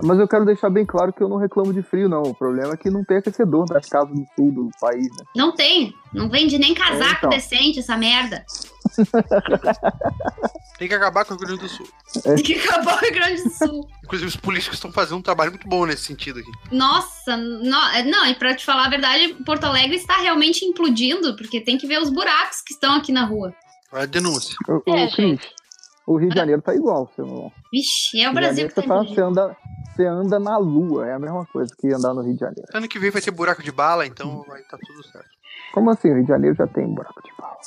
Mas eu quero deixar bem claro que eu não reclamo de frio, não. O problema é que não tem aquecedor nas casas do sul do país, né? Não tem. Não vende nem casaco Então. decente essa merda. [LAUGHS] Tem que acabar com o Rio Grande do Sul. É. Tem que acabar o Rio Grande do Sul. Inclusive, os políticos estão fazendo um trabalho muito bom nesse sentido aqui. Nossa, no- não, e pra te falar a verdade, Porto Alegre está realmente implodindo, porque tem que ver os buracos que estão aqui na rua. Olha a denúncia. Ô, É, Cris, o Rio de Janeiro tá igual. Você não... Vixe, é o Brasil Janeiro que tá você, tá, anda, você anda na lua. É a mesma coisa que andar no Rio de Janeiro. Ano que vem vai ter buraco de bala, então vai estar tudo certo. Como assim? O Rio de Janeiro já tem buraco de bala.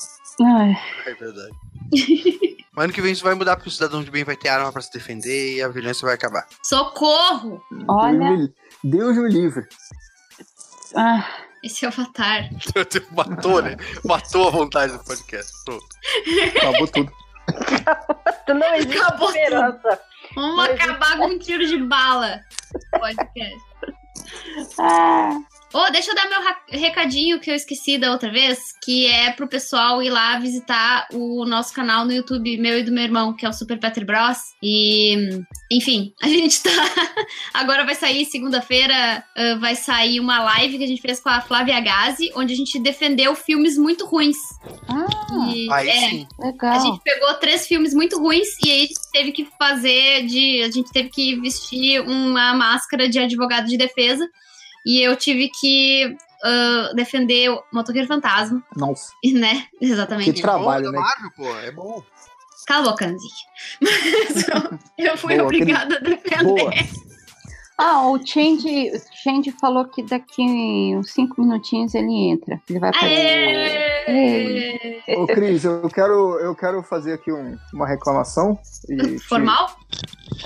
Ai, É verdade. [LAUGHS] Ano que vem isso vai mudar porque o cidadão de bem vai ter arma pra se defender e a violência vai acabar. Socorro! olha. Deus me, livre. Ah, Esse é o Avatar. [LAUGHS] Matou, né? Matou a vontade do podcast. Pronto. Acabou tudo. não existe Acabou tudo. esperança. Vamos Mas- acabar com um tiro de bala. Podcast. Ah, Ô, deixa eu dar meu recadinho que eu esqueci da outra vez, que é pro pessoal ir lá visitar o nosso canal no YouTube, meu e do meu irmão, que é o Super Peter Bros. E, enfim, [LAUGHS] a gente tá. Agora vai sair segunda-feira, ah, vai sair uma live que a gente fez com a Flávia Gazi, onde a gente defendeu filmes muito ruins. ah, E, Aí é, sim. a legal. gente pegou três filmes muito ruins e aí a gente teve que fazer de. A gente teve que vestir uma máscara de advogado de defesa. E eu tive que ah, defender o Motoqueiro Fantasma, Nossa. [LAUGHS] né? Exatamente. Que trabalho, Bom, né? Marvel, pô, é bom. Cala a boca. [LAUGHS] Mas eu- eu fui Boa, obrigada a defender. Boa. Ah, o Change, o Change falou que daqui uns cinco minutinhos ele entra. Ele vai aparecer. Aê! Ô, Cris, eu quero, eu quero fazer aqui um- uma reclamação. E te- Formal?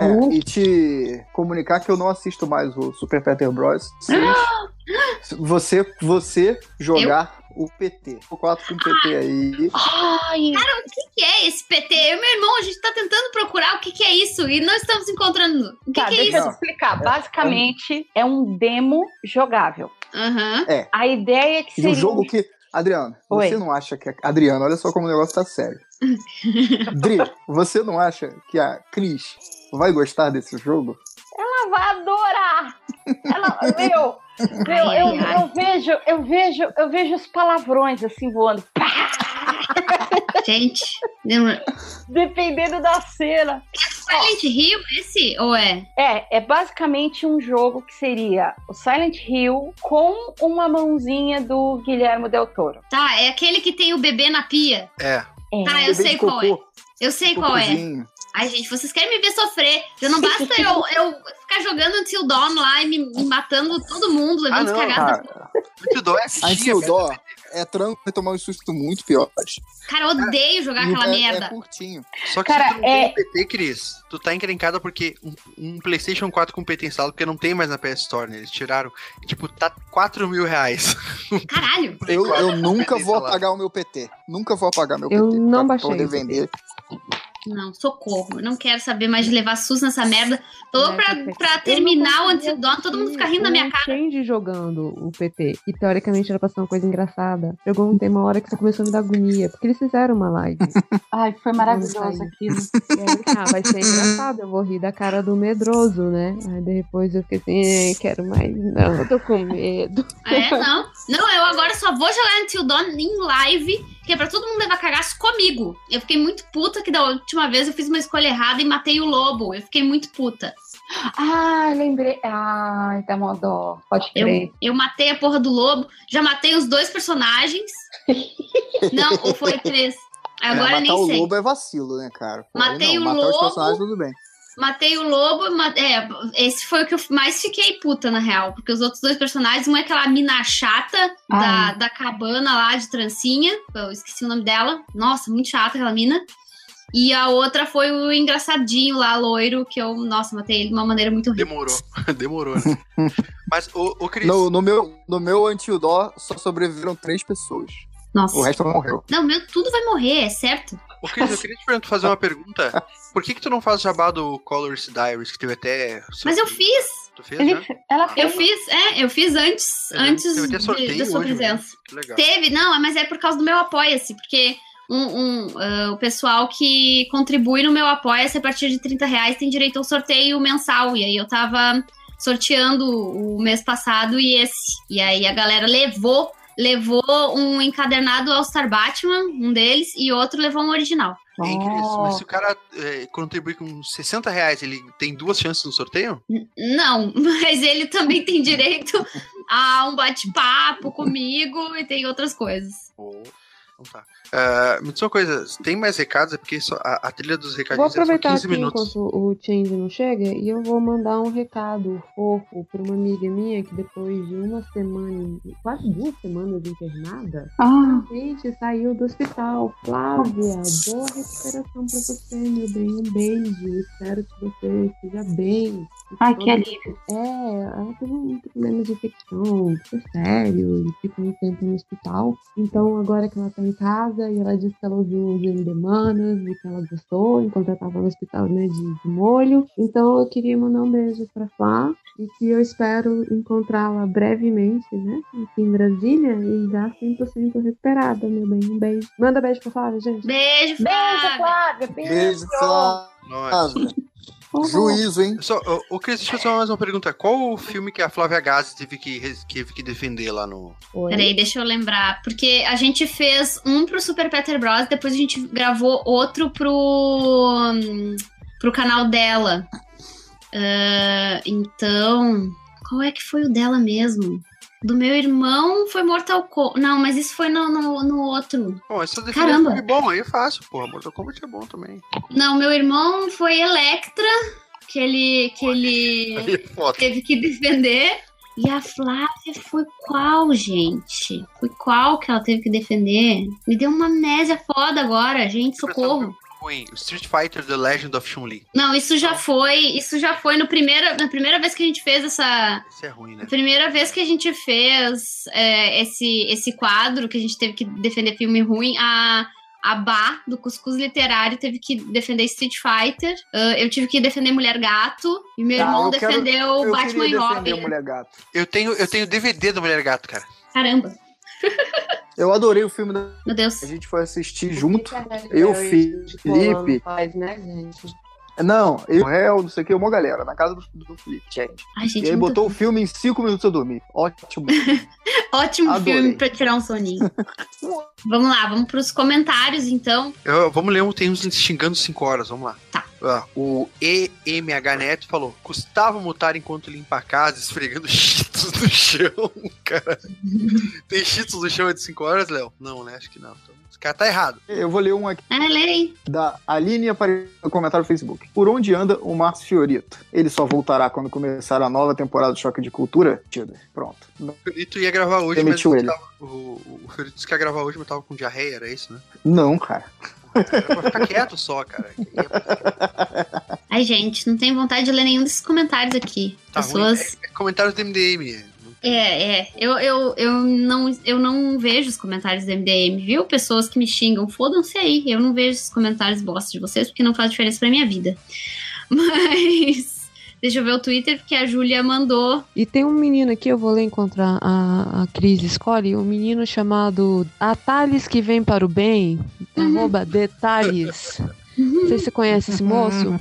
É, e te comunicar que eu não assisto mais o Super Peter Bros. 6. você, você jogar o PT. O 4 com o PT aí. Ai, O que, que é esse PT? Eu e meu irmão, a gente tá tentando procurar o que, que é isso e não estamos encontrando. O que, tá, que é deixa isso? eu explicar. Basicamente, é um demo jogável. Aham. A ideia é que E seria um jogo que. Adriano, Oi. você não acha que. A... Adriano, olha só como o negócio tá sério. [LAUGHS] Dri, você não acha que a Cris vai gostar desse jogo? ela vai adorar. Ela, meu, eu, ai. eu vejo, eu vejo, eu vejo os palavrões assim voando, Gente, lembra- dependendo da cena. Silent Hill, esse? Ou é? É, é basicamente um jogo que seria o Silent Hill com uma mãozinha do Guilherme Del Toro. Tá, é aquele que tem o bebê na pia. É. É. Tá, eu Bebê sei qual é. Eu sei qual é. Ai, gente, vocês querem me ver sofrer. Já não basta eu, [LAUGHS] eu ficar jogando Until Dawn lá e me, me matando todo mundo, Ah, levando não, cagadas. Cara, Muito dó é assistir. Until Dawn é tranco e tomar um susto muito pior. Cara, eu odeio jogar aquela é- merda. É curtinho. Só que Cara, se tu não é- tem PT, Cris, tu tá encrencada porque um, um PlayStation 4 com PT instalado, porque não tem mais na PS Store, né? Eles tiraram. Tipo, tá 4 mil reais. Caralho. Eu, eu nunca vou apagar o meu PT. Nunca vou apagar meu Eu PT. não pra baixei poder vender. Não, socorro. Eu não quero saber mais de levar SUS nessa merda. Tô louco pra, pra terminar o Dawn, todo mundo fica rindo da minha cara. Change jogando o PT, que teoricamente era pra ser uma coisa engraçada. Chegou um tem uma hora que você começou a me dar agonia, porque eles fizeram uma live. [LAUGHS] Ai, foi maravilhoso aquilo. [LAUGHS] E aí, ah, vai ser engraçado, eu vou rir da cara do medroso, né? Aí depois eu fiquei assim, "Eh, quero mais não, eu tô com medo. É, não. Não, eu agora só vou jogar Until Dawn em live, que é pra todo mundo levar cagaço comigo. Eu fiquei muito puta que da última vez eu fiz uma escolha errada e matei o lobo. Eu fiquei muito puta. Ah, lembrei. Ai, dá mó dó. Pode crer. Eu, eu matei a porra do lobo, já matei os dois personagens. Não, ou foi três. Agora é, nem matar o sei. lobo é vacilo, né, cara? Matei não, o matar os lobo. personagens, tudo bem. Matei o lobo, é, esse foi o que eu mais fiquei puta, na real. Porque os outros dois personagens, um é aquela mina chata da, da cabana lá de trancinha. Eu esqueci o nome dela. Nossa, muito chata aquela mina. E a outra foi o engraçadinho lá, loiro, que eu, nossa, matei ele de uma maneira muito horrível. Demorou. [LAUGHS] Demorou, né? [LAUGHS] Mas, ô Cris, No, no meu, no meu Dawn só sobreviveram três pessoas. Nossa. O resto morreu. Não, meu, tudo vai morrer, é certo. ô, Cris, eu queria te perguntar, fazer uma pergunta. [LAUGHS] Por que que tu não faz jabá do Colors Diaries, que teve até... Mas eu fiz. Tu fez, Ele, né? ela Eu fez. fiz, é, eu fiz antes, É, antes de- da sua hoje, presença. mesmo. Que legal. Teve, não, mas é por causa do meu Apoia-se, porque um, um, ah, o pessoal que contribui no meu Apoia-se a partir de 30 reais tem direito ao sorteio mensal. E aí eu tava sorteando o mês passado e esse. E aí a galera levou, levou um encadernado All Star Batman, um deles, e outro levou um original. Hein, Cris? Oh. Mas se o cara é, contribuir com 60 reais, ele tem duas chances no sorteio? N- Não, [LAUGHS] mas ele também tem direito [LAUGHS] a um bate-papo comigo e tem outras coisas. Ou... Então tá. Ah, me diz uma coisa, tem mais recados? É porque só a, a trilha dos Vou recadinhos é só aproveitar 15 aqui minutos. enquanto o Change não chega e eu vou mandar um recado fofo pra uma amiga minha que depois de uma semana, quase duas semanas internada, Ah, Gente, saiu do hospital. Flávia, boa recuperação pra você, meu bem. Um beijo. Espero que você esteja bem. Ai, que alívio. É, ela teve um problema de infecção super sério e ficou um tempo no hospital. Então, agora que ela tá em casa e ela disse que ela ouviu os endemanas e que ela gostou enquanto ela tava no hospital, né, de, de molho. Então, eu queria mandar um beijo pra Flá e que eu espero encontrá-la brevemente, né, aqui em Brasília e já 100% recuperada, meu bem. Um beijo. Manda beijo pra Flávia, gente. Beijo, Beijo, Flávia! Flávia. Beijo. Beijo, Nossa. Uhum. Juízo, hein? Só, ô, ô, Cris, deixa eu fazer mais uma pergunta. Qual o filme que a Flávia Gazi teve que, teve que defender lá no. Oi. Peraí, deixa eu lembrar. Porque a gente fez um pro Super Peter Bros. Depois a gente gravou outro pro, pro canal dela. Ah, então, qual é que foi o dela mesmo? Do meu irmão foi Mortal Kombat. Não, mas isso foi no, no, no outro. Bom, Caramba. filme bom, aí é fácil, porra. Mortal Kombat é bom também. Não, meu irmão foi Electra, que ele, que ele é teve que defender. E a Flávia foi qual, gente? Foi qual que ela teve que defender? Me deu uma amnésia foda agora, gente, socorro. Ruim. Street Fighter The Legend of Chun-Li. Não, isso já foi, isso já foi no primeira, na primeira vez que a gente fez essa, Isso é ruim, né? a primeira vez que a gente fez é, esse esse quadro que a gente teve que defender filme ruim, a a Bá, do Cuscuz Literário, teve que defender Street Fighter. ah, eu tive que defender Mulher Gato. E meu Ah, irmão eu quero- defendeu Eu Batman e Robin. a Mulher Gato. Eu tenho, eu tenho DVD do Mulher Gato, cara. Caramba, [LAUGHS] Eu adorei o filme. Da... meu Deus. A gente foi assistir junto. Eu, Felipe. Faz, né, gente? Não, eu, réu, não sei o que, uma galera, na casa do, do Felipe, gente. Ai, gente, E aí botou o filme em cinco minutos eu dormi. Ótimo. [LAUGHS] Ótimo Adorei. filme pra tirar um soninho. vamos lá, vamos pros comentários então. Eu- vamos ler um, tem uns xingando 5 horas, vamos lá. Tá. Ah, o EMH Neto falou: Gustavo mutar enquanto limpa a casa, esfregando [LAUGHS] cheetos no chão, cara. [LAUGHS] Tem cheetos no chão de 5 horas, Léo? Não, né? Acho que não. Então, esse cara tá errado. Eu vou ler um aqui lei. da Aline apareceu no comentário do Facebook. Por onde anda o Márcio Fiorito? Ele só voltará quando começar a nova temporada do Choque de Cultura? Pronto. Não, O Fiorito ia gravar hoje, Demitiu mas ele. tava- o, o, o Fiorito disse que ia gravar hoje, mas tava com diarreia, era isso, né? não cara. Ficar quieto só, cara. Ai, gente, não tenho vontade de ler nenhum desses comentários aqui. Tá Pessoas. ruim. É comentários do MDM. É, é. Eu, eu, eu, não, eu não vejo os comentários do MDM, viu? Pessoas que me xingam, fodam-se aí. Eu não vejo esses comentários bosta de vocês, porque não faz diferença pra minha vida. [LAUGHS] Mas. Deixa eu ver o Twitter, porque a Júlia mandou. E tem um menino aqui, eu vou ler enquanto a, a, Cris escolhe, um menino chamado Atales que vem para o bem, arroba detalhes. Não sei se você conhece esse moço.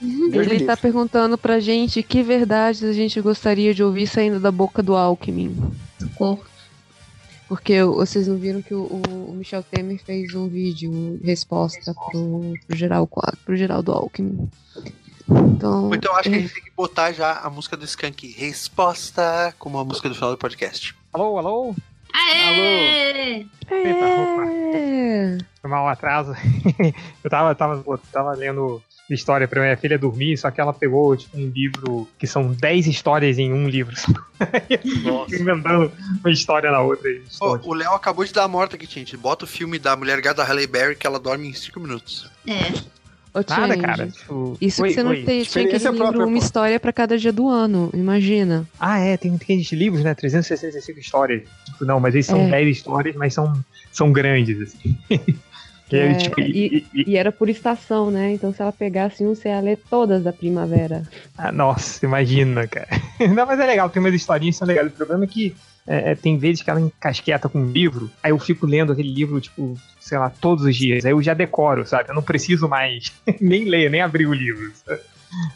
Deus me Ele tá livre. perguntando pra gente que verdades a gente gostaria de ouvir saindo da boca do Alckmin. Socorro. Porque vocês não viram que o, o Michel Temer fez um vídeo resposta pro, pro, Geral, pro Geraldo Alckmin. Então, então acho que a gente tem que botar já a música do Skank Resposta como a música do final do podcast. Alô, alô? Aê! Eita, opa. é... Foi mal atraso. [LAUGHS] eu tava, tava, tava lendo história pra minha filha dormir, só que ela pegou tipo, um livro que são 10 histórias em um livro. Nossa. [LAUGHS] Emendando uma história na outra. história. o Léo acabou de dar a morta aqui, gente. Bota o filme da mulher gata da Halle Berry que ela dorme em 5 minutos. É. Ô, Nada, Change, cara. Tipo, Isso oi, que você não oi. tem, tinha aquele livro própria, Uma pô. História pra cada dia do ano, imagina. Ah, é, tem aqueles livros, né? 365 histórias. Tipo, não, mas eles são É. 10 histórias, mas são, são grandes, assim. [LAUGHS] E aí, É, tipo, e- e- e- E era por estação, né? Então se ela pegasse um, você ia ler todas da primavera. Ah, nossa, imagina, cara. [LAUGHS] Não, mas é legal, tem umas historinhas que são legais. O problema é que é, é, tem vezes que ela encasqueta com um livro, aí eu fico lendo aquele livro, tipo, sei lá, todos os dias. Aí eu já decoro, sabe? Eu não preciso mais [LAUGHS] nem ler, nem abrir o livro. sabe?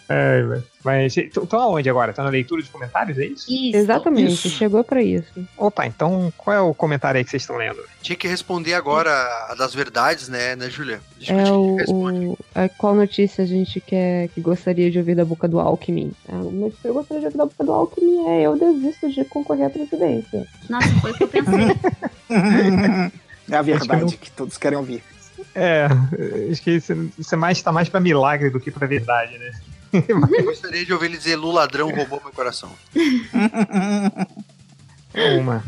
É, mas- estão aonde agora? Tá na leitura de comentários, é isso? Isso. Exatamente, Isso. chegou pra isso. Opa, então qual é o comentário aí que vocês estão lendo? Tinha que responder agora a das verdades, né, né, Júlia? É o, o a- qual notícia a gente quer que gostaria de ouvir da boca do Alckmin? A notícia que eu gostaria de ouvir da boca do Alckmin é eu desisto de concorrer à presidência. Nossa, foi o que eu pensei. [LAUGHS] É a verdade que todos querem ouvir. É, acho que isso, isso é mais, tá mais pra milagre do que pra verdade, né? Eu gostaria de ouvir ele dizer Lu ladrão roubou meu coração. [LAUGHS] Uma.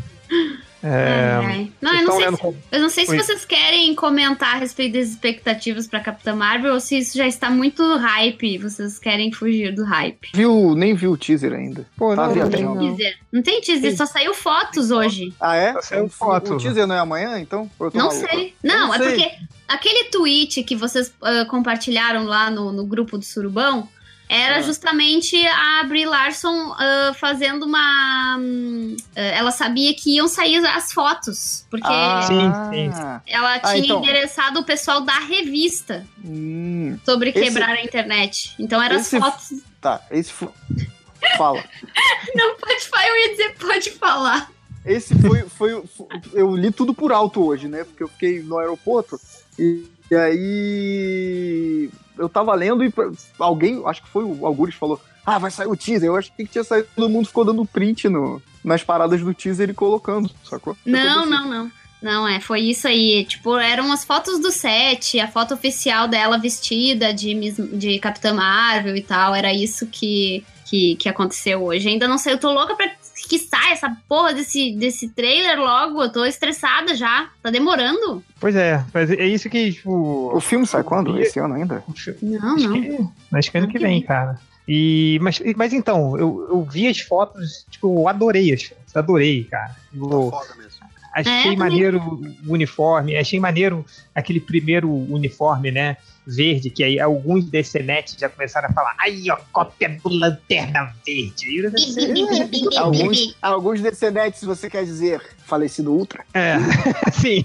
É, Ai, ai. Não, eu não, sei se, com- eu não sei se Oi. vocês querem comentar a respeito das expectativas pra Capitã Marvel ou se isso já está muito hype. Vocês querem fugir do hype. Viu, nem viu o teaser ainda. Pô, Tá não, viajando. também não. Teaser. Não tem teaser, só saiu fotos hoje. Ah, é? Tá O- foto. O teaser não é amanhã, então? Não maluco? sei. Não, Eu é sei. porque aquele tweet que vocês ah, compartilharam lá no, no grupo do Surubão era Ah. justamente a Brie Larson ah, fazendo uma. ah, ela sabia que iam sair as fotos, porque Ah, Sim, sim. ela Ah, tinha então. interessado o pessoal da revista Hum, sobre Esse- quebrar a internet. Então eram as Esse- fotos. tá, esse foi... Fala. [LAUGHS] Não pode falar, eu ia dizer pode falar. Esse foi, foi, foi- Eu li tudo por alto hoje, né? Porque eu fiquei no aeroporto e, e aí. Eu tava lendo e alguém, acho que foi o Algures, falou: Ah, vai sair o teaser. Eu achei que tinha saído, todo mundo ficou dando print no, nas paradas do teaser e colocando, sacou? Não, pensei, não, não. Não, é, foi isso aí. Tipo, eram as fotos do set, a foto oficial dela vestida de, de Capitã Marvel e tal. Era isso que, que, que aconteceu hoje. Ainda não sei, eu tô louca pra que saia essa porra desse, desse trailer logo. Eu tô estressada já. Tá demorando? Pois é, mas é isso que, tipo. O filme sai quando? E- Esse ano ainda? Não, Acho não. que, acho que ano que vem, cara. E, mas, mas então, eu, eu vi as fotos, tipo, eu adorei as fotos, adorei, cara. Eu Foda mesmo. achei É, maneiro o uniforme, achei maneiro aquele primeiro uniforme, né? Verde, que aí alguns DCNet já começaram a falar, aí, ó, cópia do Lanterna Verde. [LAUGHS] Alguns, alguns DCNet, se você quer dizer falecido Ultra. É, [LAUGHS] sim.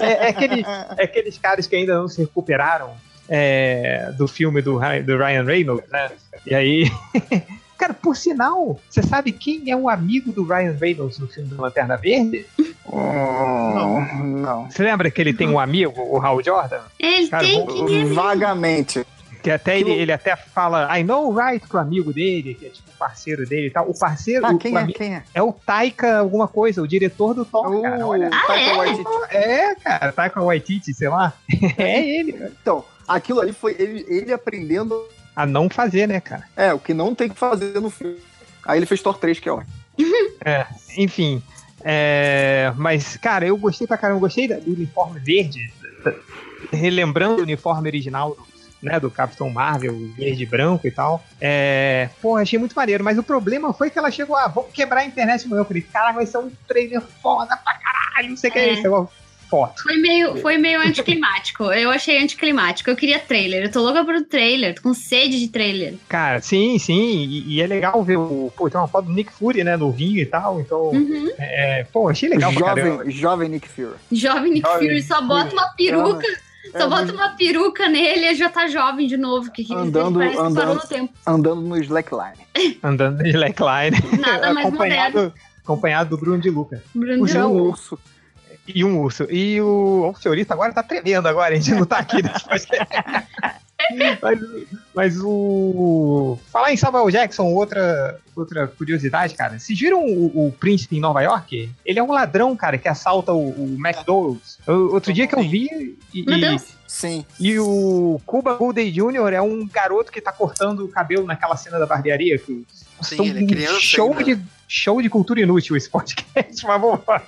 É, é aqueles, é aqueles caras que ainda não se recuperaram é, do filme do, do Ryan Reynolds, né? E aí. [LAUGHS] Cara, por sinal, você sabe quem é o amigo do Ryan Reynolds no filme do Lanterna Verde? não. não. Você lembra que ele tem um amigo, o Hal Jordan? Ele Cara, tem vou- que. Vagamente. Que até ele, ele até fala, I know right pro amigo dele, que é tipo parceiro dele e tal. O parceiro. Ah, o quem é? ami- Quem é? É o Taika alguma coisa, o diretor do Thor, O cara. Olha. Taika é? Waititi. É, cara, Taika Waititi, sei lá. [LAUGHS] É ele, cara. Então, aquilo ali foi ele, ele aprendendo A não fazer, né, cara? é, o que não tem que fazer no filme. Aí ele fez Thor 3, que é ótimo. [LAUGHS] Enfim. é, mas, cara, eu gostei pra caramba. Eu gostei da- do uniforme verde. relembrando o uniforme original do, né, do Capitão Marvel, verde e branco e tal. É, pô, achei muito maneiro. Mas o problema foi que ela chegou, ah, vou quebrar a internet amanhã. Eu falei, caraca, vai ser um trailer foda pra caralho. Não sei o que é É. isso. Foto. Foi meio, foi meio anticlimático. Eu achei anticlimático. Eu queria trailer. Eu tô louca pro trailer. Tô com sede de trailer. Cara, sim, sim. E, e é legal ver o. Pô, tem uma foto do Nick Fury, né? Novinho e tal. Então, Uhum. é, pô, achei legal. Jovem, jovem Nick Fury. Jovem Nick Jovem Fury só bota uma peruca. Só É, bota mas uma peruca nele e já tá jovem de novo. Que, que Andando- parece que parou andando- no tempo. andando no slackline. [LAUGHS] Andando de slackline. Nada mais acompanhado, acompanhado do Bruno de Luca. Bruno Puxa, de Um o- urso. E um urso. E o, o senhorita agora tá tremendo agora, a gente não tá aqui nesse podcast. [LAUGHS] mas, mas o. Falar em Samuel Jackson, outra, outra curiosidade, cara. Vocês viram o, o príncipe em Nova York? Ele é um ladrão, cara, que assalta o, o McDonald's. O- outro dia que eu vi. E, Meu e- Deus. Sim. e o Cuba Gooding Jr. é um garoto que tá cortando o cabelo naquela cena da barbearia. Que Sim, ele é criança show ainda. de show de cultura inútil esse podcast, [LAUGHS] mas vamos lá.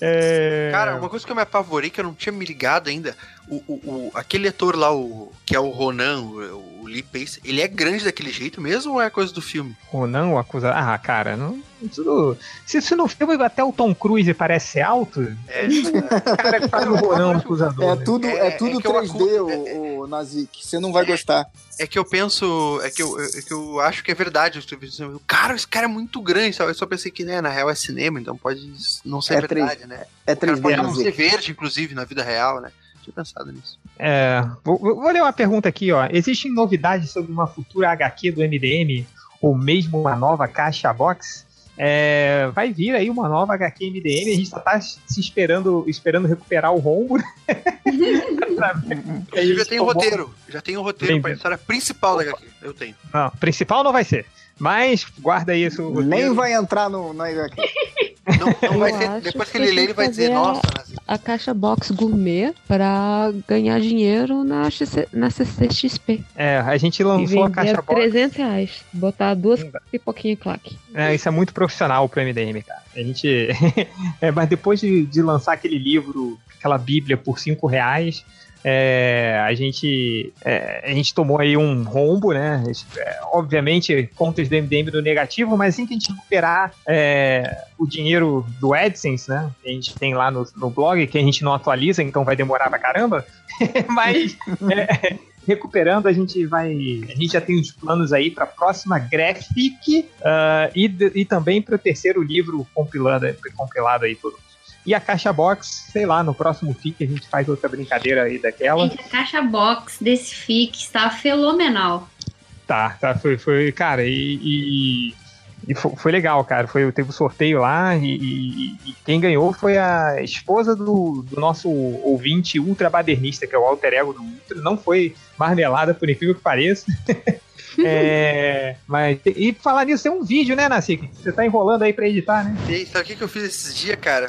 É... Cara, uma coisa que eu me apavorei, que eu não tinha me ligado ainda, o, o, o- aquele ator lá, o, que é o Ronan, o Lee Pace, ele é grande daquele jeito mesmo ou é coisa do filme? Ronan, o acusado. Ah, cara, não. Tudo... Se, se no filme até o Tom Cruise parece ser alto, É, o cara que faz o Ronan o acusador. É né? tudo, é, É- tudo é que eu 3D, acu- o, o Nazik. Você não vai gostar. é que eu penso, é que eu, é que eu acho que é verdade. eu Cara, esse cara é muito grande, sabe? Eu só pensei que, né, na real é cinema, então pode não ser É verdade, né? É O cara 3D, pode não ser verde, inclusive, na vida real, né? Tinha pensado nisso. É, vou, vou ler uma pergunta aqui, ó. Existem novidades sobre uma futura HQ do MDM ou mesmo uma nova caixa box? É, vai vir aí uma nova HQ MDM, a gente só tá se esperando, esperando recuperar o rombo. Inclusive, já tem o roteiro. Já tem o roteiro Bem, pra história principal da HQ. Eu tenho. Não, principal não vai ser. Mas guarda roteiro. Nem vai entrar no, na HQ. Não, não vai ser. Depois que que ele lê, ele vai dizer, a- nossa, Nazi, A caixa box gourmet pra ganhar dinheiro na, XC na CCXP. É, a gente E lançou a caixa a box. 300 reais. Botar duas Não dá. pipoquinha claque. É, isso é muito profissional pro MDM, cara. A gente. [LAUGHS] é, mas depois de, de lançar aquele livro, aquela Bíblia por 5 reais, é, a gente. é, a gente tomou aí um rombo, né? É, obviamente, contas do MDM no negativo, mas assim que a gente recuperar é, o dinheiro do AdSense, né? A gente tem lá no, no blog, que a gente não atualiza, então vai demorar pra caramba. [LAUGHS] mas. é, recuperando, a gente vai. A gente já tem os planos aí para a próxima graphic ah, e, e também para o terceiro livro compilado, compilado aí todo. E a caixa box, sei lá, no próximo FIC a gente faz outra brincadeira aí daquela. Gente, a caixa box desse FIC está fenomenal. Tá, tá, foi, foi cara, e, e, e fo- foi, legal, cara. Foi, teve o sorteio lá e, e- e quem ganhou foi a esposa do, do nosso ouvinte ultra badernista, que é o alter ego do Ultra. Não foi marmelada, por incrível que pareça. [LAUGHS] É, mas, e falar nisso, tem um vídeo, né, Nacique? Você tá enrolando aí pra editar, né? E sabe o que, que eu fiz esses dias, cara?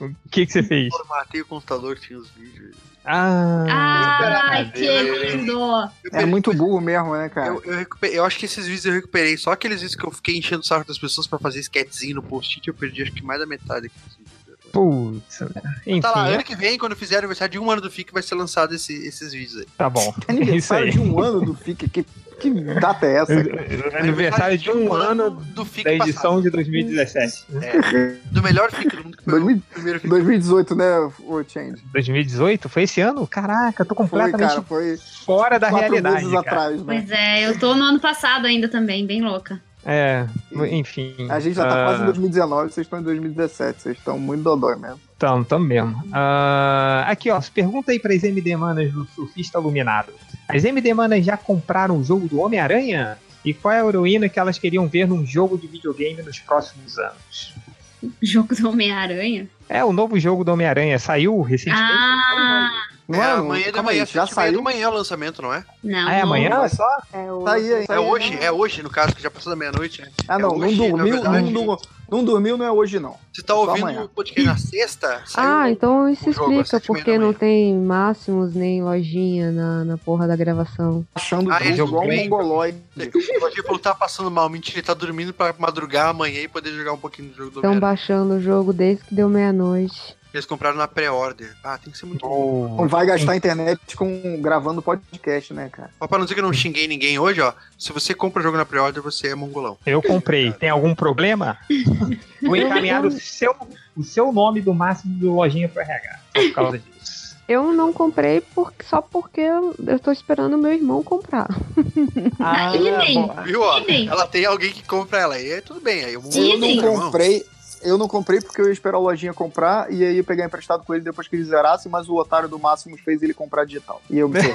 O que, que você fez? Formatei o computador que tinha os vídeos. Ah, Ai, que lindo! Eu, É muito burro mesmo, né, cara? eu, eu, recuperei- eu acho que esses vídeos eu recuperei. Só aqueles vídeos que eu fiquei enchendo o saco das pessoas pra fazer sketchzinho no post-it, eu perdi acho que mais da metade aqui. Putz. Enfim, Tá lá, ano que vem, quando fizer aniversário de um ano do FIC, vai ser lançado esse- esses vídeos aí. tá bom. [LAUGHS] É isso Aniversário aí. de um ano do FIC. Que, que data é essa? cara? [LAUGHS] Aniversário de um ano do FIC da edição passado. de 2017. É, do melhor FIC do mundo, que foi 2000 o primeiro FIC. 2018, né, o Change? 2018? Foi esse ano? Caraca, eu tô Foi, completamente cara, foi fora da realidade. meses cara. atrás, né? Pois é, eu tô no ano passado ainda também, bem louca. É, enfim. A gente já tá ah, quase em 2019, vocês estão em 2017, vocês estão muito dodói mesmo. Tamo, tamo mesmo. Ah, aqui, ó, pergunta aí pras MD Manas do Surfista Iluminado. As MD Manas já compraram o jogo do Homem-Aranha? E qual é a heroína que elas queriam ver num jogo de videogame nos próximos anos? Jogo do Homem-Aranha? É, o novo jogo do Homem-Aranha saiu recentemente. Ah, É Mano, amanhã de aí, manhã, já saiu? da manhã o lançamento, não é? Não. Ah, é amanhã vai- só? É o... Tá aí, hein? É hoje, é hoje, no caso, que já passou da meia-noite, né? Ah, não, É não hoje, na dormiu, não, dur- não dormiu, não é hoje, não. Você tá Só ouvindo amanhã. o podcast na sexta? Ah, então isso explica porque não tem máximos nem lojinha na, na porra da gravação. Achando Ah, tudo igual um mongoloide. [LAUGHS] O que tá passando mal. Mentira, ele tá dormindo pra madrugar amanhã e poder jogar um pouquinho do jogo do Estão baixando o jogo desde que deu meia-noite. Eles compraram na pré-order. Ah, tem que ser muito bom. Não vai gastar a internet com gravando podcast, né, cara? Ó, pra não dizer que eu não xinguei ninguém hoje, ó. Se você compra o jogo na pré-order, você é mongolão. Eu comprei. Tem algum problema? [LAUGHS] Vou encaminhar o seu, o seu nome do máximo do lojinha pro RH. Por causa disso. Eu não comprei por, só porque eu, tô esperando o meu irmão comprar. [LAUGHS] Ah, bom. Viu, ó? Ela tem alguém que compra ela. E é tudo bem. Aí eu Eu não comprei. Eu não comprei porque eu ia esperar o lojinha comprar e aí ia pegar emprestado com ele depois que ele zerasse, mas o otário do Máximo fez ele comprar digital. E eu me. [LAUGHS]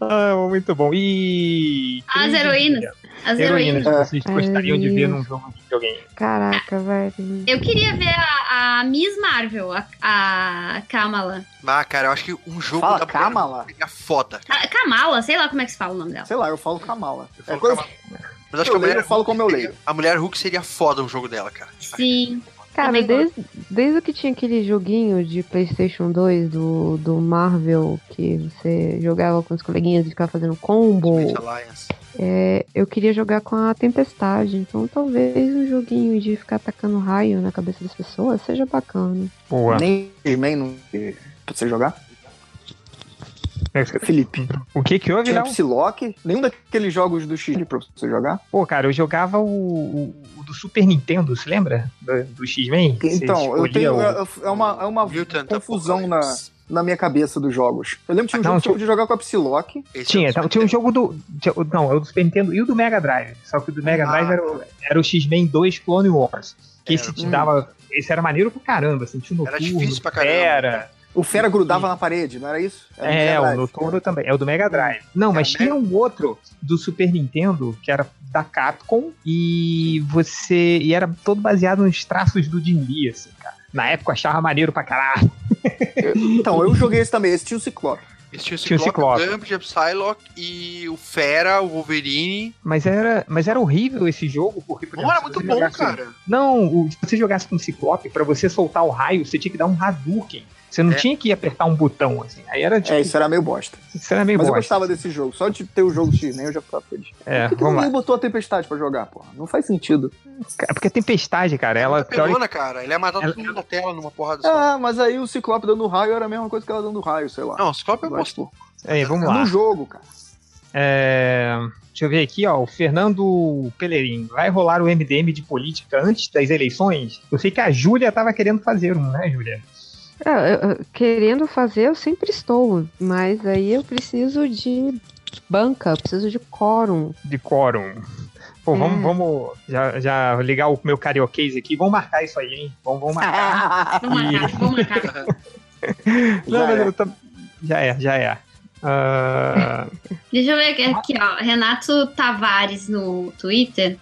Ah, muito bom. E. As heroínas. As Heroínas que heroínas. vocês gostariam de ver Heroínas. num jogo de videogame. Caraca, velho. Eu queria ver a, a Miss Marvel, a, a Kamala. Ah, cara, eu acho que um jogo Fala da Kamala? seria foda. A, Kamala, sei lá como é que se fala o nome dela. Sei lá, eu falo Kamala. Eu É falo coisa... Kamala. Mas acho Eu que a mulher, leio, eu falo como eu leio. a mulher Hulk seria foda um jogo dela, cara. Sim. Cara, Também desde, desde que tinha aquele joguinho de PlayStation 2 do, do Marvel que você jogava com os coleguinhas e ficava fazendo combo, é, eu queria jogar com a Tempestade. Então talvez um joguinho de ficar atacando raio na cabeça das pessoas seja bacana. Boa. Nem Man não pra você jogar? [LAUGHS] Felipe. O que que houve, Tinha Léo? Psylocke? Nenhum daqueles jogos do X pra você jogar? Pô, cara, eu jogava o, o- o do Super Nintendo, se lembra? Do, do X-Men? Você Então, eu tenho. o- É, é uma, é uma Mutant confusão na, na minha cabeça dos jogos. Eu lembro que tinha um Não, jogo que eu tinha- podia jogar com a Psylocke. Esse Tinha, é o então, tinha um jogo do. tinha- não, é o do Super Nintendo e o do Mega Drive. Só que o do Mega Ah, Drive era, o- era o X-Men 2 Clone Wars. Que esse Era. te Hum. dava. Esse era maneiro pra caramba, assim, tinha o Era difícil pra caramba. Era. O Fera grudava na parede, não era isso? Era É, o. Noturno também. É o do Mega Drive. Não, Era mas tinha Mega- um outro do Super Nintendo que era da Capcom e você. E era todo baseado nos traços do Jim Lee, assim, cara. Na época eu achava maneiro pra caralho. Então, eu joguei esse também. Esse tinha o Ciclope. Esse tinha o Tinha o Ciclope, o Ciclope. Gambit, o Psylocke e o Fera, o Wolverine. Mas era, mas era horrível esse jogo, porque. por Não era exemplo, se muito bom, jogasse- cara. Não, o- se você jogasse com Ciclope, pra você soltar o raio, você tinha que dar um Hadouken. Você não É. tinha que apertar um botão, assim. Aí era tipo. É, isso era meio bosta. isso era meio Mas eu bosta. gostava desse jogo. Só de ter o jogo X-Men eu já ficava feliz. É, Por que, ninguém lá. botou a Tempestade pra jogar, porra? Não faz sentido. É Porque a tempestade, cara, ela. Ela pelona, cara. Ele ia matar Ela- todo mundo da tela numa porrada só. Ah, mas aí o Ciclope dando raio era a mesma coisa que ela dando raio, sei lá. Não, o Ciclope é Eu bosta. É, vamos lá. No jogo, cara. É, Deixa eu ver aqui, ó. O Fernando Pelerim. Vai rolar o MDM de política antes das eleições? Eu sei que a Júlia tava querendo fazer um, né, Júlia? É, querendo fazer, eu sempre estou, mas aí eu preciso de banca, eu preciso de quórum. De quórum. Pô, vamos, É. vamos já, já ligar o meu carioquês aqui. Vamos marcar isso aí, hein? Vamos, vamos marcar. Vamos marcar, vamos marcar. [LAUGHS] Não, Já mas é. tam- Já é, já é. Ah, [LAUGHS] Deixa eu ver aqui, aqui, ó. Renato Tavares no Twitter.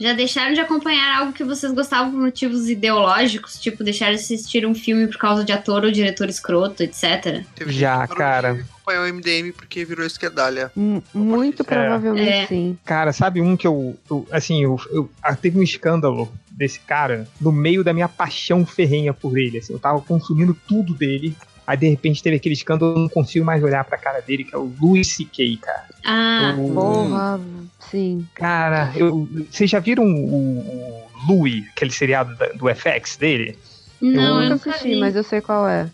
Já deixaram de acompanhar algo que vocês gostavam por motivos ideológicos? Tipo, deixaram de assistir um filme por causa de ator ou diretor escroto, etc. Já, cara. de acompanhar o MDM porque virou esquerdalha. M- Muito provavelmente É. sim. cara, sabe um que eu. eu- assim, eu, eu- ah, teve um escândalo desse cara no meio da minha paixão ferrenha por ele. Assim, eu tava consumindo tudo dele. Aí de repente teve aquele escândalo, eu não consigo mais olhar pra cara dele, que é o Louis C.K., cara. Ah, O- Porra, sim. Cara, eu, vocês já viram o, o Louis, aquele seriado do FX dele? não, eu eu nunca assisti, vi. mas eu sei qual é.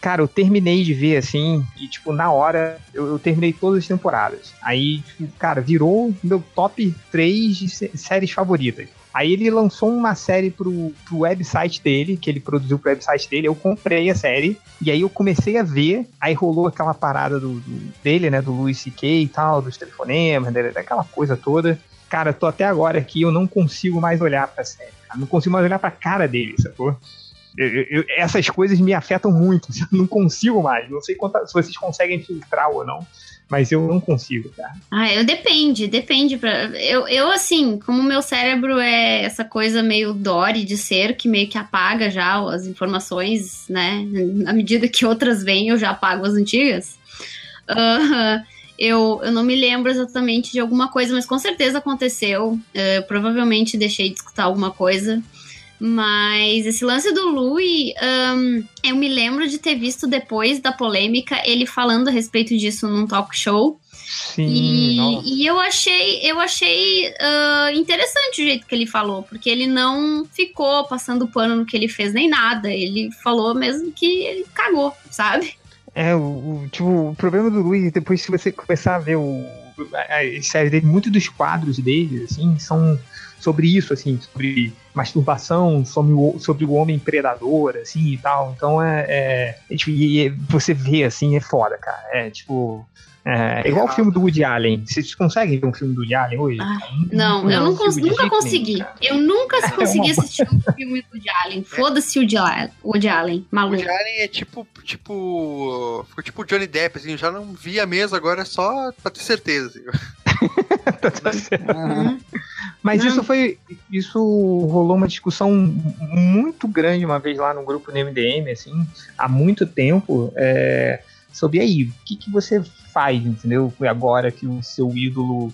Cara, eu terminei de ver assim, e tipo, na hora eu, eu terminei todas as temporadas. Aí, tipo, cara, virou meu top 3 de sé- séries favoritas. Aí ele lançou uma série pro, pro website dele, que ele produziu pro website dele, eu comprei a série, e aí eu comecei a ver, aí rolou aquela parada do, do- dele, né, do Louis C.K. e tal, dos telefonemas, daquela coisa toda. Cara, tô até agora aqui, eu não consigo mais olhar pra série, cara. Não consigo mais olhar pra cara dele, sacou? Eu- eu- essas coisas me afetam muito. [LAUGHS] Eu não consigo mais. Não sei quanta- se vocês conseguem filtrar ou não, mas eu não consigo, cara. Ah, eu depende, depende. Pra, eu, eu, assim, como meu cérebro é essa coisa meio Dory de ser, que meio que apaga já as informações, né? À medida que outras vêm, eu já apago as antigas. Ah, eu, eu não me lembro exatamente de alguma coisa, mas com certeza aconteceu. Ah, provavelmente deixei de escutar alguma coisa. Mas esse lance do Louis, ahn, eu me lembro de ter visto depois da polêmica ele falando a respeito disso num talk show. Sim, E, e eu achei, eu achei ah, interessante o jeito que ele falou, porque ele não ficou passando pano no que ele fez nem nada. Ele falou mesmo que ele cagou, sabe? É, o, o- tipo, o problema do Luiz, depois se você começar a ver o, a, a série dele, muitos dos quadros dele, assim, são sobre isso, assim, sobre masturbação, sobre o, sobre o homem predador, assim, e tal. Então é, é, é, tipo, e, e você vê, assim, é foda, cara. É, tipo, é, igual o filme do Woody Allen. Vocês conseguem ver um filme do Woody Allen hoje? Ah, Não, eu não cons- nunca consegui. cara. Eu nunca [LAUGHS] É consegui uma- assistir um filme do Woody Allen. Foda-se o Woody Allen, Woody Allen, O maluco. Woody Allen é tipo, tipo. Ficou tipo o Johnny Depp, assim, eu já não via mesmo, agora é só pra ter certeza. Assim. [LAUGHS] Tá certo. Uhum. Mas Não. isso foi. Isso rolou uma discussão muito grande uma vez lá no grupo do MDM, assim, há muito tempo, é, sobre aí, o que, que você faz, entendeu? Agora que o seu ídolo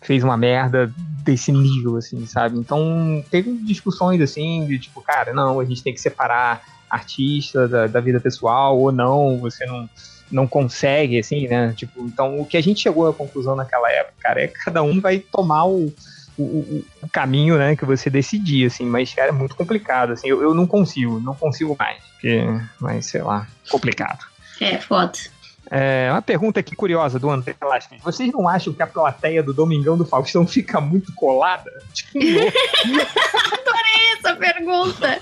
fez uma merda desse nível, assim, sabe? Então, teve discussões assim, de tipo, cara, não, a gente tem que separar artista da, da vida pessoal, ou não, você não, não consegue, assim, né? Tipo, então o que a gente chegou à conclusão naquela época, cara, é que cada um vai tomar o, o, o- caminho, né, que você decidir, assim, mas, cara, é muito complicado, assim, eu, eu não consigo, não consigo mais, porque, mas, sei lá, complicado. É, foda. É, uma pergunta aqui curiosa do André. Vocês não acham que a plateia do Domingão do Faustão fica muito colada? Tipo, [LAUGHS] Essa pergunta.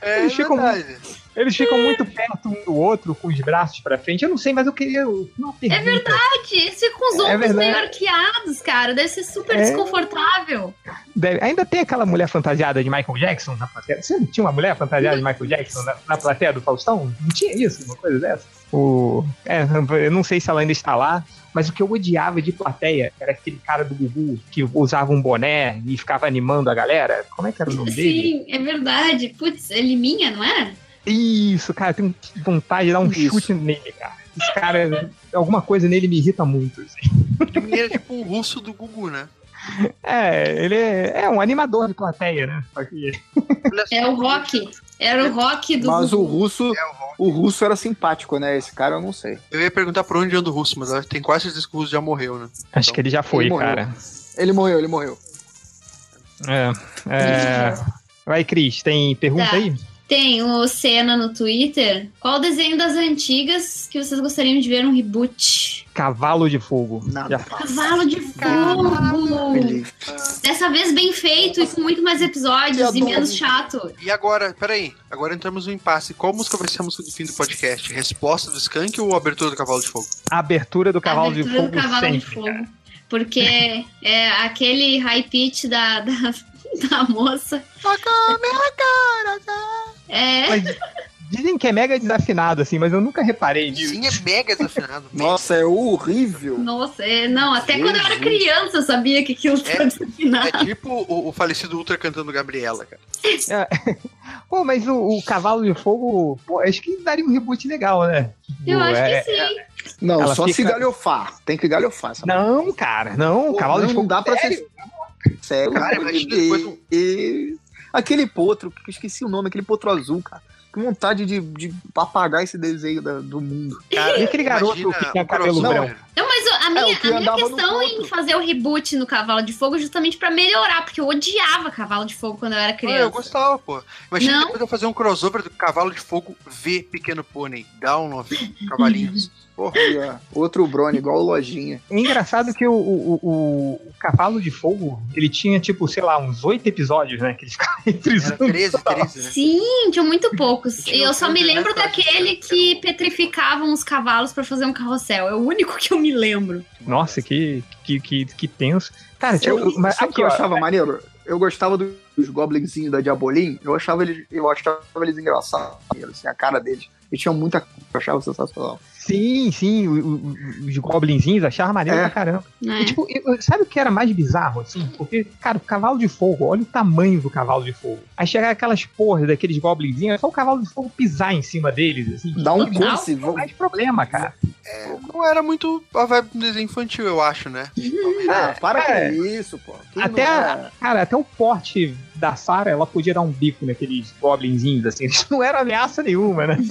É Eles ficam verdade. Eles ficam muito perto um do outro, com os braços pra frente. Eu não sei, mas eu queria uma pergunta. É verdade, eles ficam com os É ombros verdade. meio arqueados, cara. Deve ser super É. desconfortável. Deve- Ainda tem aquela mulher fantasiada de Michael Jackson na plateia. Você não tinha uma mulher fantasiada de Michael Jackson na, na plateia do Faustão? Não tinha isso, uma coisa dessa? O... É, eu não sei se ela ainda está lá, mas o que eu odiava de plateia era aquele cara do Gugu que usava um boné e ficava animando a galera. Como é que era o nome dele? Sim, é verdade. Putz, ele minha, não é? Isso, cara, eu tenho vontade de dar um Isso. chute nele, cara. Esse cara, alguma coisa nele me irrita muito. assim. Mim era tipo um russo do Gugu, né? É, ele é, é um animador de plateia, né? Que É o rock. Era o rock do. Mas o Gugu. russo, o russo era simpático, né? Esse cara eu não sei. Eu ia perguntar por onde anda o russo, mas tenho quase certeza que o russo já morreu, né? acho que ele já foi, Ele cara. Ele morreu, ele morreu. É, é... Vai, Cris, tem pergunta Tá. aí? Tem o Senna no Twitter. Qual o desenho das antigas que vocês gostariam de ver um reboot? Cavalo de Fogo. Nada. Cavalo de Fogo! Dessa vez bem feito e com muito mais episódios e menos chato. E agora, peraí, agora entramos no impasse. Qual música vai ser a música do fim do podcast? Resposta do Skank ou abertura do Cavalo de Fogo? A abertura do Cavalo de Abertura Fogo do Cavalo sempre, de Fogo. cara. Porque é aquele high pitch da, da, [LAUGHS] da moça. É, Mas dizem que é mega desafinado, assim, mas eu nunca reparei nisso. Sim, é mega desafinado. [LAUGHS] Nossa, é horrível. nossa, é, não, até quando eu era Jesus. criança eu sabia que aquilo É- desafinado. É tipo o, o falecido Ultra cantando Gabriela, cara. [LAUGHS] Pô, mas o, o Cavalo de Fogo, pô, acho que daria um reboot legal, né? Eu Pô, acho é- que sim. Não, Ela só fica- se galhofar. Tem que galhofar. Essa Não, cara, não. Pô, Cavalo não, de Fogo. dá pra sério? ser. Sério, Cara, imagina de depois um- E- Aquele potro, que eu esqueci o nome, aquele potro azul, cara. Que vontade de, de apagar esse desenho da- do mundo. Cara, E aquele garoto que tinha o cabelo branco? Não, mas a minha, É, o que a minha questão em fazer o reboot no Cavalo de Fogo é justamente pra melhorar, porque eu odiava Cavalo de Fogo quando eu era Ah, eu criança. gostava, pô. Imagina Não. depois eu fazer um crossover do Cavalo de Fogo V Pequeno Pônei. Down of Cavalinhos. [LAUGHS] Porra. Ó, outro Brony, igual o Lojinha. É engraçado que o, o, o, o Cavalo de Fogo, ele tinha, tipo, sei lá, uns oito episódios, né? Que ele ficava Era reprisando. 13, 13, né? Sim, tinha muito poucos. E eu só me né, lembro daquele que petrificavam os cavalos pra fazer um carrossel. É o único que eu me lembro. Nossa, que, que, que, que tenso. Cara, tinha, Eu, mas sabe o que aqui, eu ó, achava maneiro? eu gostava do- dos goblinzinhos da Diabolim, eu achava eles, eu achava eles engraçados, assim, a cara deles. E tinha muita eu achava sensacional. Sim, sim, o- o- os goblinzinhos achavam maneiro É. pra caramba. né? E, tipo, eu- sabe o que era mais bizarro, assim? Porque, cara, o cavalo de fogo, olha o tamanho do cavalo de fogo. Aí chegar aquelas porras daqueles goblinzinhos, é só o cavalo de fogo pisar em cima deles, assim. Dá um Total. coice, Não mais problema, cara. Não era muito a vibe infantil, eu acho, né? [LAUGHS] Ah, para É. com isso, pô. Até não a- é- Cara, até o porte da Sarah, ela podia dar um bico naqueles goblinzinhos, assim. Isso [LAUGHS] não era ameaça nenhuma, né? [LAUGHS]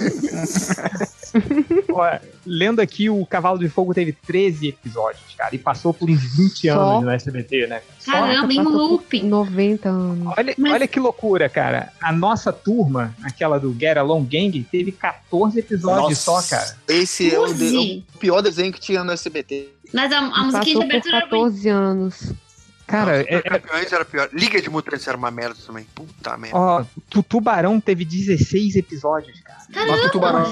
Ó, lendo aqui, o Cavalo de Fogo teve 13 episódios, cara, e passou por uns 20 Só? anos no SBT, né? Só- Caramba, em looping. 90 anos. Olha, Mas- olha que loucura, cara. A nossa turma, aquela do Get Along Gang, teve 14 episódios só, cara. Esse é o, de- o pior desenho que tinha no SBT. Mas a, a musiquinha de Passou por abertura era ruim. 14 anos. Cara, Nossa, é- é- Campeões era pior. Liga de Mutantes era uma merda também. Puta merda. ó, o Tubarão teve 16 episódios, cara. Mas o tubarão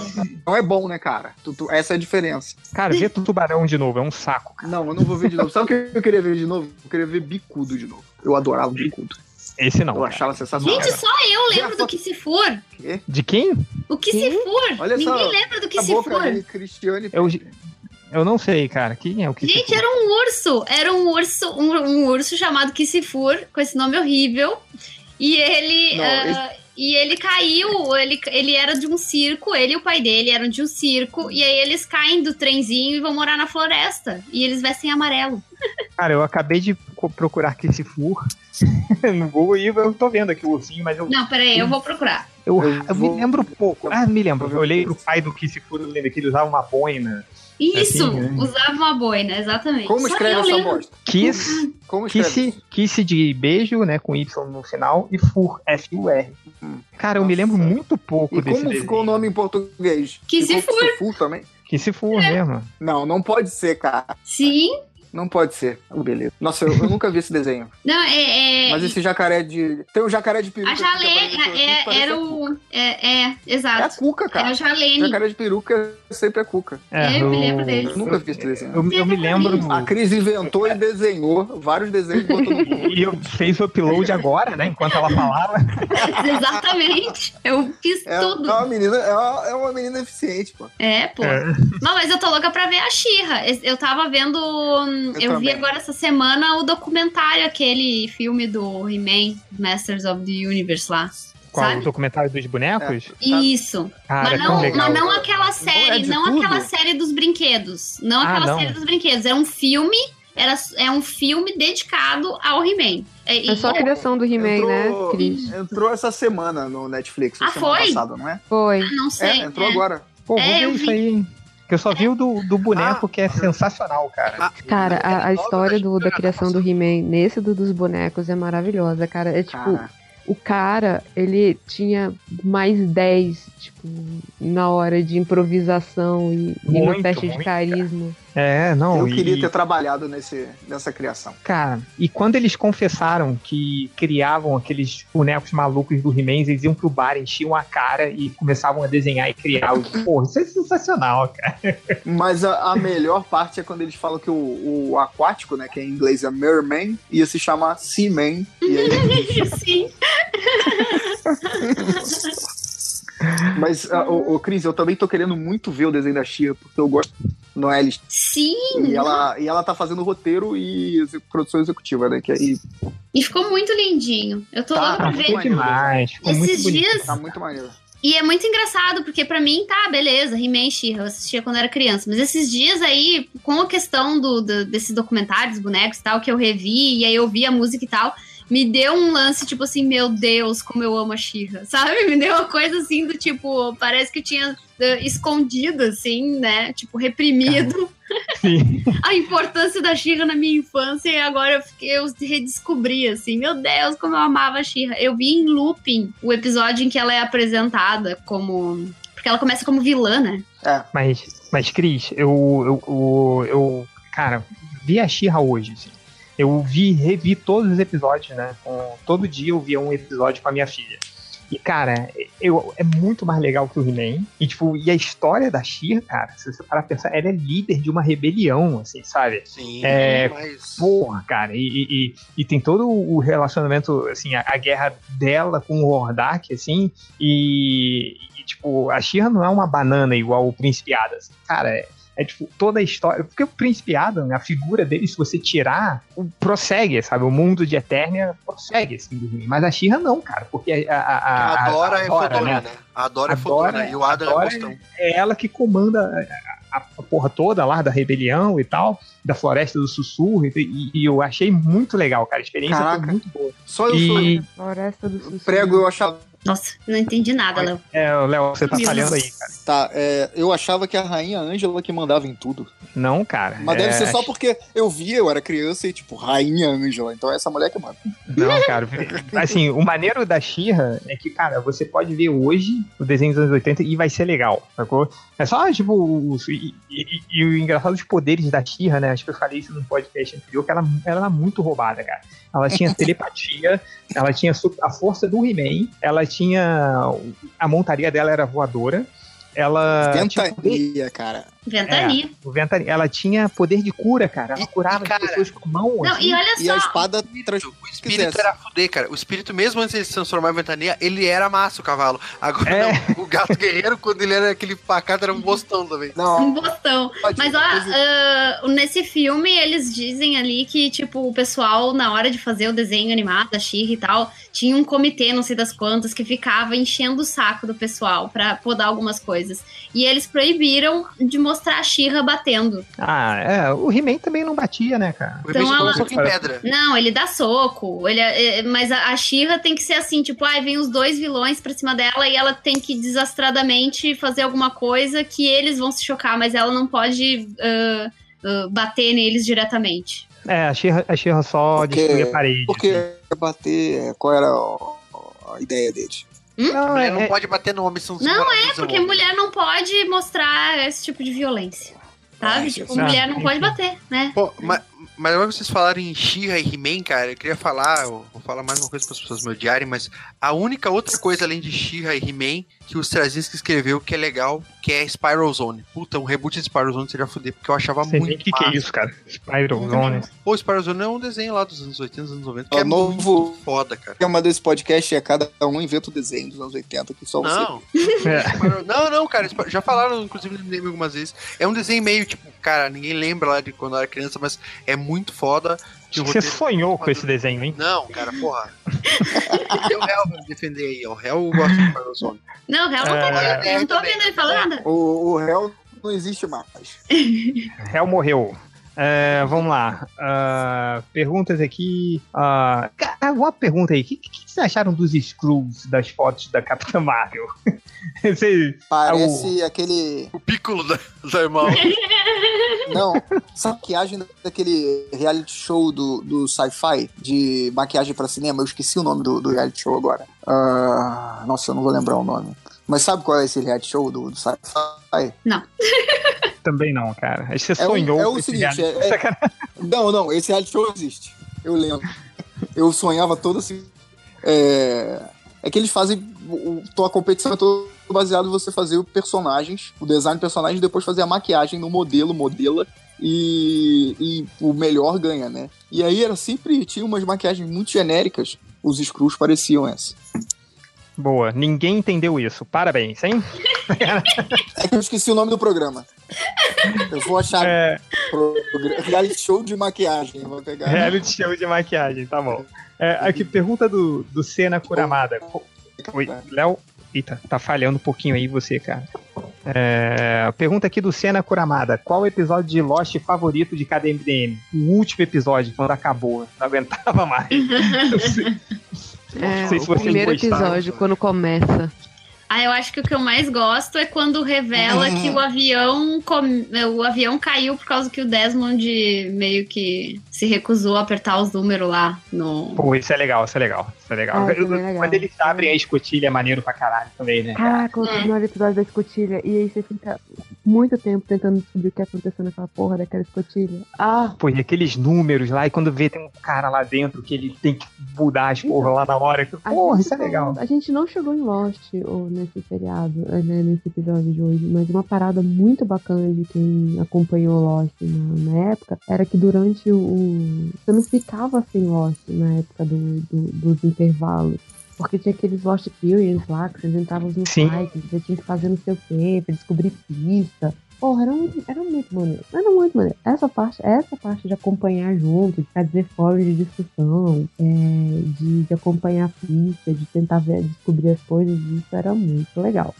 não é bom, né, cara? Tutu- Essa é a diferença. Cara, ver Tubarão de novo é um saco, cara. Não, eu não vou ver de novo. Sabe o que eu queria ver de novo? Eu queria ver bicudo de novo. Eu adorava o bicudo. Esse não. Eu cara. achava sensacional. Gente, só eu lembro do que se for. Quê? De quem? O que se for. Olha Ninguém só, lembra do que a se boca for. Cristiane. Eu, eu não sei, cara. Quem é o que? Gente, era um urso. Era um urso, um, um urso chamado Kissifur, com esse nome horrível. E ele. Não, ah, E ele caiu, ele, ele era de um circo, ele e o pai dele eram de um circo, e aí eles caem do trenzinho e vão morar na floresta. E eles vestem amarelo. [LAUGHS] Cara, eu acabei de procurar que se for no Google e eu tô vendo aqui o ursinho, mas eu, Não, peraí, eu vou procurar. eu, Eu eu vou- me lembro pouco. Ah, me lembro. Eu olhei o pro pai do for, eu lembro que ele usava uma boina. Isso, Assim, usava uma boina, exatamente. Como Só escreve essa lembro. bosta? [LAUGHS] Kiss, Como escreve? kiss, kiss de beijo, né, com Y no final, e fur, F-U-R. Hum. Cara, eu me lembro muito pouco E desse como desenho. ficou o nome em português? Que se Ficou for. Kissifur também? Que se for mesmo. Não, não pode ser, cara. Sim. Não pode ser. Oh, beleza. Nossa, eu, eu nunca vi esse desenho. [LAUGHS] Não, é. é Mas esse jacaré de. Tem um jacaré de peruca. a parecendo- é, era a o. É, é, É a exato. Cuca, É cara. a Jalene. Jacaré de peruca é sempre a Cuca. É, eu me lembro dele. Eu nunca vi esse desenho. Eu, eu me lembro. A Cris inventou e desenhou vários desenhos e botou no Google. [LAUGHS] E eu fez o upload agora, né? Enquanto ela falava. [LAUGHS] Exatamente. Eu fiz É, tudo. é uma menina, é uma, é uma menina eficiente, pô. É, pô. É. Não, mas eu tô louca pra ver a Xirra. Eu tava vendo. Eu, Eu vi agora essa semana o documentário, aquele filme do He-Man, Masters of the Universe lá. Qual? O Sabe? documentário dos bonecos? Isso. Cara, mas, é tão não, mas não aquela é série, de não tudo? aquela série dos brinquedos. Não Ah, aquela não. série dos brinquedos. Era um filme. Era, é um filme dedicado ao He-Man. É, É só a criação do He-Man, né, Entrou, Cris? entrou essa semana no Netflix, Ah, semana foi? passada, não é? Foi. não sei. É, entrou é. agora. Pô, vou É, ver eu isso vi. aí. Que eu só vi o do, do boneco, que é sensacional, cara. Ah, Cara, a, a história do- da criação do He-Man nesse do, dos bonecos é maravilhosa, cara. É tipo, Cara, o cara, ele tinha mais 10, tipo, na hora de improvisação e, e no Muito, teste de muito, carisma. É, não. eu queria e, ter trabalhado nesse, nessa criação. Cara, e quando eles confessaram que criavam aqueles bonecos malucos do He-Man, eles iam pro bar, enchiam a cara e começavam a desenhar e criar. os- Porra, isso é sensacional, cara. Mas a, a melhor parte é quando eles falam que o, o aquático, né, que em inglês é merman, ia se chamar seaman. E aí, [LAUGHS] Sim. [LAUGHS] mas, ah, ô, ô, Cris, eu também tô querendo muito ver o desenho da Xia, porque eu gosto do Noelis. Sim. E ela, e ela tá fazendo roteiro e produção executiva, né? Que aí E ficou muito lindinho. Eu tô Tá, louca pra ver. ficou demais. Ficou muito Esses bonito. dias. tá muito maneiro. E é muito engraçado, porque pra mim, tá, beleza, He-Man e She-Ra, eu assistia quando era criança. Mas esses dias aí, com a questão do, do, desse documentário, dos bonecos e tal, que eu revi, e aí eu vi a música e tal, me deu um lance, tipo assim, meu Deus, como eu amo a She-Ra, sabe? [LAUGHS] Me deu uma coisa assim do tipo, parece que eu tinha eh, escondido, assim, né? Tipo, reprimido Sim. [LAUGHS] a importância da She-Ra na minha infância e agora eu, fiquei, eu redescobri, assim, meu Deus, como eu amava a She-Ra. Eu vi em looping o episódio em que ela é apresentada como... Porque ela começa como vilã, né? Mas, mas Cris, eu, eu, eu, eu, cara, vi a Xirra hoje, assim. Eu vi, revi todos os episódios, né? Com- todo dia eu via um episódio com a minha filha. E, cara, eu, é muito mais legal que o He-Man. E, tipo, e a história da She, cara, se você parar pra pensar, ela é líder de uma rebelião, assim, sabe? Sim, É, mas. Porra, cara, e, e, e- tem todo o relacionamento, assim, a, a guerra dela com o Hordak, assim, e, e, tipo, a Shira não é uma banana igual o Príncipe assim, cara, é, é, tipo, toda a história, porque o Príncipe Adam, a figura dele, se você tirar, prossegue, sabe, o mundo de Eternia prossegue, assim, mas a Shira não, cara, porque a, a, a, A Dora é Adora, fodona, né? né? A Dora é Adora- fodona e o Adam é Adora postão. é ela que comanda a, a- a porra toda lá da rebelião e tal, da Floresta do Sussurro, e, e eu achei muito legal, cara. A experiência Caraca. foi muito boa. Só eu E- sou Floresta do Sussurro. prego, eu achava. Nossa, não entendi nada, Léo. É, Léo, você tá Meu falhando aí, cara. Tá, é, eu achava que a rainha Ângela que mandava em tudo. Não, cara. Mas é, deve ser só porque eu via, eu era criança e, tipo, rainha Ângela. Então é essa mulher que manda. Não, cara. [LAUGHS] Assim, o maneiro da Xirra é que, cara, você pode ver hoje o desenho dos anos 80 e vai ser legal, sacou? É só, tipo, os- e, e- e o engraçado dos poderes da Xirra, né? Acho que eu falei isso no podcast anterior, que ela, ela era muito roubada, cara. Ela tinha [LAUGHS] telepatia, ela tinha a força do He-Man, ela tinha. A montaria dela era voadora. Ela. tinha poder- Ventania. Ventania. o ventania. Ela tinha poder de cura, cara. Ela E- curava e, cara, as pessoas com a mão. Não, assim. e olha E a só. espada trans... O espírito quisesse. era fuder, cara. O espírito, mesmo antes de ele se transformar em ventania, ele era massa, o cavalo. Agora, É. não, o gato guerreiro, quando ele era aquele pacato, era um bostão também. Um Não, bostão. pode- Mas ó, ah, nesse filme eles dizem ali que, tipo, o pessoal, na hora de fazer o desenho animado da Xirra e tal, tinha um comitê, não sei das quantas, que ficava enchendo o saco do pessoal pra podar algumas coisas. E eles proibiram de mostrar a Xirra batendo. Ah, é. O He-Man também não batia, né, cara? O Então ela- soco em pedra. Não, ele dá soco. Ele é- é- mas a, a Xirra tem que ser assim, tipo, ai, vem os dois vilões pra cima dela e ela tem que desastradamente fazer alguma coisa que eles vão se chocar, mas ela não pode ah, ah, bater neles diretamente. É, a Xirra, a Xirra só Porque- destruía a parede. assim. Porque bater, qual era a, a ideia deles? Não, Mulher é, não é- pode bater no homem, são Não é, porque mulher não pode mostrar esse tipo de violência. Sabe? Ah, tipo, ah, mulher não pode enfim. bater, né? Pô, mas, mas agora que vocês falaram em She-Ra e He-Man, cara, eu queria falar, eu vou falar mais uma coisa para as pessoas me odiarem, mas a única outra coisa além de She-Ra e He-Man que o Straczynski escreveu que é legal, que é Spiral Zone. Puta, um reboot de Spiral Zone seria fuder, porque eu achava Sei nem muito o que, que é isso, cara. Spiral Zone. Pô, Spiral Zone é um desenho lá dos anos 80, dos anos 90, que É é, novo- muito foda, cara. O tema desse podcast é cada um inventa o desenho dos anos 80, que só você. Não, É. Spiral- não, não, cara, já falaram, inclusive, no meme algumas vezes. É um desenho meio, tipo, cara, ninguém lembra lá de quando eu era criança, mas é muito foda. Que o Você roteiro- sonhou com esse desenho, hein? Não, cara, porra. Tem o Hell pra me defender aí, ó. O Hell gosta de Spiral Zone. Não, o Real não tá É. aqui. Eu não tô ouvindo ele falar nada. O, o réu não existe mais. [LAUGHS] Hell morreu. É, vamos lá. Ah, perguntas aqui. Ah, cara, uma pergunta aí. O que, que, que vocês acharam dos screws das fotos da Capitã Marvel? [LAUGHS] Parece aquele. O Piccolo da, da irmã. [LAUGHS] Não, essa maquiagem daquele reality show do, do sci-fi, de maquiagem pra cinema, eu esqueci o nome do, do reality show agora. Ah, nossa, eu não vou lembrar o nome. Mas sabe qual é esse reality show do, do sci-fi? [LAUGHS] também não, cara. Que você É o- sonhou é o seguinte, reality. é- é-. [LAUGHS] Não, não, esse reality show existe. Eu lembro. Eu sonhava todo assim. É, é que eles fazem. O, o- a competição é toda baseada em você fazer os personagens, o design do personagem, e depois fazer a maquiagem no modelo, modela. E, e o melhor ganha, né? E aí era sempre. Tinha umas maquiagens muito genéricas. Os screws pareciam essa. Boa, ninguém entendeu isso. Parabéns, hein? [LAUGHS] É que eu esqueci o nome do programa. Eu vou achar. É, Programa, reality show de maquiagem. Vou pegar. reality show de maquiagem, tá bom. É, aqui, pergunta do, do Senna Kuramada. Oi, Léo? Eita, tá falhando um pouquinho aí você, cara. É, pergunta aqui do Senna Kuramada. Qual o episódio de Lost favorito de cada MDM? O último episódio, quando acabou. Não aguentava mais. [LAUGHS] Não sei, É, não sei se o primeiro gostaram. episódio, quando começa. Ah, eu acho que o que eu mais gosto é quando revela que o avião com- o avião caiu por causa que o Desmond meio que se recusou a apertar os números lá no. Pô, isso é legal, isso é legal. Isso é legal. Ah, isso é bem legal. Quando eles abrem a escotilha é maneiro pra caralho também, né? Caraca, o primeiro episódio da escotilha. E aí você fica muito tempo tentando descobrir o que aconteceu naquela porra daquela escotilha. Ah, Pô, e aqueles números lá, e quando vê tem um cara lá dentro que ele tem que mudar as porra lá na hora. A Porra, isso é legal. A gente não chegou em Lost ou nesse seriado, eh, né, nesse episódio de hoje, mas uma parada muito bacana de quem acompanhou Lost na, na época era que durante o, o- Você não ficava sem Lost na época do, do- dos intervalos. Porque tinha aqueles Lost Periods lá, que vocês entravam no Sim. site, você tinha que fazer não sei o quê, pra descobrir pista. Porra, era muito, era muito maneiro. Era muito maneiro. Essa parte, essa parte de acompanhar junto, de fazer fóruns de discussão, é, de, de acompanhar a pista, de tentar ver, descobrir as coisas, isso era muito legal.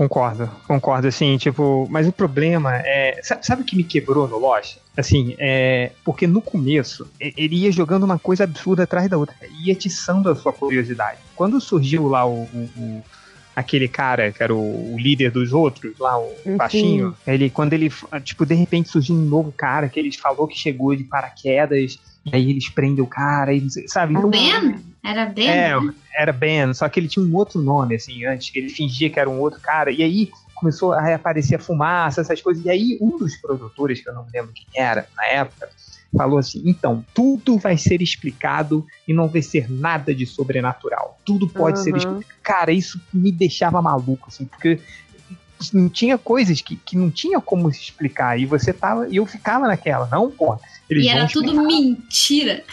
Concordo, concordo, assim, tipo, mas o problema é. Sabe, sabe o que me quebrou no Lost? Assim, é. Porque no começo, ele ia jogando uma coisa absurda atrás da outra, ia atiçando a sua curiosidade. Quando surgiu lá o. o- o- aquele cara que era o, o líder dos outros, lá, o Sim. baixinho, ele, quando ele, tipo, de repente surgiu um novo cara que eles falou que chegou de paraquedas, e aí eles prendem o cara, e, não sei- sabe? Então, Ben? Era Ben? é, era Ben, só que ele tinha um outro nome, assim, antes, que ele fingia que era um outro cara, e aí começou a aparecer a fumaça, essas coisas, e aí um dos produtores, que eu não me lembro quem era na época, falou assim, então, tudo vai ser explicado e não vai ser nada de sobrenatural, tudo pode ser Aham. explicado. Cara, isso me deixava maluco, assim, porque não tinha coisas que, que não tinha como se explicar, e você tava, e eu ficava naquela, não, pô, eles E era explicar. tudo mentira.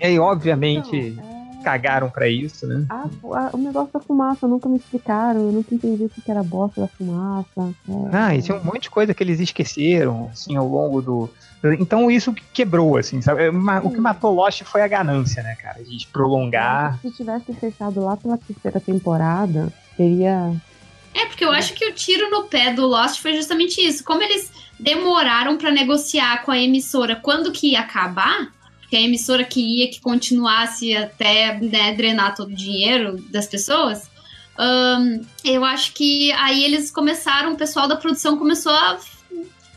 E aí, obviamente, Então, é, cagaram pra isso, né? a- a- o negócio da fumaça nunca me explicaram, eu nunca entendi o que era a bosta da fumaça. é. Ah, e tinha um monte de coisa que eles esqueceram, assim, ao longo do. Então isso que quebrou, assim, sabe? Ma- O que matou Lost foi a ganância, né, cara? De prolongar. Se tivesse fechado lá pela terceira temporada, teria. É, porque eu acho que o tiro no pé do Lost foi justamente isso. Como eles demoraram pra negociar com a emissora quando que ia acabar, porque a emissora queria que continuasse até né, drenar todo o dinheiro das pessoas, ahn, eu acho que aí eles começaram, o pessoal da produção começou a,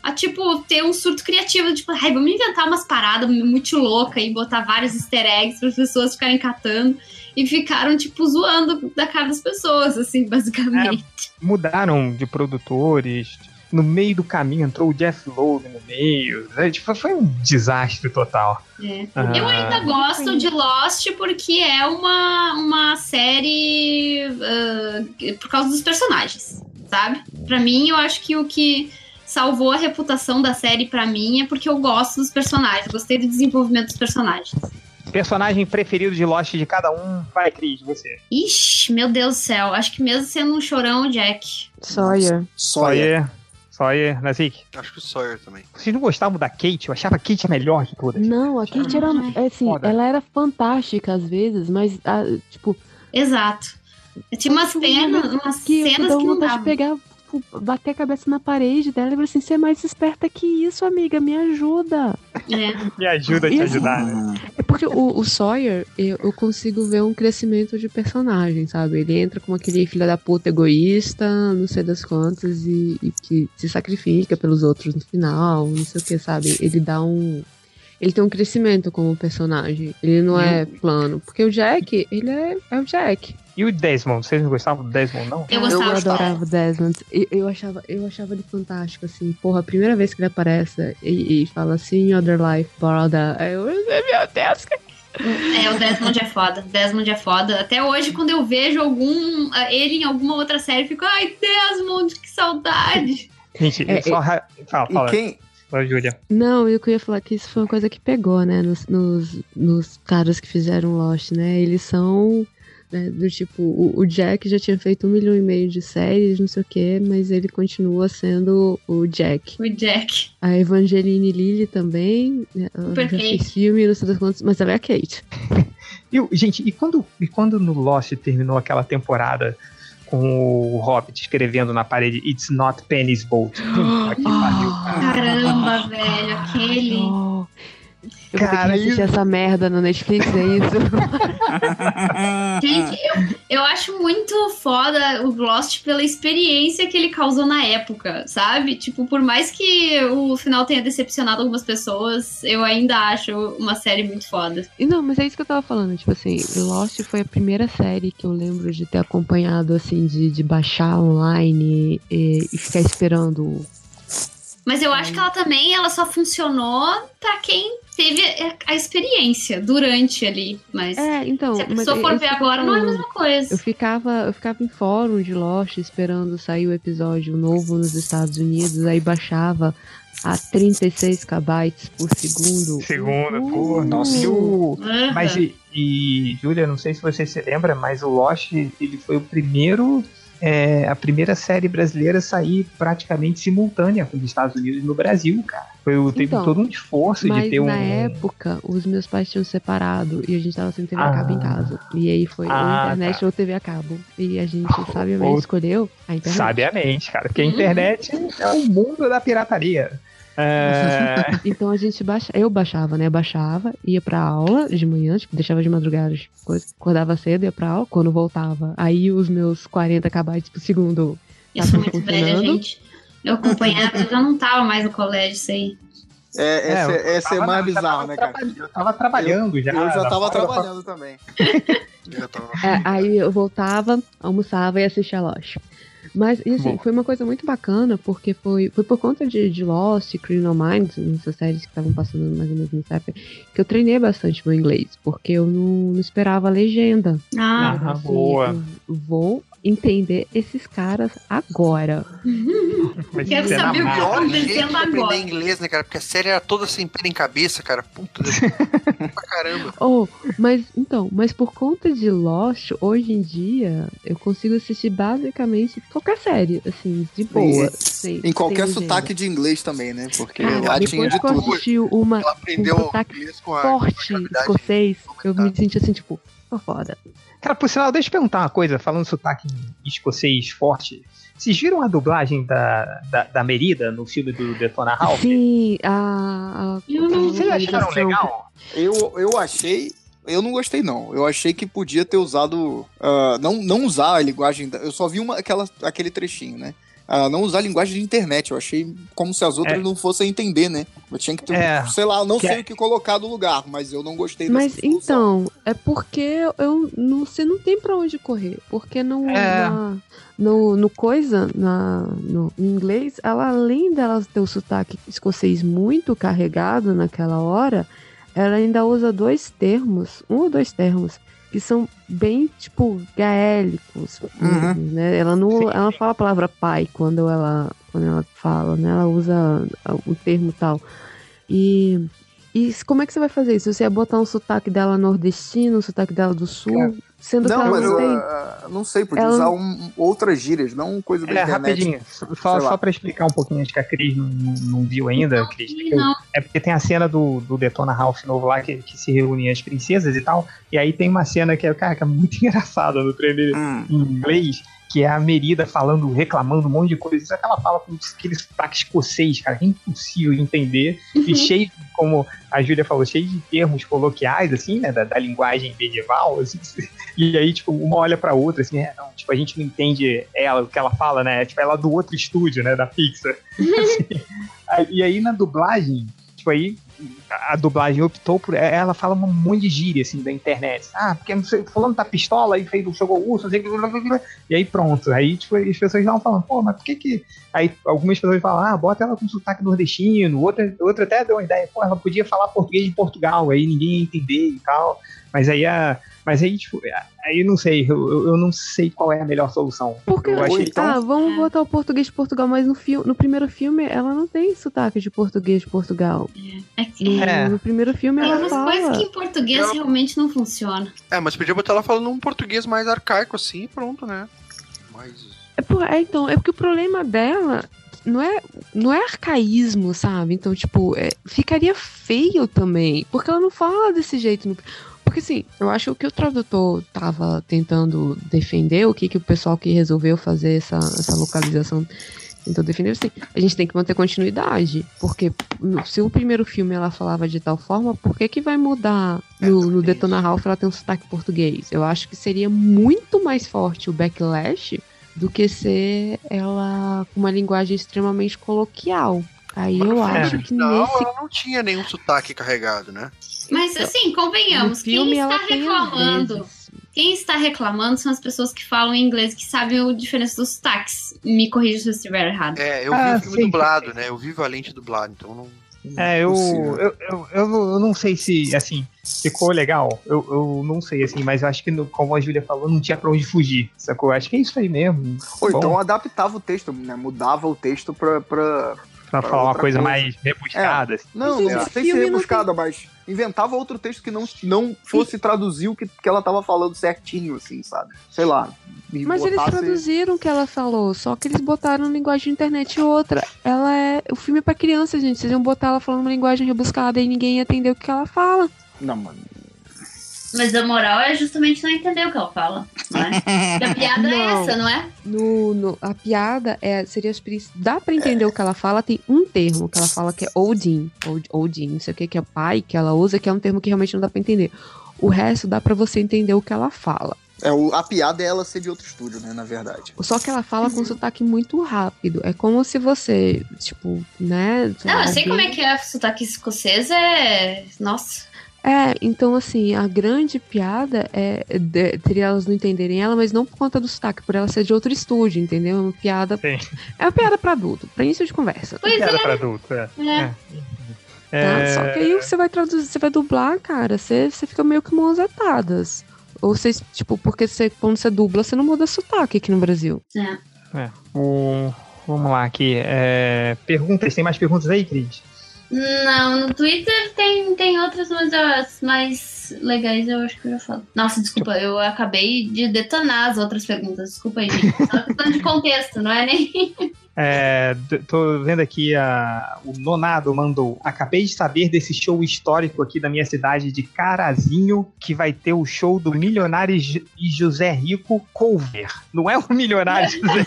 a tipo, ter um surto criativo, tipo, ai, vamos inventar umas paradas muito loucas e botar vários easter eggs para as pessoas ficarem catando. E ficaram, tipo, zoando da cara das pessoas, assim, basicamente. Mudaram de produtores. No meio do caminho entrou o Jeff Lowe no meio. né? Tipo, foi um desastre total. É. Ah. Eu ainda gosto de Lost porque é uma, uma série ah, por causa dos personagens, sabe? Pra mim, eu acho que o que salvou a reputação da série pra mim é porque eu gosto dos personagens, gostei do desenvolvimento dos personagens. Personagem preferido de Lost de cada um. Vai, Cris, você. Ixi, meu Deus do céu, acho que mesmo sendo um chorão, Jack. Sawyer. Sawyer. Sawyer, Nazik. Acho que o Sawyer também. Vocês não gostavam da Kate? Eu achava a Kate a melhor de todas. Não, a Kate era. é Assim, Foda. ela era fantástica às vezes, mas, ah, tipo. Exato. Tinha umas penas, umas que cenas que não de davam. pegar, tipo, bater a cabeça na parede dela e falar assim: você é mais esperta que isso, amiga, me ajuda. É. Me ajuda a te ajudar, né? É porque o, o Sawyer, eu, eu consigo ver um crescimento de personagem, sabe? Ele entra como aquele filho da puta egoísta, não sei das quantas, e, e que se sacrifica pelos outros no final, não sei o que, sabe? Ele dá um. Ele tem um crescimento como personagem. Ele não é plano. Porque o Jack, ele é, é o Jack. E o Desmond? Vocês não gostavam do Desmond, não? Eu Eu gostava de adorava o Desmond. Eu, eu, achava, eu achava ele fantástico, assim. Porra, a primeira vez que ele aparece e, e fala assim, Other Life, Borda. Eu, meu Deus, cara. É, o Desmond é foda. Desmond é foda. Até hoje, quando eu vejo algum ele em alguma outra série, eu fico, ai, Desmond, que saudade. Gente, É, só. ra- Fala, E fala. quem, Fala, Júlia. Não, eu queria falar que isso foi uma coisa que pegou, né? Nos, nos, nos caras que fizeram Lost, né? Eles são. Né, do tipo, o, o Jack já tinha feito um milhão e meio de séries, não sei o quê, mas ele continua sendo o Jack. O Jack. A Evangeline Lilly também, né, ela Super já Kate. fez filme, não sei das quantas, mas ela é a Kate. [LAUGHS] E, o- gente, e quando, e quando no Lost terminou aquela temporada com o Hobbit escrevendo na parede It's not Penny's boat? Puta que [GASPS] pariu, cara. Caramba, velho, aquele. Cara, que assistir essa merda no Netflix, é isso? [LAUGHS] Gente, eu, eu acho muito foda o Lost pela experiência que ele causou na época, sabe? Tipo, por mais que o final tenha decepcionado algumas pessoas, eu ainda acho uma série muito foda. E não, mas é isso que eu tava falando, tipo assim, Lost foi a primeira série que eu lembro de ter acompanhado, assim, de, de baixar online e, e ficar esperando Mas eu acho que ela também ela só funcionou pra quem teve a experiência durante ali. Mas É, então. se a mas pessoa for eu ver agora, não é a mesma coisa. Eu ficava, eu ficava em fórum de Lost esperando sair o episódio novo nos Estados Unidos, aí baixava a 36 KB por segundo. Segundo, pô, Uh, nossa. E o- Aham. Mas e, e, Júlia, não sei se você se lembra, mas o Lost ele foi o primeiro. É, a primeira série brasileira a sair praticamente simultânea com os Estados Unidos no Brasil, cara. Foi, o- teve Então, todo um esforço de ter um. na época, os meus pais tinham separado e a gente tava sem TV a Ah. cabo em casa. E aí foi Ah, ou internet tá. ou TV a cabo. E a gente [LAUGHS] sabiamente Ou- escolheu a internet. Sabiamente, cara, porque a Uhum. internet é o mundo da pirataria. É, [LAUGHS] Então a gente baixa, eu baixava, né? Baixava, ia pra aula de manhã, tipo, deixava de madrugada, as coisas, acordava cedo, ia pra aula, quando voltava, aí os meus 40 KB por segundo Eu sou estavam muito velha, gente. Eu acompanhava, eu já não tava mais no colégio, isso aí. É, essa, eu essa é tava- mais bizarro, né, cara? trabalhando- Eu tava trabalhando já. Eu já tava trabalhando também. [LAUGHS] Tava- É, aí eu voltava, almoçava e assistia Lost. Mas, e assim, Bom. foi uma coisa muito bacana, porque foi, foi por conta de, de Lost e Criminal Minds, essas séries que estavam passando mais ou menos nessa época, que eu treinei bastante meu inglês, porque eu não, não esperava a legenda. Ah, Ah, assim, boa. eu vou entender esses caras agora. Quero na saber o que. Pior acontecendo jeito de aprender agora. inglês, né, cara? Porque a série era toda sem pena em cabeça, cara. Puta, [LAUGHS] pra caramba. Oh, mas então, mas por conta de Lost, hoje em dia, eu consigo assistir basicamente qualquer série, assim, de boa. sem- Em qualquer sotaque de inglês também, né? Porque Cara, lá tinha de tudo. uma Ela aprendeu Um sotaque inglês com a, com a forte escocês, eu me senti assim, tipo, tô foda. Cara, por sinal, deixa eu perguntar uma coisa, falando sotaque escocês forte. Vocês viram a dublagem da, da, da Merida no filme do Detona Ralph? Sim, a. a, Vocês acharam legal? Eu, eu achei. Eu não gostei, não. Eu achei que podia ter usado. ah, não, não usar a linguagem. da- Eu só vi uma, aquela, aquele trechinho, né? Ah, não usar a linguagem de internet. Eu achei como se as outras É. não fossem entender, né? Eu tinha que ter. É. Sei lá, eu não Que sei é- o que colocar no lugar, mas eu não gostei Mas então, é porque eu não, você não tem pra onde correr. Porque no, É. na- no, no coisa, na, no em inglês, ela além dela ter o sotaque escocês muito carregado naquela hora, ela ainda usa dois termos, um ou dois termos, que são bem, tipo, gaélicos. Uhum. Né? Ela não, Sim. ela fala a palavra pai quando ela, quando ela fala, né? Ela usa o termo tal. E, e como é que você vai fazer isso? Você ia botar um sotaque dela nordestino, um sotaque dela do sul, sendo que Não, ela mas não eu tem. ah, não sei, podia Ela- usar um- outras gírias, não coisa da É, internet. rapidinho. Só, só pra explicar um pouquinho, acho que a Cris não, não, viu ainda, Cris. não. É porque tem a cena do, do Detona Ralph novo lá, que, que se reúnem as princesas e tal. E aí tem uma cena que é, cara, que é muito [LAUGHS] engraçada no trailer Hum. em inglês, que é a Merida falando, reclamando um monte de coisa. Só que ela fala com aquele sotaque escocês, cara, que é impossível de entender. E cheio, como a Júlia falou, cheio de termos coloquiais, assim, né, da, da linguagem medieval, assim. [LAUGHS] E aí, tipo, uma olha pra outra, assim, é, não, tipo, a gente não entende ela, o que ela fala, né? Tipo, ela é do outro estúdio, né, da Pixar. [LAUGHS] Assim, aí- e aí, na dublagem, tipo, aí a dublagem optou por. Ela fala um monte de gíria, assim, da internet. Ah, porque não sei, fulano tá pistola, aí fez o urso, não sei. E aí pronto. Aí, tipo, as pessoas estavam falando, pô, mas por que que. Aí algumas pessoas falam, ah, bota ela com sotaque nordestino. Outra, outra até deu uma ideia, pô, ela podia falar português de Portugal, aí ninguém ia entender e tal. Mas aí a. Mas aí, tipo, aí eu não sei, eu, eu- não sei qual é a melhor solução. Porque, eu achei tão ah, vamos É. botar o português de Portugal, mas no, fil- no primeiro filme ela não tem sotaque de português de Portugal. É No, que É. no primeiro filme tem ela umas fala. coisas que em português realmente não funcionam. É, mas podia botar ela falando um português mais arcaico assim e pronto, né? Mas. É, por- é, então, é porque o problema dela não é, não é arcaísmo, sabe? Então, tipo, é, ficaria feio também. Porque ela não fala desse jeito. no- Porque, assim, eu acho que o que o tradutor tava tentando defender, o que, que o pessoal que resolveu fazer essa, essa localização tentou defender, assim, a gente tem que manter continuidade. Porque se o primeiro filme ela falava de tal forma, por que, que vai mudar no, no Detona Ralph ela tem um sotaque português? Eu acho que seria muito mais forte o backlash do que ser ela com uma linguagem extremamente coloquial. Aí eu acho que Não, nesse ela não tinha nenhum sotaque carregado, né? Mas assim, convenhamos, quem está reclamando. Quem está reclamando são as pessoas que falam inglês, que sabem a diferença dos sotaques. Me corrija se eu estiver errado. É, eu vi Ah, o filme sim. dublado, né? Eu vi Valente dublado, então não. É, eu, eu, eu, eu, não- sei se, assim, ficou legal. Eu, eu não sei, assim, mas eu acho que, no- como a Júlia falou, não tinha pra onde fugir, sacou? Acho que é isso aí mesmo. Ou Bom, então adaptava o texto, né? Mudava o texto pra. pra... pra falar uma coisa, coisa. mais rebuscada. assim. Não, não esse sei se não rebuscada, mas inventava outro texto que não, não fosse traduzir o que, que ela tava falando certinho, assim, sabe? Sei lá. Mas eles botasse- traduziram o que ela falou, só que eles botaram linguagem de internet outra. Ela é. O filme é pra criança, gente. Vocês iam botar ela falando uma linguagem rebuscada e ninguém ia entender o que ela fala. Não, mano. Mas a moral é justamente não entender o que ela fala. Não é? [LAUGHS] a piada é Não. essa, não é? No, no- a piada é, seria as Dá pra entender o que ela fala, tem um termo que ela fala que é Odin. Od- Odin, não sei o que, que é pai, que ela usa, que é um termo que realmente não dá pra entender. O resto dá pra você entender o que ela fala. É, o- a piada é ela ser de outro estúdio, né? Na verdade. Só que ela fala com um sotaque muito rápido. É como se você, tipo, né? Não, eu sei como é que é sotaque escocês, é. Nossa. É, então assim, a grande piada é de- teria elas não entenderem ela, mas não por conta do sotaque, por ela ser de outro estúdio, entendeu? É uma piada. Sim. É uma piada pra adulto, pra início de conversa. Pois Piada é. pra adulto, é. É. Tá? É, Só que aí você vai traduzir, você vai dublar, cara, você, você fica meio que mãos atadas. Ou vocês, tipo, porque você, quando você dubla, você não muda sotaque aqui no Brasil. É. o- vamos lá aqui. É, perguntas, tem mais perguntas aí, Cris? Não, no Twitter tem, tem outras, mas as mais legais eu acho que eu já falo. Nossa, desculpa, eu acabei de detonar as outras perguntas. Desculpa aí, gente. Só questão de contexto, não é nem. É, tô vendo aqui a, o Nonado mandou. Acabei de saber desse show histórico aqui da minha cidade de Carazinho, que vai ter o show do Milionário e José Rico cover. Não é o Milionário [LAUGHS] José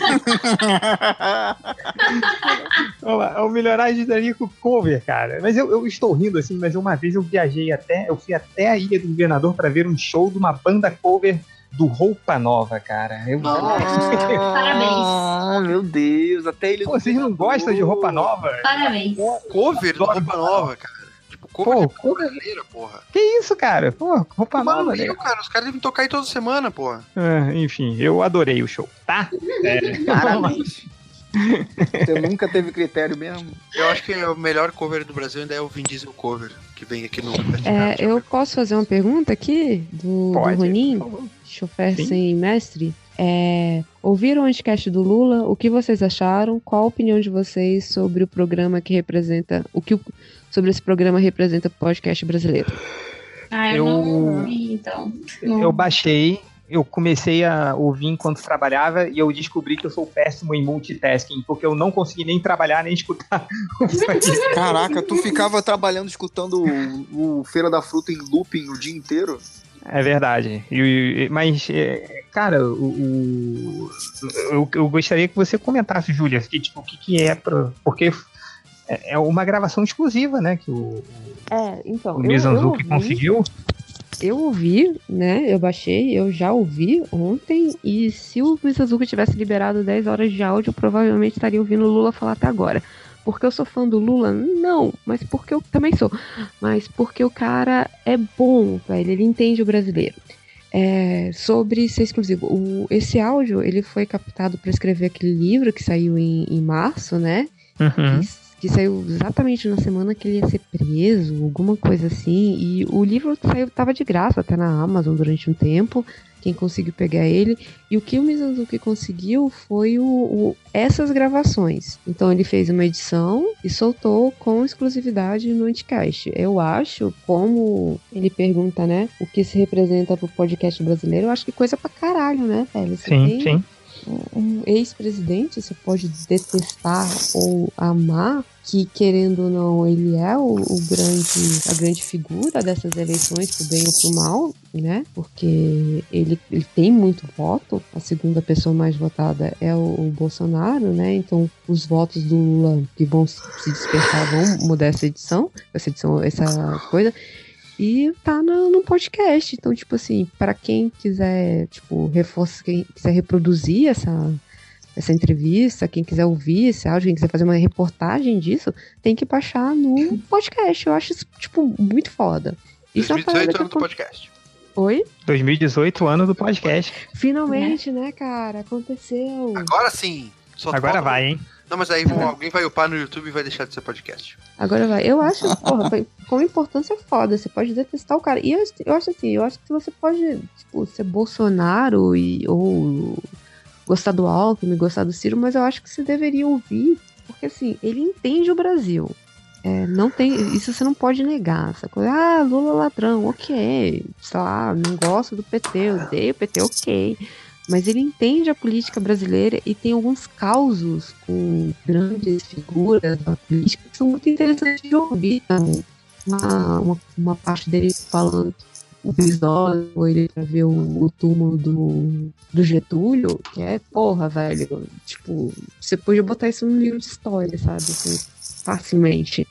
é o Milionário José Rico cover, cara. Mas eu, eu estou rindo assim, mas uma vez eu viajei até, eu fui até a Ilha do Governador para ver um show de uma banda cover do Roupa Nova, cara. Eu, Ah, [LAUGHS] meu Deus, até ele. Pô, vocês não gostam de Roupa Nova? Parabéns. Cover da roupa nova, cara. Tipo, cover Pô, de cover- brasileira, porra. Que isso, cara? Pô, roupa Tomar no nova, né? cara. Os caras devem tocar aí toda semana, porra. Ah, enfim, eu adorei o show, tá? É, [LAUGHS] Parabéns. [LAUGHS] Você nunca teve critério mesmo. Eu acho que o melhor cover do Brasil ainda é o Vin Diesel cover, que vem aqui no. É, eu posso fazer uma pergunta aqui do, do Pode, Ronin? por favor. Chofer Sim. sem mestre. É, ouviram o podcast do Lula? O que vocês acharam? Qual a opinião de vocês sobre o programa que representa. O que o- sobre esse programa representa o podcast brasileiro? Ah, eu, Eu- não vi, então. Não. Eu baixei, eu comecei a ouvir enquanto trabalhava e eu descobri que eu sou péssimo em multitasking, porque eu não consegui nem trabalhar nem escutar. [LAUGHS] Caraca, tu ficava trabalhando escutando o, o Feira da Fruta em looping o dia inteiro? É verdade. E- mas, é, cara, o, o- eu, eu gostaria que você comentasse, Júlia, que, tipo, o que, que é pra. Porque é é uma gravação exclusiva, né? Que o, É, então. o Mizanzuki conseguiu. Eu ouvi, né? Eu baixei, eu já ouvi ontem. E se o Mizanzuki tivesse liberado 10 horas de áudio, eu provavelmente estaria ouvindo o Lula falar até agora. Porque eu sou fã do Lula? Não, mas porque eu também sou. Mas porque o cara é bom, velho. Ele entende o brasileiro. É, sobre ser exclusivo. O- esse áudio ele foi captado para escrever aquele livro que saiu em, em março, né? Uhum. que, que saiu exatamente na semana que ele ia ser preso, alguma coisa assim. E o livro saiu, tava de graça até na Amazon durante um tempo. Quem conseguiu pegar ele. E o que o Mizanzuki conseguiu foi o, o- essas gravações. Então ele fez uma edição e soltou com exclusividade no Anticast. Eu acho, como ele pergunta, né, o que se representa pro podcast brasileiro, eu acho que coisa pra caralho, né, velho? Você Sim, tem sim. Um ex-presidente, você pode detestar ou amar, que querendo ou não, ele é o, o grande, a grande figura dessas eleições, pro bem ou pro mal, né? Porque ele, ele tem muito voto, a segunda pessoa mais votada é o, o Bolsonaro, né? Então os votos do Lula que vão se dispersar vão mudar essa edição, essa edição, essa coisa. E tá no, no podcast. Então, tipo assim, para quem quiser, tipo, reforçar, quem quiser reproduzir essa, essa entrevista, quem quiser ouvir esse áudio, quem quiser fazer uma reportagem disso, tem que baixar no [LAUGHS] podcast. Eu acho isso, tipo, muito foda. Isso é uma 2018 parada ano que do podcast. Oi? 2018, ano do podcast. Finalmente, né, cara? Aconteceu. Agora sim. Só Agora vai, hein? Não, mas aí vão- alguém vai upar no YouTube e vai deixar de ser podcast. Agora vai. Eu acho, porra, foi- com importância foda. Você pode detestar o cara. E eu, eu acho assim, eu acho que você pode, tipo, ser Bolsonaro e, ou gostar do Alckmin, gostar do Ciro, mas eu acho que você deveria ouvir, porque assim, ele entende o Brasil. É, não tem. Isso você não pode negar. Essa coisa, ah, Lula ladrão, ok. Sei lá, não gosto do PT, odeio o PT, ok. Mas ele entende a política brasileira e tem alguns causos com grandes figuras da política que são muito interessantes de ouvir também. Uma, uma, uma parte dele falando o Brizola foi ele pra ver o, o túmulo do, do Getúlio, que é, porra, velho. Tipo, você podia botar isso num livro de história, sabe? Assim, facilmente.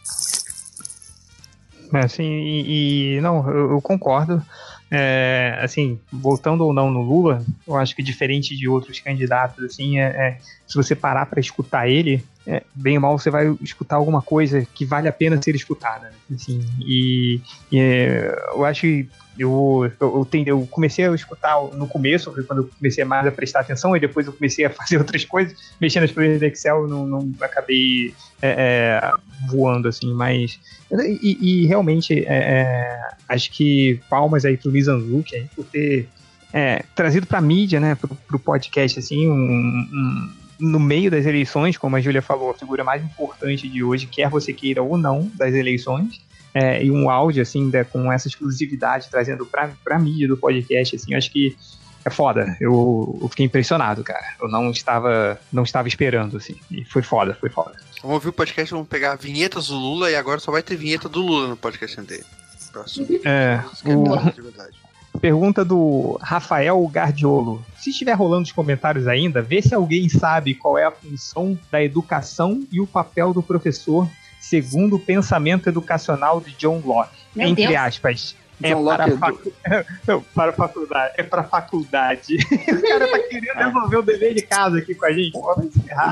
É, Assim, e, e- não, eu, eu concordo. É, assim, voltando ou não no Lula, eu acho que diferente de outros candidatos, assim, é, é, se você parar para escutar ele, é, bem ou mal você vai escutar alguma coisa que vale a pena ser escutada, assim, e, e, é, eu acho que eu, eu, eu, eu comecei a escutar no começo, foi quando eu comecei mais a prestar atenção, e depois eu comecei a [LAUGHS] fazer outras coisas, mexendo nas planilhas do Excel, não, não acabei é, é, voando, assim, mas e, e realmente, é, é, acho que palmas aí pro Mizanzuki aí por ter é, trazido pra mídia, né, pro, pro podcast, assim, um, um- no meio das eleições, como a Júlia falou, a figura mais importante de hoje, quer você queira ou não, das eleições, é, e um áudio, assim, da- com essa exclusividade, trazendo pra, pra mídia do podcast, assim, eu acho que é foda. Eu, eu fiquei impressionado, cara. Eu não estava, não estava esperando, assim, e foi foda, foi foda. Vamos ouvir o podcast, vamos pegar vinhetas do Lula e agora só vai ter vinheta do Lula no podcast dele. Próximo. É, é o-. Pergunta do Rafael Gardiolo. Se estiver rolando os comentários ainda, vê se alguém sabe qual é a função da educação e o papel do professor segundo o pensamento educacional de John Locke. Meu entre Deus. aspas. É John para, Locke é facu... [LAUGHS] Não, para faculdade. É para faculdade. [LAUGHS] o cara tá querendo resolver o dever de casa aqui com a gente. Pô.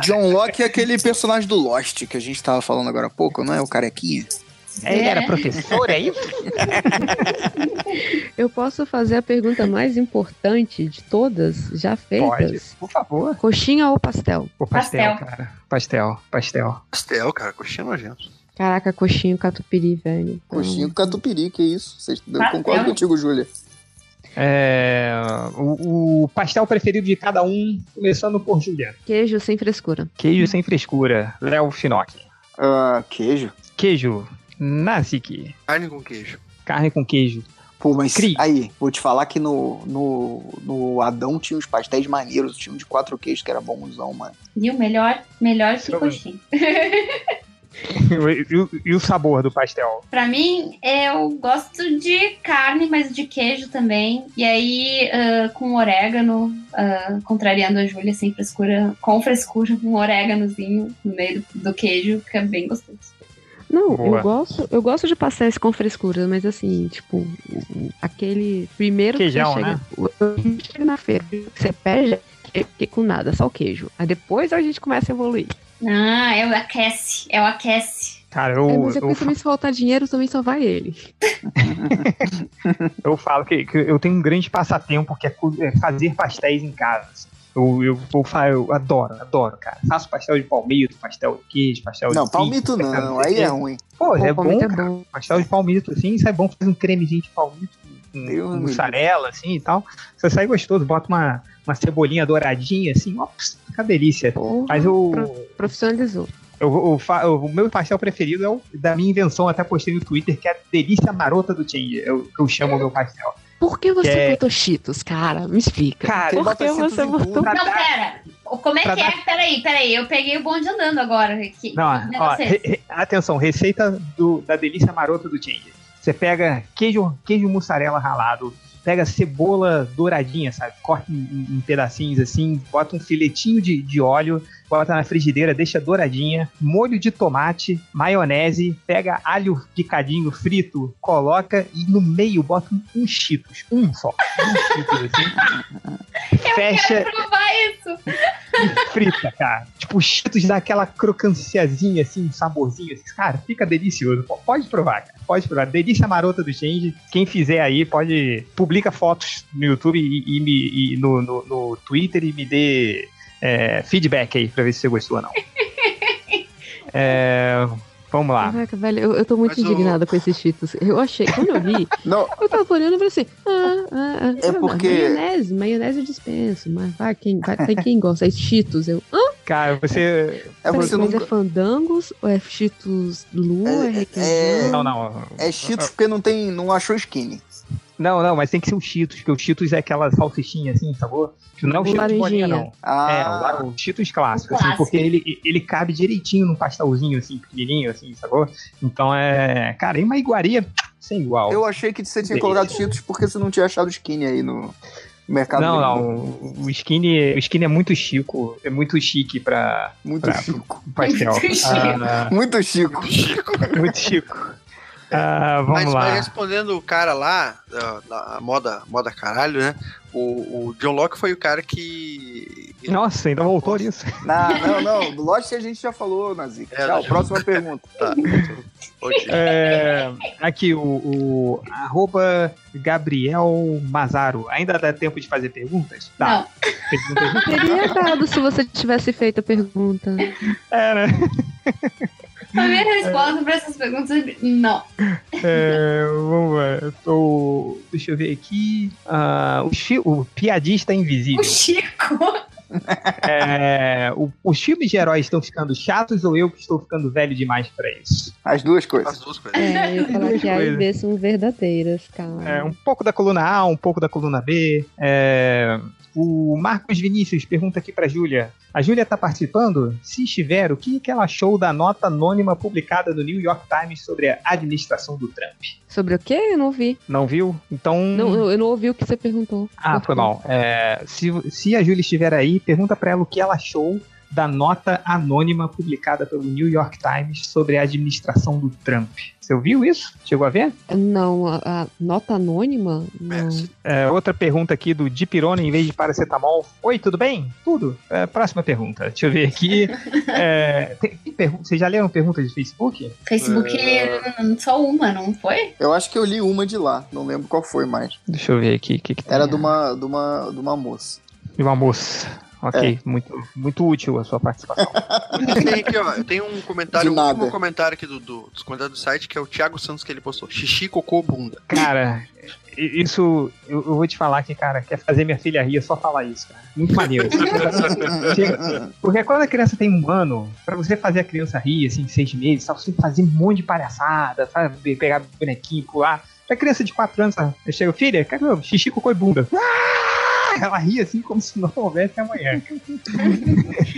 John Locke é aquele personagem do Lost que a gente tava falando agora há pouco, não é? O carequinha. Ele era professor, é isso? Eu posso fazer a pergunta mais importante de todas já feitas? Pode, por favor. Coxinha ou pastel? O pastel, Pastel. cara. Pastel, pastel. Pastel, cara, coxinha nojento. Caraca, coxinha e catupiry, velho. Então, Coxinha com catupiry, que isso? Vocês- Eu Pastel. concordo contigo, Júlia. É, o, o pastel preferido de cada um, começando por Juliana. Queijo sem frescura. Queijo sem frescura, Léo Finocchi. Ah, queijo. Queijo, Nasiki. Carne com queijo. Carne com queijo. Pô, mas Cri. aí, vou te falar que no, no, no Adão tinha uns pastéis maneiros, tinha um de quatro queijos que era bonzão, mano. E o melhor, melhor que coxinha. [LAUGHS] e, o- e o sabor do pastel? Pra mim, eu gosto de carne, mas de queijo também. E aí, ah, com orégano, ah, contrariando a Júlia, sem frescura, com frescura, [LAUGHS] um oréganozinho no meio do, do queijo, fica bem gostoso. Não, Boa. eu gosto, eu gosto de pastéis com frescura, mas assim, tipo, aquele primeiro Queijão, que você né? chega, chega na feira, que você pede, é que com nada, só o queijo. Aí depois a gente começa a evoluir. Ah, é o aquece, é o aquece. Cara, eu, é, mas é eu, porque também se faltar dinheiro, também só vai ele. [LAUGHS] eu falo que, que eu tenho um grande passatempo que é, é fazer pastéis em casa. assim. Eu, eu, vou fa- eu adoro, adoro, cara. Faço pastel de palmito, pastel de queijo, pastel Não, de palmito pizza, não, sei aí o quê. é ruim. Pô, é bom, palmito é cara. bom. Pastel de palmito, assim, isso é bom fazer um cremezinho de palmito com, Deus mussarela, assim e tal. Você sai gostoso, bota uma, uma cebolinha douradinha, assim, ó, pss, fica delícia. Porra, Mas o, pro- profissionalizou. eu, eu fa- o meu pastel preferido é o da minha invenção, até postei no Twitter, que é a delícia marota do Change. Eu, eu chamo o meu pastel. Por que você Que é- botou Cheetos, cara? Me explica. Cara, Por que você botou Não, dar- pera. Como é pra que é? dar- Peraí, peraí. Eu peguei o bonde andando agora. Que, Não, que ó, é re- re- atenção, receita do, da delícia marota do Change. Você pega queijo, queijo mussarela ralado, pega cebola douradinha, sabe? Corta em, em- pedacinhos assim, bota um filetinho de, de óleo, bota na frigideira, deixa douradinha, molho de tomate, maionese, pega alho picadinho frito, coloca e no meio bota um, um cheetos, um só, um cheetos assim. [LAUGHS] Fecha Provar isso. e frita, cara. Tipo, os cheetos dá aquela crocanciazinha, assim, um saborzinho. Assim. Cara, fica delicioso. Pode provar, cara. Pode procurar. Delícia Marota do Change. Quem fizer aí, pode. Publica fotos no YouTube e, e me- e no, no- no Twitter e me dê é, feedback aí pra ver se você gostou ou não. [LAUGHS] É, vamos lá. Caraca, velho, eu, eu tô muito Mas o- indignada com esses cheetos. Eu achei, quando eu vi, [LAUGHS] Não, eu tava olhando e falei assim, ah, ah, ah, É ah, porque- Maionese, maionese eu dispenso, mas vai quem, vai, tem quem gosta. É cheetos, eu... Ah, Cara, você. é peraí, você mas não. é fandangos ou é cheetos lua, é, É- requeijão? é- Não, não. É Cheetos porque não tem. não achou skinny. Não, não, mas tem que ser o Cheetos, porque o Cheetos é aquela salsichinha assim, sacou? Que não é o O Cheetos bolinha, não. É, Ah, o, o Cheetos clássico, O assim, porque ele, ele cabe direitinho num pastelzinho, assim, pequenininho, assim, sacou? Então é. Cara, em uma iguaria, sem igual. eu achei que você tinha colocado Cheetos porque você não tinha achado skinny aí no mercado. Não, não. O skinny, o skinny é muito chico, é muito chique pra Muito pra- chico. pastel. [LAUGHS] Muito chique. Ah, Muito chico. muito chico. Ah, vamos Mas, lá. mas respondendo o cara lá, da moda, moda caralho, né? O, o John Locke foi o cara que. Nossa, ainda voltou nisso. Não, não, não. Do Lost a gente já falou, Nazik. É, Tchau, já. próxima pergunta. [LAUGHS] Tá. É, aqui, o, o arroba Gabriel Mazaro. Ainda dá tempo de fazer perguntas? Tá. Perguntas [LAUGHS] Teria dado se você tivesse feito a pergunta. É, né? [LAUGHS] A minha resposta pra essas perguntas é não. É, vamos lá. Eu tô- Deixa eu ver aqui. Ah, o, Chi- o piadista invisível. O Chico. [LAUGHS] É, o- os filmes de heróis estão ficando chatos ou eu que estou ficando velho demais pra isso? As duas As coisas. duas coisas. É, eu ia falar que A e. B são verdadeiras, cara. É, um pouco da coluna A, um pouco da coluna B. É, o Marcos Vinícius pergunta aqui pra Júlia. A Júlia tá participando? Se estiver, o que, que ela achou da nota anônima publicada no New York Times sobre a administração do Trump? Sobre o quê? Eu não ouvi. Não viu? Então. Não, eu não ouvi o que você perguntou. Ah, foi mal. É, se, se a Júlia estiver aí, pergunta pra ela o que ela achou da nota anônima publicada pelo New York Times sobre a administração do Trump. Você ouviu isso? Chegou a ver? Não, a, a nota anônima? Não. É, outra pergunta aqui do Dipirona em vez de paracetamol. Oi, tudo bem? Tudo. É, próxima pergunta. Deixa eu ver aqui. [LAUGHS] É, tem- tem Vocês já leram perguntas de Facebook? Facebook hum, só uma, não foi? Eu acho que eu li uma de lá. Não lembro qual foi mais. Deixa eu ver aqui. o Que que tem? Era de uma, de uma, de uma moça. De uma moça. Ok, É. muito, muito útil a sua participação. [LAUGHS] Tem aqui, ó, tem um comentário, um último comentário aqui do, do- dos comentários do site, que é o Thiago Santos que ele postou. Xixi, cocô, bunda. Cara, isso eu, eu vou te falar que, cara, quer fazer minha filha rir, é só falar isso, cara. Muito maneiro. [LAUGHS] Porque quando a criança tem um ano, pra você fazer a criança rir, assim, seis meses, tal, você tem que fazer um monte de palhaçada, sabe? Pegar bonequinho, pular. Pra criança de quatro anos, eu chego, filha, cadê meu xixi, cocô e bunda? Ah! [LAUGHS] Ela ria assim como se não houvesse amanhã.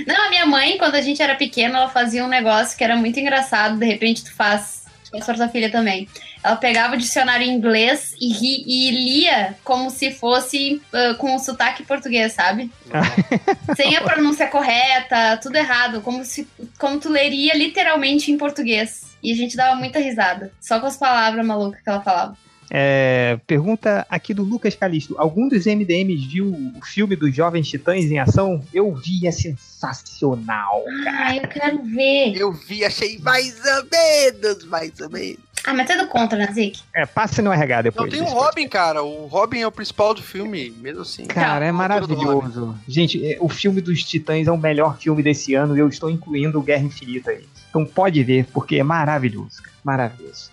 Não, a minha mãe, quando a gente era pequena, ela fazia um negócio que era muito engraçado. De repente, tu faz. Pra sua filha também. Ela pegava o dicionário em inglês e, ri- e lia como se fosse ah, com o sotaque português, sabe? [LAUGHS] Sem a pronúncia correta, tudo errado. Como se como tu leria literalmente em português. E a gente dava muita risada. Só com as palavras malucas que ela falava. É, pergunta aqui do Lucas Calisto. Algum dos MDMs viu o filme dos Jovens Titãs em ação? Eu vi, é sensacional, cara. Ah, eu quero ver. Eu vi, achei mais ou menos, mais ou menos. Ah, mas tudo contra, Nazik. É, passe no RH Não, depois. tem o Robin, cara. O Robin é o principal do filme, mesmo assim. Cara, é maravilhoso. Gente, é, o filme dos Titãs é o melhor filme desse ano e eu estou incluindo o Guerra Infinita aí. Então pode ver, porque é maravilhoso, cara. Maravilhoso.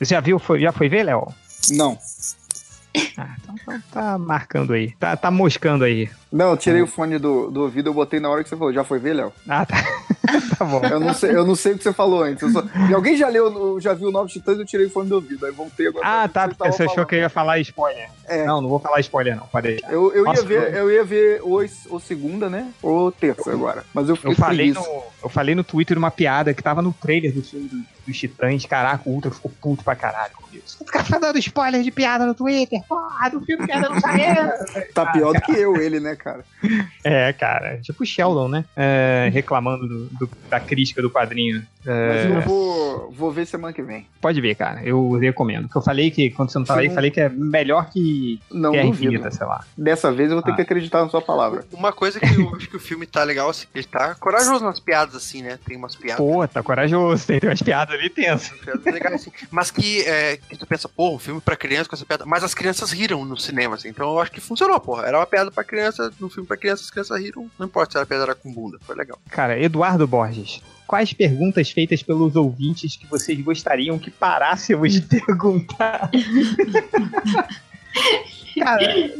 Você já viu? Foi, já foi ver, Léo? Não. Ah, então, então tá marcando aí. Tá, tá moscando aí. Não, eu tirei o fone do, do ouvido, eu botei na hora que você falou. Já foi ver, Léo? Ah, tá. [LAUGHS] tá bom. Eu não sei, eu não sei o que você falou antes. Só- E alguém já leu, já viu o Novos Titãs, eu tirei o fone do ouvido. Aí voltei agora. Ah, tá, porque você achou tava que eu ia falar spoiler. É. Não, não vou falar spoiler não, deixar. Eu, eu, ia Nossa, ver, eu ia ver ou, ou segunda, né? Ou terça agora. Mas eu fiquei Eu falei, no, eu falei no Twitter uma piada que tava no trailer do filme do- dos Titãs. Caraca, o Ultra ficou puto pra caralho com isso. Ficar dando spoiler de piada no Twitter. Porra, do filme que ainda não saiu. Tá pior do que eu, ele, né, cara? É, cara. Tipo o Sheldon, né? É, reclamando do- do- da crítica do quadrinho. É, Mas eu vou, vou ver semana que vem. Pode ver, cara. Eu recomendo. Porque eu falei que, quando você não tava aí, Sim. falei que é melhor que Não Guerra duvido. Infinita, sei lá. Dessa vez eu vou ter Ah. que acreditar na sua palavra. Uma coisa que eu acho que o filme tá legal, assim, ele tá corajoso nas piadas, assim, né? Tem umas piadas. Pô, tá corajoso. Tem umas piadas ali tensas. piadas legais, assim. Mas que, é, que tu pensa, pô, um filme pra criança com essa piada. Mas as crianças riram no cinema, assim. Então eu acho que funcionou, porra. Era uma piada pra criança, no filme pra criança, as crianças riram. Não importa se a piada era com bunda. Foi legal. Cara, Eduardo Borges. Quais perguntas feitas pelos ouvintes que vocês gostariam que parássemos de [LAUGHS] perguntar? [LAUGHS] Cara,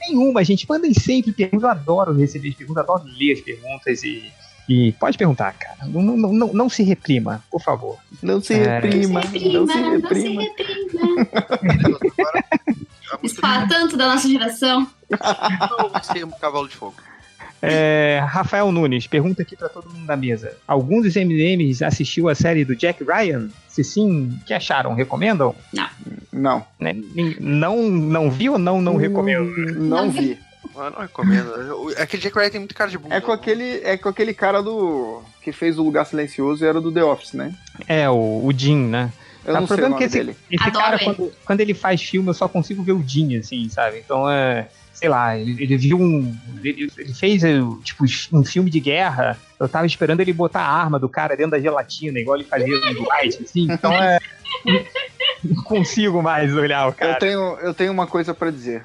nenhuma, gente. Mandem sempre perguntas. Eu adoro receber as perguntas, adoro ler as perguntas e. E pode perguntar, cara. Não, não, não, não se reprima, por favor. Não se É. reprima, Reprima, não se não se reprima. reprima. Isso fala tanto da nossa geração. Não, vai ser um cavalo de fogo. É, Rafael Nunes, pergunta aqui pra todo mundo da mesa. Alguns dos MDMs assistiu a série do Jack Ryan? Se sim, o que acharam? Recomendam? Não, Né, nin- Não, não viu ou não, não recomendo? não vi. Eu não recomendo. Eu- Aquele Jack Ryan tem muito cara de bunda. É com aquele, é com aquele cara do que fez o Lugar Silencioso, era do The Office, né? É, o, o Jim, né? Eu Ah, não o sei o problema nome é que esse, dele. esse Adoro cara, ele. quando, quando ele faz filme, eu só consigo ver o Jim, assim, sabe? Então é. Sei lá, ele, ele viu um. Ele, ele fez, eh, tipo, um filme de guerra. Eu tava esperando ele botar a arma do cara dentro da gelatina, igual ele fazia no Dwight, assim. Então é. Não consigo mais olhar o Eu cara. tenho, eu tenho uma coisa pra dizer.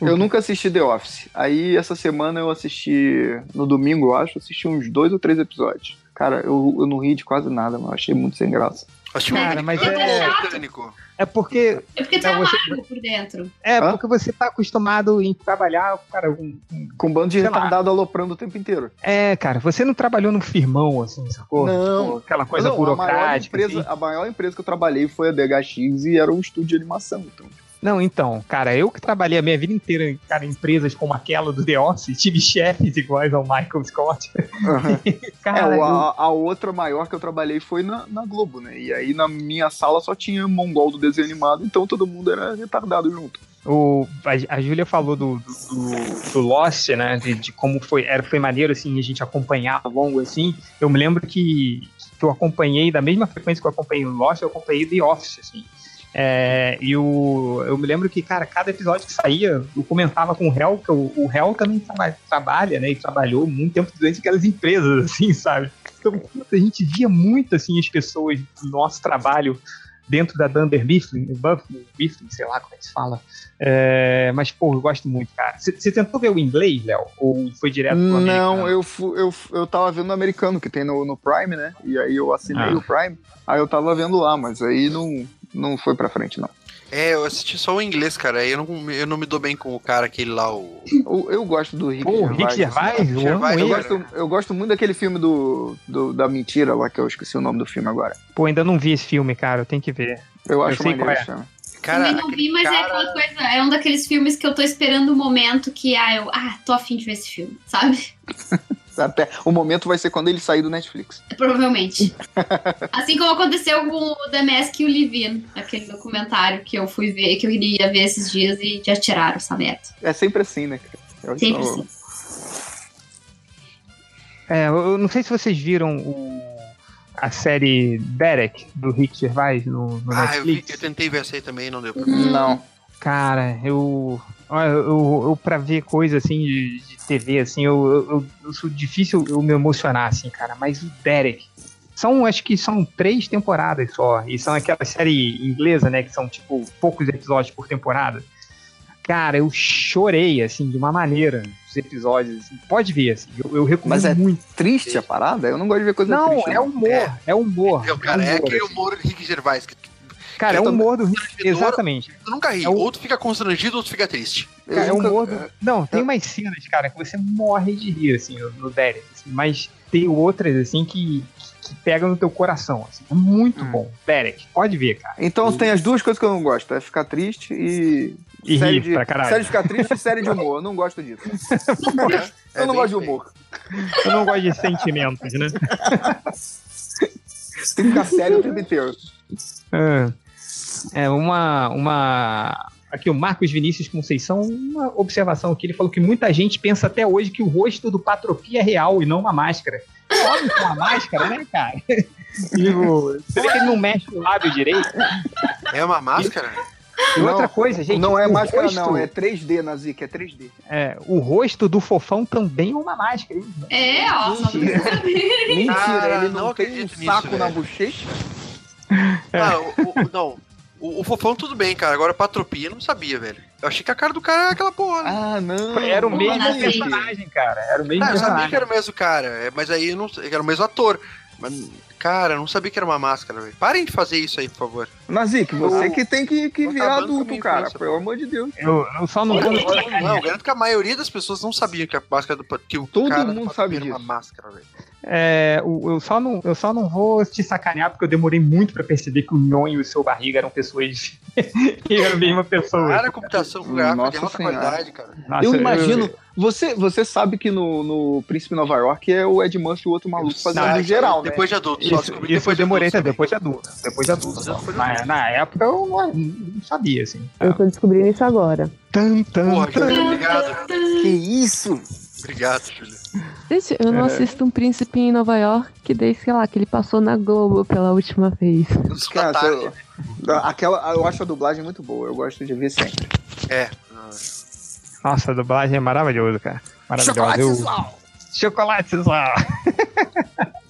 Eu nunca assisti The Office. Aí essa semana eu assisti, no domingo, eu acho, assisti uns dois ou três episódios. Cara, eu, eu não ri de quase nada, mas eu achei muito sem graça. Acho que Cara, mas é- britânico? É porque. É porque é Não, você- amargo por dentro. É Hã? porque você tá acostumado em trabalhar, cara, um, um- Com um bando de Sei lá. retardado aloprando o tempo inteiro. É, cara, você não trabalhou num firmão, assim, sacou? Não. Tipo, Aquela coisa Não, a maior, burocrática. empresa, assim. a maior empresa que eu trabalhei foi a DHX e era um estúdio de animação. Então. Não, então, cara, eu que trabalhei a minha vida inteira em cara, em empresas como aquela do The Office, tive chefes iguais ao Michael Scott. [LAUGHS] É, Cara, o- eu- a, a outra maior que eu trabalhei foi na, na Globo, né? E aí na minha sala só tinha mongol do desenho animado, então todo mundo era retardado junto. o, a, a Júlia falou do, do, do- Lost, né? De, de como foi, era, foi maneiro assim, a gente acompanhar ao longo assim. Eu me lembro que, que eu acompanhei, da mesma frequência que eu acompanhei o Lost, eu acompanhei The Office, assim. É, e o, eu me lembro que, cara, cada episódio que saía, eu comentava com o Hel, que o, o Hel também traba- trabalha, né? E trabalhou muito tempo durante aquelas empresas, [LAUGHS] assim, sabe? Então, a gente via muito, assim, as pessoas do nosso trabalho dentro da Dunder Mifflin, Mifflin, Mifflin, sei lá como é que se fala. É, mas, pô, eu gosto muito, cara. Você tentou ver o inglês, Léo? Ou foi direto pro Não, americano? eu, eu, eu tava vendo o americano que tem no, no Prime, né? E aí eu assinei Ah. o Prime, aí eu tava vendo lá, mas aí não, não foi pra frente, não. É, eu assisti só o inglês, cara. Eu não, eu não me dou bem com o cara, aquele lá, o. Eu, eu gosto do Rick Pô, Rick Gervais, assim. eu Gervais, gosto, eu gosto muito daquele filme do, do- da mentira lá, que eu esqueci o nome do filme agora. Pô, ainda não vi esse filme, cara, eu tenho que ver. Eu acho sei maneiro qual é. esse filme. Cara, Também não vi, mas é cara- aquela coisa. É um daqueles filmes que eu tô esperando o momento que, ah, eu. Ah, tô afim de ver esse filme, sabe? [LAUGHS] Até, o momento vai ser quando ele sair do Netflix. Provavelmente. [LAUGHS] assim como aconteceu com o The Mask e o Livin, aquele documentário que eu fui ver, que eu iria ver esses dias e já tiraram essa merda. É sempre assim, né, cara? Eu Sempre sou- assim. É, eu eu não sei se vocês viram o- a série Derek, do Rick Gervais, no, no Ah, eu, vi, Netflix. eu tentei ver essa aí também, não deu. Não. Cara, eu, olha, eu, eu pra ver coisa assim de TV, assim, eu, eu, eu- sou difícil eu me emocionar, assim, cara, mas o Derek. São, acho que são três temporadas só. E são aquela série inglesa, né? Que são, tipo, poucos episódios por temporada. Cara, eu chorei, assim, de uma maneira, os episódios. assim. Pode ver, assim. Eu, eu recomendo Mas é muito. Triste a parada? Eu não gosto de ver coisa Não, triste. é humor. É, humor. É, o cara, é humor, aquele assim. humor do Rick Gervais. Que Cara, é tô- humor do constrangedor. Exatamente. tu nunca ri. É o- Ou tu fica constrangido ou tu fica triste. Cara, é o nunca- humor do... Não, tem umas cenas, cara, que você morre de rir, assim, no, Derek. assim, mas tem outras, assim, que, que pegam no teu coração, assim. É muito Hum. bom. Derek, pode ver, cara. Então tem as duas coisas que eu não gosto: é ficar triste e. E série rir de, pra caralho. Série de ficar triste e série de humor. Eu não gosto disso. [LAUGHS] É [LAUGHS] eu não bem gosto de humor. [LAUGHS] Eu não gosto de sentimentos, né? Tem que ficar sério o tempo inteiro. Ah, É uma, uma. Aqui, o Marcos Vinícius Conceição, uma observação aqui. Ele falou que muita gente pensa até hoje que o rosto do Patropi é real e não uma máscara. homem com a máscara, né, cara? Tipo, você vê que ele não mexe o lábio direito. É uma máscara? E outra Não, coisa, gente. Não é máscara, rosto- não. É 3D, Nazik, é 3D. é, o rosto do fofão também é uma máscara, hein? É, ó. Mentira. Mentira, Cara, ele não, não tem um saco nisso, na velho. bochecha? Ah, o, o- não. O, o fofão tudo bem, cara. Agora patropia eu não sabia, velho. Eu achei que a cara do cara era aquela porra. né? Ah, não. Era o mesmo Nazik. personagem, cara. Era o mesmo Ah, eu sabia personagem. que era o mesmo cara, é, mas aí eu não que era o mesmo ator. Mas, cara, eu não sabia que era uma máscara, velho. Parem de fazer isso aí, por favor. Nazik, você Eu- que tem que, que virar a adulto, cara. infância, Pelo amor de Deus. Eu, eu só não vou. Não, eu garanto que a maioria das pessoas não sabia que a máscara do que o Todo cara mundo do sabe era uma máscara, velho. É, eu, só não, eu só não vou te sacanear porque eu demorei muito pra perceber que o Nhon e o seu barriga eram pessoas. [LAUGHS] eram a mesma pessoa. Cara, computação gráfica de Nossa alta Senhora. qualidade, cara. Nossa, eu imagino. Você, você sabe que no, no Príncipe Nova York é o Ed Murphy e o outro maluco fazendo geral, né? Depois de adulto, Isso, descobri isso eu de demorei até adulto. depois de adulto. Depois de adulto. Na, na época eu não, não sabia, assim. Eu tô descobrindo isso agora. Tan, tan, Porra, tan. Obrigado. Que isso? Obrigado, Júlia. Gente, eu não É. assisto um príncipe em Nova York desde, sei lá, que ele passou na Globo pela última vez. Cara, eu, aquela, eu acho a dublagem muito boa. Eu gosto de ver sempre. É. Nossa, a dublagem é maravilhosa, cara. Maravilhosa. Eu- Chocolate. [LAUGHS]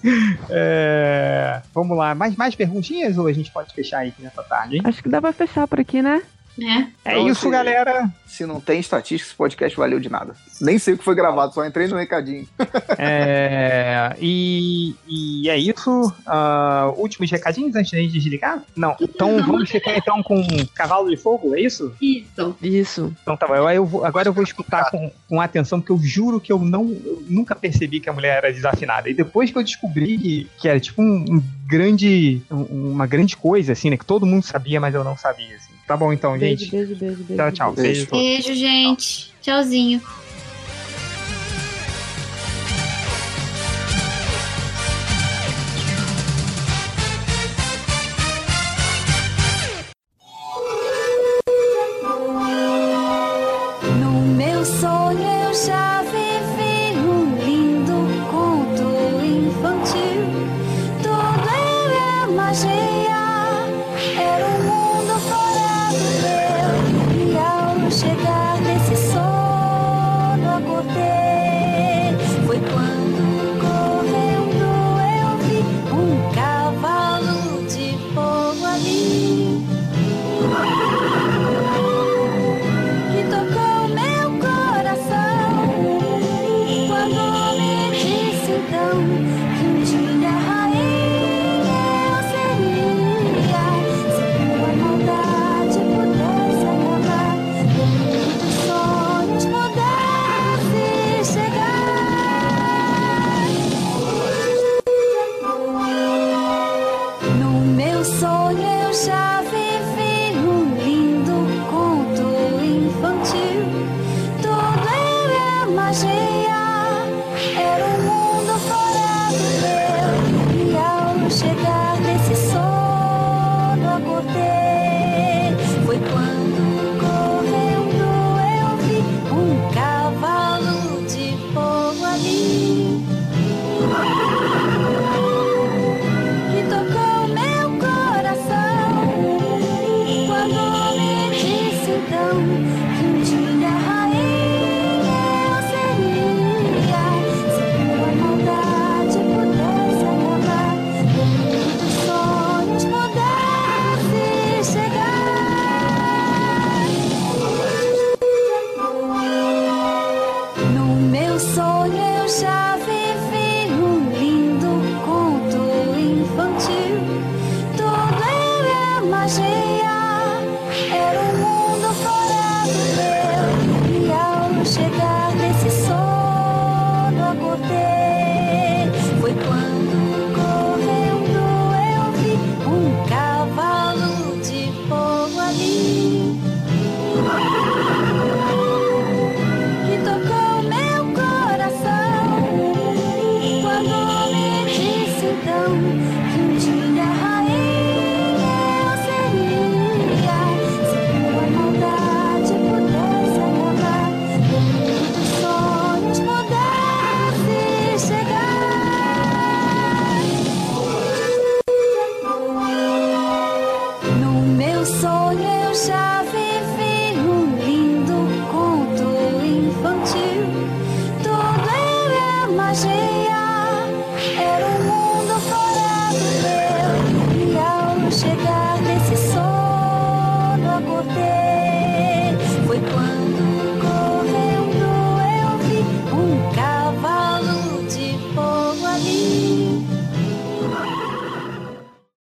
[LAUGHS] é, vamos lá, mais, mais perguntinhas ou a gente pode fechar aí nessa tarde, hein? Acho que dá pra fechar por aqui, né? É. É Então, isso, se- galera. Se não tem estatística, esse podcast valeu de nada. Nem sei o que foi gravado, só entrei no recadinho. [LAUGHS] É, e, e é isso. Ah, últimos recadinhos antes da gente desligar? Não. Então vamos ficar então com Cavalo de Fogo, é isso? Isso. Isso. Então tá bom. Eu, eu vou- agora eu vou escutar com, com atenção, porque eu juro que eu não eu nunca percebi que a mulher era desafinada. E depois que eu descobri que, que era tipo um, um grande. um- uma grande coisa, assim, né? Que todo mundo sabia, mas eu não sabia. Assim. Tá bom então, Beijo, gente. beijo, beijo, beijo. Tchau, tchau. Beijo. Beijo. Beijo, gente. Tchauzinho.